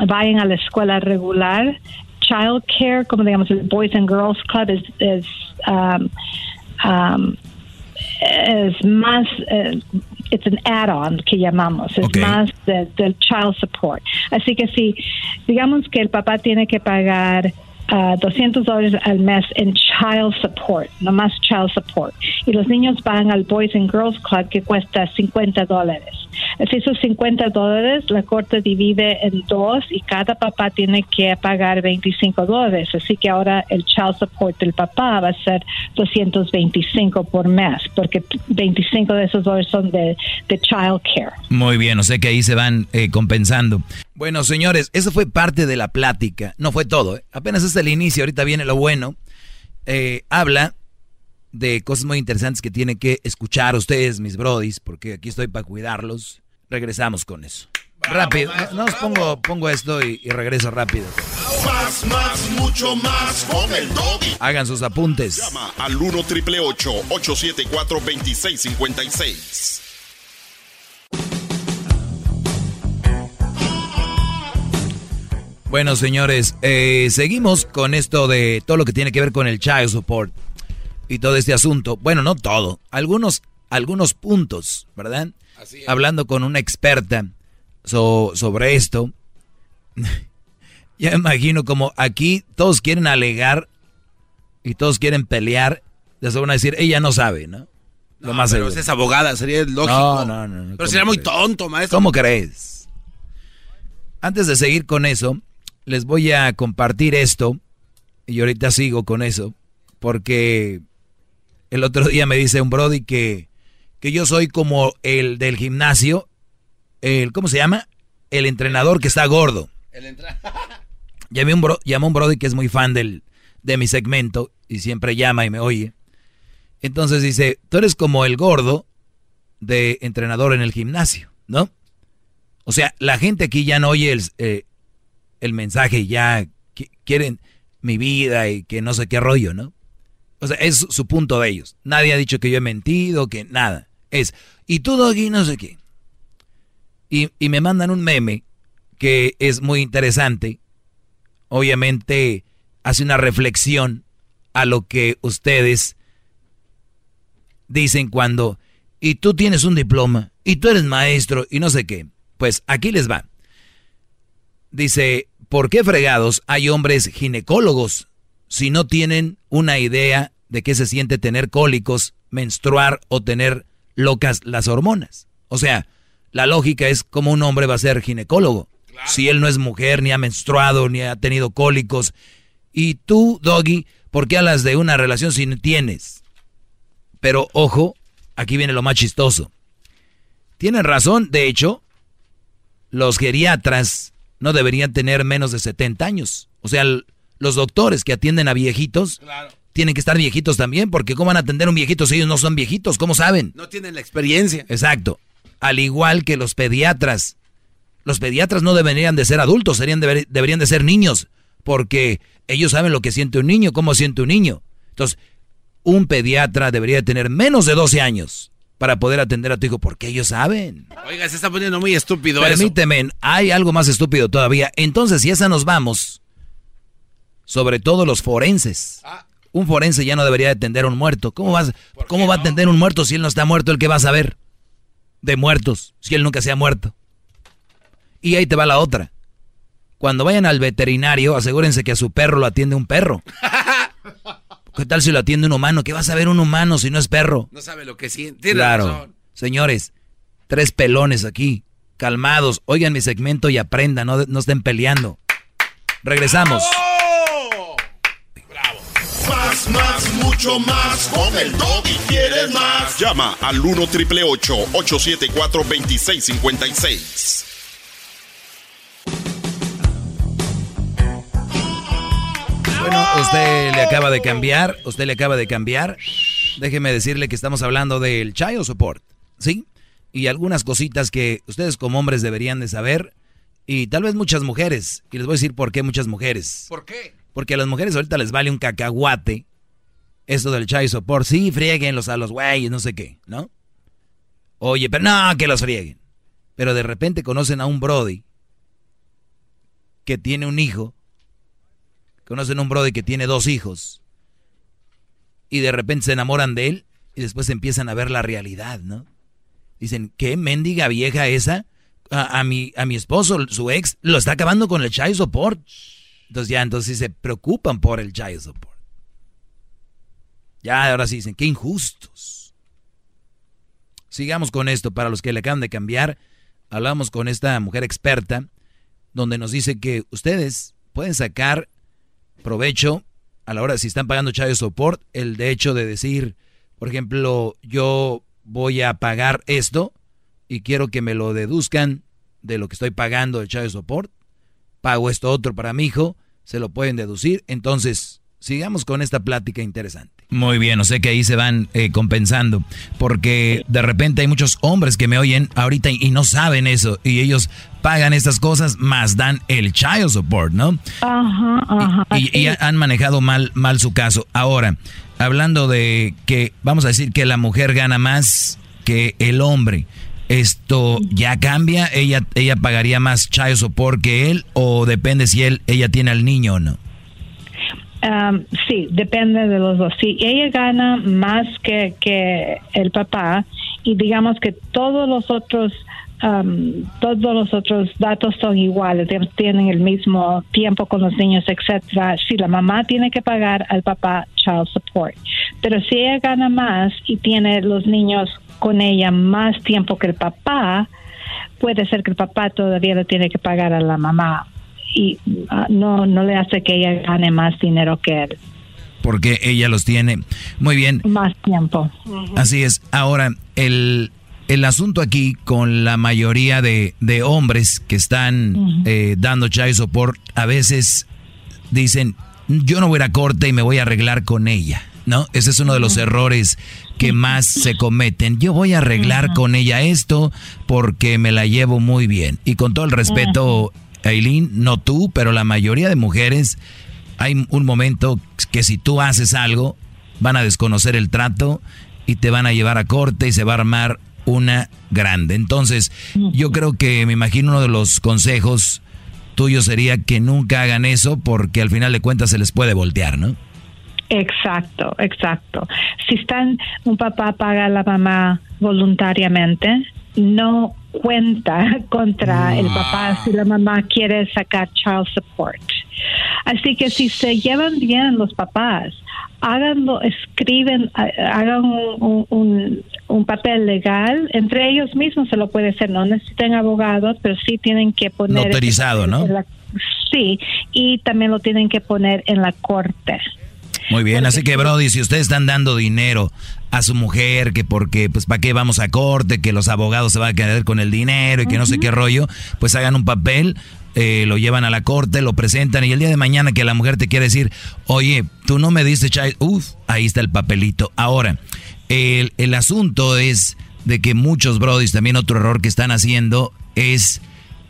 Speaker 29: vayan a la escuela regular, child care, como digamos el Boys and Girls Club, es, es, um, um, es más, eh, it's an add-on que llamamos, es más de- del child support. Así que si, digamos que el papá tiene que pagar ah, 200 dólares al mes en child support, no más child support, y los niños van al Boys and Girls Club que cuesta 50 dólares. Así esos 50 dólares la corte divide en dos y cada papá tiene que pagar 25 dólares. Así que ahora el child support del papá va a ser 225 por mes, porque 25 de esos dólares son de, child care.
Speaker 15: Muy bien, o sea que ahí se van eh, compensando. Bueno, señores, eso fue parte de la plática. No fue todo, ¿eh? apenas es el inicio, ahorita viene lo bueno. Eh, habla de cosas muy interesantes que tienen que escuchar ustedes, mis brodis, porque aquí estoy para cuidarlos. Regresamos con eso. rápido, no, os pongo, pongo esto y, y regreso rápido.
Speaker 10: Más, más, mucho más con el doggy.
Speaker 15: Hagan sus apuntes.
Speaker 10: Llama al 1 triple 874 2656.
Speaker 15: Bueno, señores, eh, seguimos con esto de todo lo que tiene que ver con el child support y todo este asunto. Bueno, no todo, algunos, algunos puntos, ¿verdad? Hablando con una experta so- sobre esto. ya imagino como aquí todos quieren alegar y todos quieren pelear. Ya se van a decir, ella no sabe, ¿no? Lo más
Speaker 3: pero es abogada, sería lógico.
Speaker 15: No, no, no, no,
Speaker 3: Pero
Speaker 15: ¿cómo
Speaker 3: sería muy tonto, maestro.
Speaker 15: ¿Cómo crees? Antes de seguir con eso, les voy a compartir esto. Y ahorita sigo con eso. Porque el otro día me dice un Brody que, que yo soy como el del gimnasio. El, ¿Cómo se llama? El entrenador que está gordo. Llamé un bro- llamó un Brody que es muy fan del, de mi segmento y siempre llama y me oye. Entonces dice, tú eres como el gordo de entrenador en el gimnasio, ¿no? O sea, la gente aquí ya no oye el, eh, el mensaje ya qui- quieren mi vida y que no sé qué rollo, ¿no? O sea, es su punto de ellos. Nadie ha dicho que yo he mentido, que nada. Es, y tú, Doggy, no sé qué. Y, y me mandan un meme que es muy interesante. Obviamente hace una reflexión a lo que ustedes dicen cuando, y tú tienes un diploma, y tú eres maestro, y no sé qué. Pues aquí les va. Dice, ¿por qué fregados hay hombres ginecólogos si no tienen una idea de qué se siente tener cólicos, menstruar o tener locas las hormonas? O sea, la lógica es cómo un hombre va a ser ginecólogo. Si él no es mujer, ni ha menstruado, ni ha tenido cólicos. Y tú, Doggy, ¿por qué hablas de una relación si no tienes? Pero ojo, aquí viene lo más chistoso. Tienen razón, de hecho, los geriatras no deberían tener menos de 70 años. O sea, los doctores que atienden a viejitos tienen que estar viejitos también, porque ¿cómo van a atender a un viejito si ellos no son viejitos? ¿Cómo saben?
Speaker 3: No tienen la experiencia.
Speaker 15: Exacto. Al igual que los pediatras. Los pediatras no deberían de ser adultos, serían deber- deberían de ser niños, porque ellos saben lo que siente un niño, cómo siente un niño. Entonces, un pediatra debería tener menos de 12 años para poder atender a tu hijo, porque ellos saben.
Speaker 3: Oiga, se está poniendo muy estúpido eso.
Speaker 15: Permíteme, hay algo más estúpido todavía. Entonces, si esa nos vamos, sobre todo los forenses. Un forense ya no debería de atender a un muerto. ¿Cómo, vas, ¿cómo va a atender un muerto si él no está muerto? ¿El que va a saber? De muertos, si él nunca se ha muerto. Y ahí te va la otra. Cuando vayan al veterinario, asegúrense que a su perro lo atiende un perro. ¿Qué tal si lo atiende un humano? ¿Qué va a saber un humano si no es perro?
Speaker 3: No sabe lo que siente. Tiene
Speaker 15: Claro.
Speaker 3: razón.
Speaker 15: Señores, tres pelones aquí, calmados. Oigan mi segmento y aprendan, no, no estén peleando. Regresamos.
Speaker 10: Más, más, mucho más. Con el y quieres más. Llama al 1 triple 874 2656.
Speaker 15: Bueno, usted le acaba de cambiar, usted le acaba de cambiar. Déjeme decirle que estamos hablando del child support, ¿sí? Y algunas cositas que ustedes como hombres deberían de saber y tal vez muchas mujeres. Y les voy a decir por qué muchas mujeres.
Speaker 3: ¿Por qué?
Speaker 15: Porque a las mujeres ahorita les vale un cacahuate esto del child support. Sí, frieguenlos a los güeyes, no sé qué, ¿no? Oye, pero no, que los frieguen. Pero de repente conocen a un Brody que tiene un hijo conocen a un brody que tiene dos hijos y de repente se enamoran de él y después empiezan a ver la realidad, ¿no? Dicen, ¿qué mendiga vieja esa? A, mi, a mi esposo, su ex, lo está acabando con el child support. Entonces ya, entonces se preocupan por el child support. Ya, ahora sí dicen, qué injustos. Sigamos con esto, para los que le acaban de cambiar, hablamos con esta mujer experta, donde nos dice que ustedes pueden sacar provecho a la hora, si están pagando child support, el de hecho de decir, por ejemplo, yo voy a pagar esto y quiero que me lo deduzcan de lo que estoy pagando de child support, pago esto otro para mi hijo, se lo pueden deducir, entonces sigamos con esta plática interesante. Muy bien, o sea que ahí se van eh, compensando, porque de repente hay muchos hombres que me oyen ahorita y, no saben eso, y ellos pagan estas cosas más dan el child support, ¿no?
Speaker 29: Ajá, ajá.
Speaker 15: Y, han manejado mal, mal su caso. Ahora, hablando de que, vamos a decir que la mujer gana más que el hombre, ¿esto ya cambia? ¿Ella, ella pagaría más child support que él? ¿O depende si él, ella tiene al niño o no?
Speaker 29: Um, sí, depende de los dos. Si ella gana más que, que el papá y digamos que todos los otros um, todos los otros datos son iguales, tienen el mismo tiempo con los niños, etcétera. Si la mamá tiene que pagar al papá child support, pero si ella gana más y tiene los niños con ella más tiempo que el papá, puede ser que el papá todavía le tiene que pagar a la mamá y ah, no, no le hace que ella gane más dinero que él.
Speaker 15: Porque ella los tiene. Muy bien.
Speaker 29: Más tiempo.
Speaker 15: Así es. Ahora, el, el asunto aquí con la mayoría de, de hombres que están eh, dando child support, a veces dicen, yo no voy a ir a corte y me voy a arreglar con ella. ¿No? Ese es uno de los errores que más se cometen. Yo voy a arreglar con ella esto porque me la llevo muy bien. Y con todo el respeto, Aileen, no tú, pero la mayoría de mujeres, hay un momento que si tú haces algo, van a desconocer el trato y te van a llevar a corte y se va a armar una grande. Entonces, yo creo que me imagino uno de los consejos tuyos sería que nunca hagan eso porque al final de cuentas se les puede voltear, ¿no?
Speaker 29: Exacto, exacto. Si están, un papá paga a la mamá voluntariamente, no cuenta contra el papá si la mamá quiere sacar child support. Así que si se llevan bien los papás, háganlo, escriben, hagan un, un, papel legal, entre ellos mismos se lo puede hacer, no necesitan abogados, pero sí tienen que poner...
Speaker 15: Notarizado, ¿no?
Speaker 29: sí, y también lo tienen que poner en la corte.
Speaker 15: Muy bien, así que Brody, si ustedes están dando dinero a su mujer, que porque, pues, ¿para qué vamos a corte? Que los abogados se van a quedar con el dinero y que no sé qué rollo, pues hagan un papel, eh, lo llevan a la corte, lo presentan y el día de mañana que la mujer te quiere decir, oye, tú no me diste chai, uff, ahí está el papelito. Ahora, el, el asunto es de que muchos brodis, también otro error que están haciendo es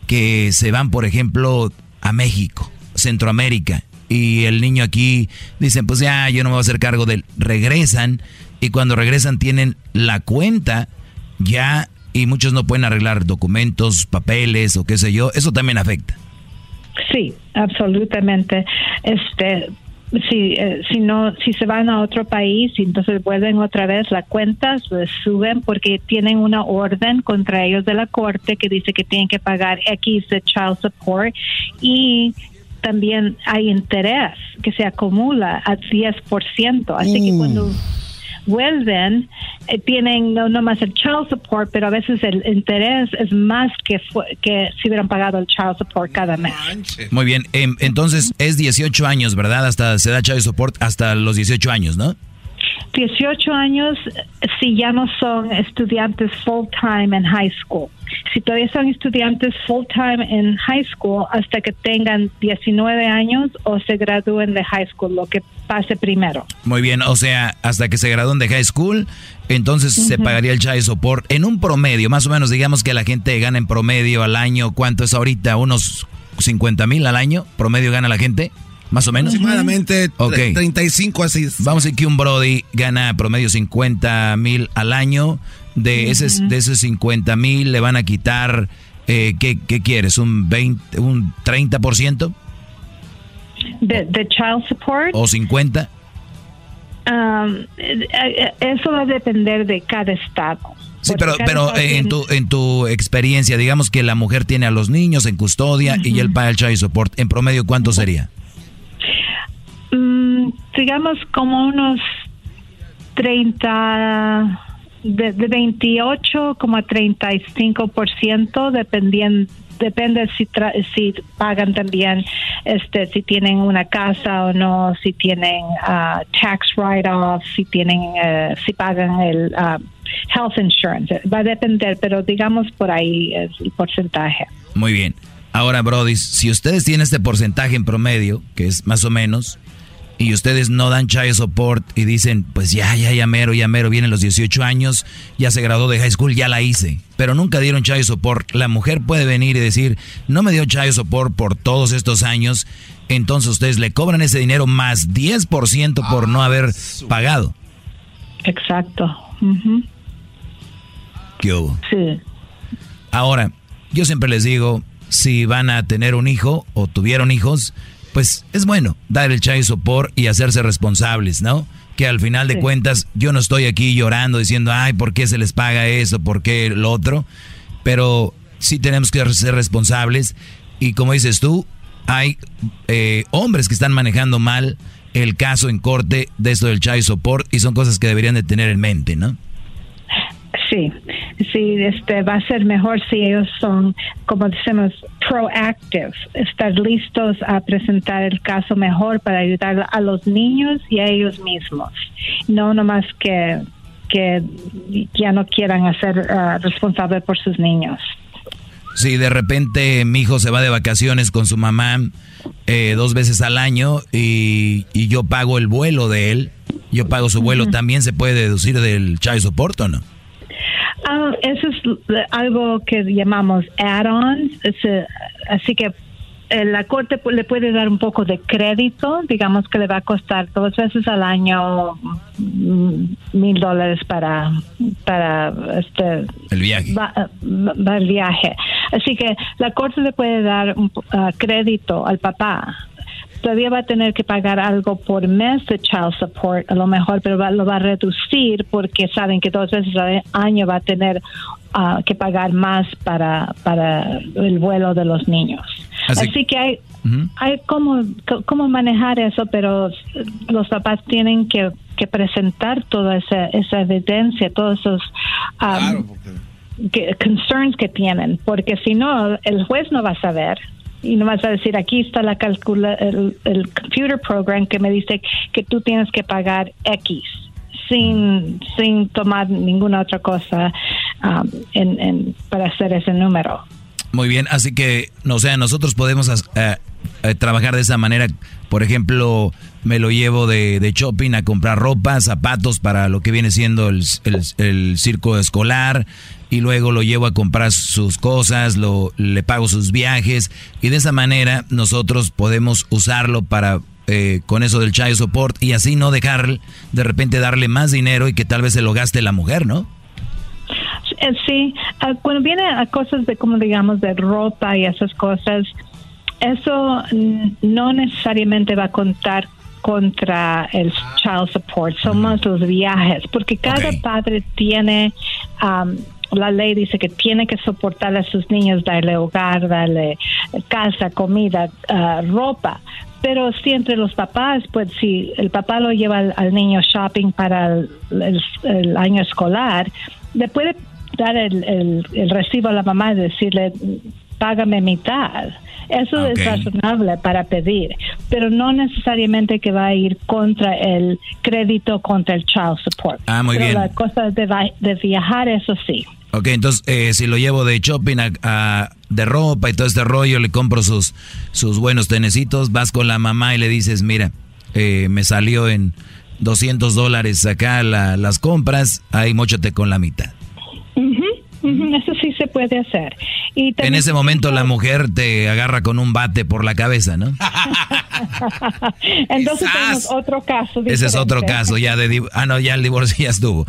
Speaker 15: que se van, por ejemplo, a México, Centroamérica, y el niño aquí dicen, pues ya, yo no me voy a hacer cargo de él. Regresan y cuando regresan tienen la cuenta ya y muchos no pueden arreglar documentos, papeles o qué sé yo. Eso también afecta.
Speaker 29: Sí, absolutamente. Este, si, eh, si no, si se van a otro país y entonces vuelven otra vez, la cuenta se suben porque tienen una orden contra ellos de la corte que dice que tienen que pagar X de child support y también hay interés que se acumula al 10%. Así que cuando vuelven, eh, tienen no, no, más el child support, pero a veces el interés es más que, que si hubieran pagado el child support cada mes.
Speaker 15: Muy bien, em, entonces es 18 años, ¿verdad? Hasta se da child support hasta los 18 años, ¿no?
Speaker 29: 18 años si ya no son estudiantes full time en high school. Si todavía son estudiantes full time en high school hasta que tengan 19 años o se gradúen de high school, lo que pase primero.
Speaker 15: Muy bien, o sea, hasta que se gradúen de high school, entonces se pagaría el child support en un promedio, más o menos digamos que la gente gana en promedio al año, ¿cuánto es ahorita? ¿Unos 50 mil al año? ¿Promedio gana la gente? Más o menos.
Speaker 3: Aproximadamente 35 así.
Speaker 15: Vamos a decir que un Brody gana promedio 50 mil al año. De, ese, de esos 50 mil le van a quitar, eh, ¿qué, ¿qué, quieres? ¿Un 20, un 30%?
Speaker 29: De, de child support.
Speaker 15: ¿O 50?
Speaker 29: Um, eso va a depender de cada estado.
Speaker 15: Sí, pero, pero en, tu, en tu experiencia, digamos que la mujer tiene a los niños en custodia y él paga el child support. ¿En promedio cuánto sería?
Speaker 29: Mm, digamos como unos 30, de, de 28 como a 35%, dependiendo depende si si pagan también este si tienen una casa o no si tienen uh, tax write off si tienen uh, si pagan el uh, health insurance. Va a depender pero digamos por ahí es el porcentaje.
Speaker 15: Muy bien. Ahora Brody si ustedes tienen este porcentaje en promedio que es más o menos y ustedes no dan child support y dicen, pues ya, ya, ya mero, ya mero, vienen los 18 años, ya se graduó de high school, ya la hice. Pero nunca dieron child support. La mujer puede venir y decir, no me dio child support por todos estos años, entonces ustedes le cobran ese dinero más 10% por no haber pagado.
Speaker 29: Exacto.
Speaker 15: ¿Qué hubo?
Speaker 29: Sí.
Speaker 15: Ahora, yo siempre les digo, si van a tener un hijo o tuvieron hijos, pues es bueno dar el child support y hacerse responsables, ¿no? Que al final de cuentas yo no estoy aquí llorando diciendo, ay, ¿por qué se les paga eso? ¿Por qué lo otro? Pero sí tenemos que ser responsables y como dices tú, hay eh, hombres que están manejando mal el caso en corte de esto del child support y son cosas que deberían de tener en mente, ¿no?
Speaker 29: Sí, sí, este va a ser mejor si ellos son, como decimos, proactive, estar listos a presentar el caso mejor para ayudar a los niños y a ellos mismos, no nomás que que ya no quieran hacer uh, responsable por sus niños.
Speaker 15: Si de repente mi hijo se va de vacaciones con su mamá eh, dos veces al año y, y, yo pago el vuelo de él, yo pago su vuelo, ¿también se puede deducir del child support o no?
Speaker 29: Ah, eso es algo que llamamos add-ons, eh, así que eh, la corte le puede dar un poco de crédito, digamos que le va a costar dos veces al año mm, mil dólares para para este
Speaker 15: el viaje.
Speaker 29: el viaje. Así que la corte le puede dar un ah, crédito al papá todavía va a tener que pagar algo por mes de child support, a lo mejor, pero lo va a reducir porque saben que dos veces al año va a tener uh, que pagar más para, para el vuelo de los niños. Así, que hay, hay cómo, cómo manejar eso, pero los papás tienen que, que presentar toda esa, esa evidencia, todos esos... Um, que, concerns que tienen, porque si no, el juez no va a saber y no vas a decir aquí está la calcula el, computer program que me dice que tú tienes que pagar X sin sin tomar ninguna otra cosa um, para hacer ese número.
Speaker 15: Muy bien, así que, no sea, nosotros podemos eh, eh, trabajar de esa manera. Por ejemplo, me lo llevo de, de, shopping a comprar ropa, zapatos para lo que viene siendo el, el circo escolar, y luego lo llevo a comprar sus cosas, lo, le pago sus viajes y de esa manera nosotros podemos usarlo para eh, con eso del child support y así no dejar de repente darle más dinero y que tal vez se lo gaste la mujer, ¿no?
Speaker 29: Eh, sí, ah, cuando viene a cosas de como digamos de ropa y esas cosas, eso no necesariamente va a contar contra el child support, son más los viajes, porque cada padre tiene um, la ley dice que tiene que soportar a sus niños, darle hogar, darle casa, comida, ah, ropa, pero sí entre los papás, pues si el papá lo lleva al, niño shopping para el, año escolar, le puede dar el, recibo a la mamá y decirle, págame mitad. Eso es razonable para pedir, pero no necesariamente que va a ir contra el crédito, contra el child support.
Speaker 15: Ah, muy
Speaker 29: pero
Speaker 15: bien.
Speaker 29: La cosa de, de viajar, eso sí.
Speaker 15: Ok, entonces eh, si lo llevo de shopping a, de ropa y todo este rollo, le compro sus, sus buenos tenecitos, vas con la mamá y le dices, mira, eh, me salió en 200 dólares acá las compras, ahí mochate con la mitad.
Speaker 29: eso sí se puede hacer. Y
Speaker 15: en ese momento la mujer te agarra con un bate por la cabeza, ¿no?
Speaker 29: Entonces tenemos otro caso.
Speaker 15: Ese es otro caso, ya de... Ah, no, ya el divorcio ya estuvo.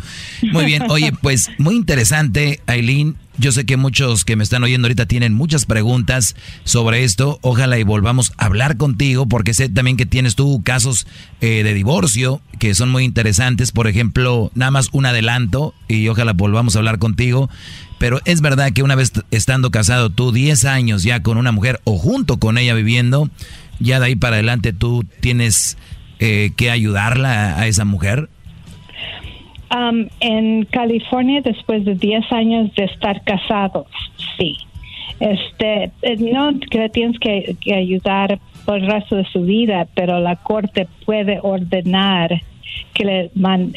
Speaker 15: Muy bien, oye, pues muy interesante, Aileen. Yo sé que muchos que me están oyendo ahorita tienen muchas preguntas sobre esto. Ojalá y volvamos a hablar contigo porque sé también que tienes tú casos eh, de divorcio que son muy interesantes. Por ejemplo, nada más un adelanto y ojalá volvamos a hablar contigo. Pero es verdad que una vez estando casado tú 10 años ya con una mujer o junto con ella viviendo, ya de ahí para adelante tú tienes eh, que ayudarla a esa mujer.
Speaker 29: Um, en California, después de 10 años de estar casados, sí. Este, eh, no que tienes que, ayudar por el resto de su vida, pero la corte puede ordenar que le,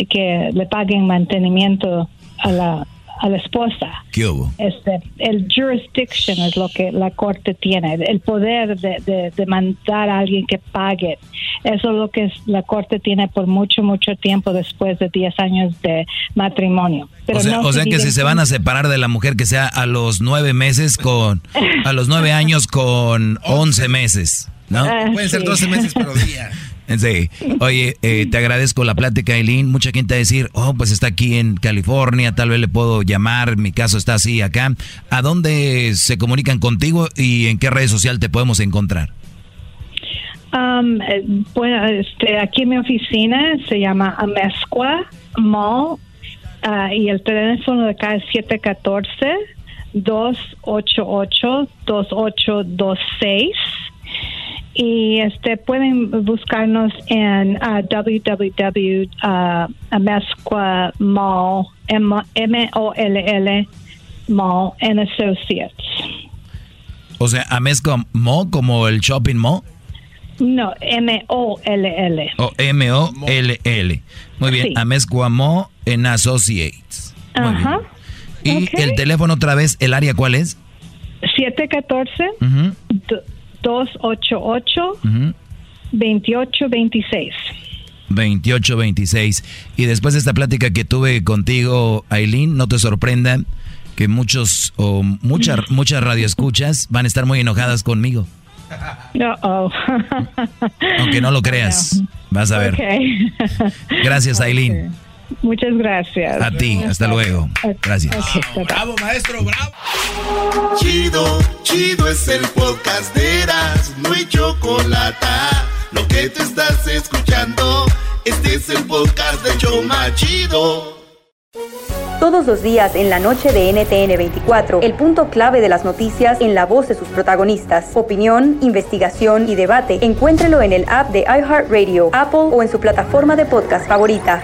Speaker 29: que le paguen mantenimiento a la, a la esposa.
Speaker 15: ¿Qué hubo?
Speaker 29: Este, el jurisdiction es lo que la corte tiene, el poder de, de, mandar a alguien que pague. Eso es lo que la corte tiene por mucho, mucho tiempo después de 10 años de matrimonio.
Speaker 15: o sea, o sea que si se van a separar de la mujer que sea a los nueve meses con, a los nueve años con 11 meses, ¿no?
Speaker 3: Ah, Pueden ser 12 meses, pero día.
Speaker 15: Sí. Oye, eh, te agradezco la plática, Eileen. Mucha gente va a decir, oh, pues está aquí en California, tal vez le puedo llamar, mi caso está así acá. ¿A dónde se comunican contigo y en qué red social te podemos encontrar?
Speaker 29: Um, eh, bueno, este, aquí en mi oficina se llama Amesqua Mall uh, y el teléfono de acá es 714 288 2826 y este pueden buscarnos en uh, www.amesquamall M O L L Mall and Associates.
Speaker 15: O sea, Amesqua Mall como el shopping mall.
Speaker 29: No, M O L L.
Speaker 15: O M O L L. Muy bien, sí. Amesqua Mall and Associates. Ajá. Y el teléfono otra vez, el área cuál es?
Speaker 29: 714 288 2826.
Speaker 15: 2826. Y después de esta plática que tuve contigo, Aileen, no te sorprenda que muchos o muchas muchas radioescuchas van a estar muy enojadas conmigo.
Speaker 29: No, oh.
Speaker 15: Aunque no lo creas, vas a ver. Gracias, Aileen.
Speaker 29: Muchas gracias.
Speaker 15: A ti, hasta luego. Gracias.
Speaker 10: bravo, maestro, bravo. Chido, chido es el podcast de Eras, no hay chocolate. Lo que te estás escuchando, este es el podcast de Choma Chido.
Speaker 30: Todos los días en la noche de NTN 24, el punto clave de las noticias en la voz de sus protagonistas. Opinión, investigación y debate. Encuéntrelo en el app de iHeartRadio, Apple o en su plataforma de podcast favorita.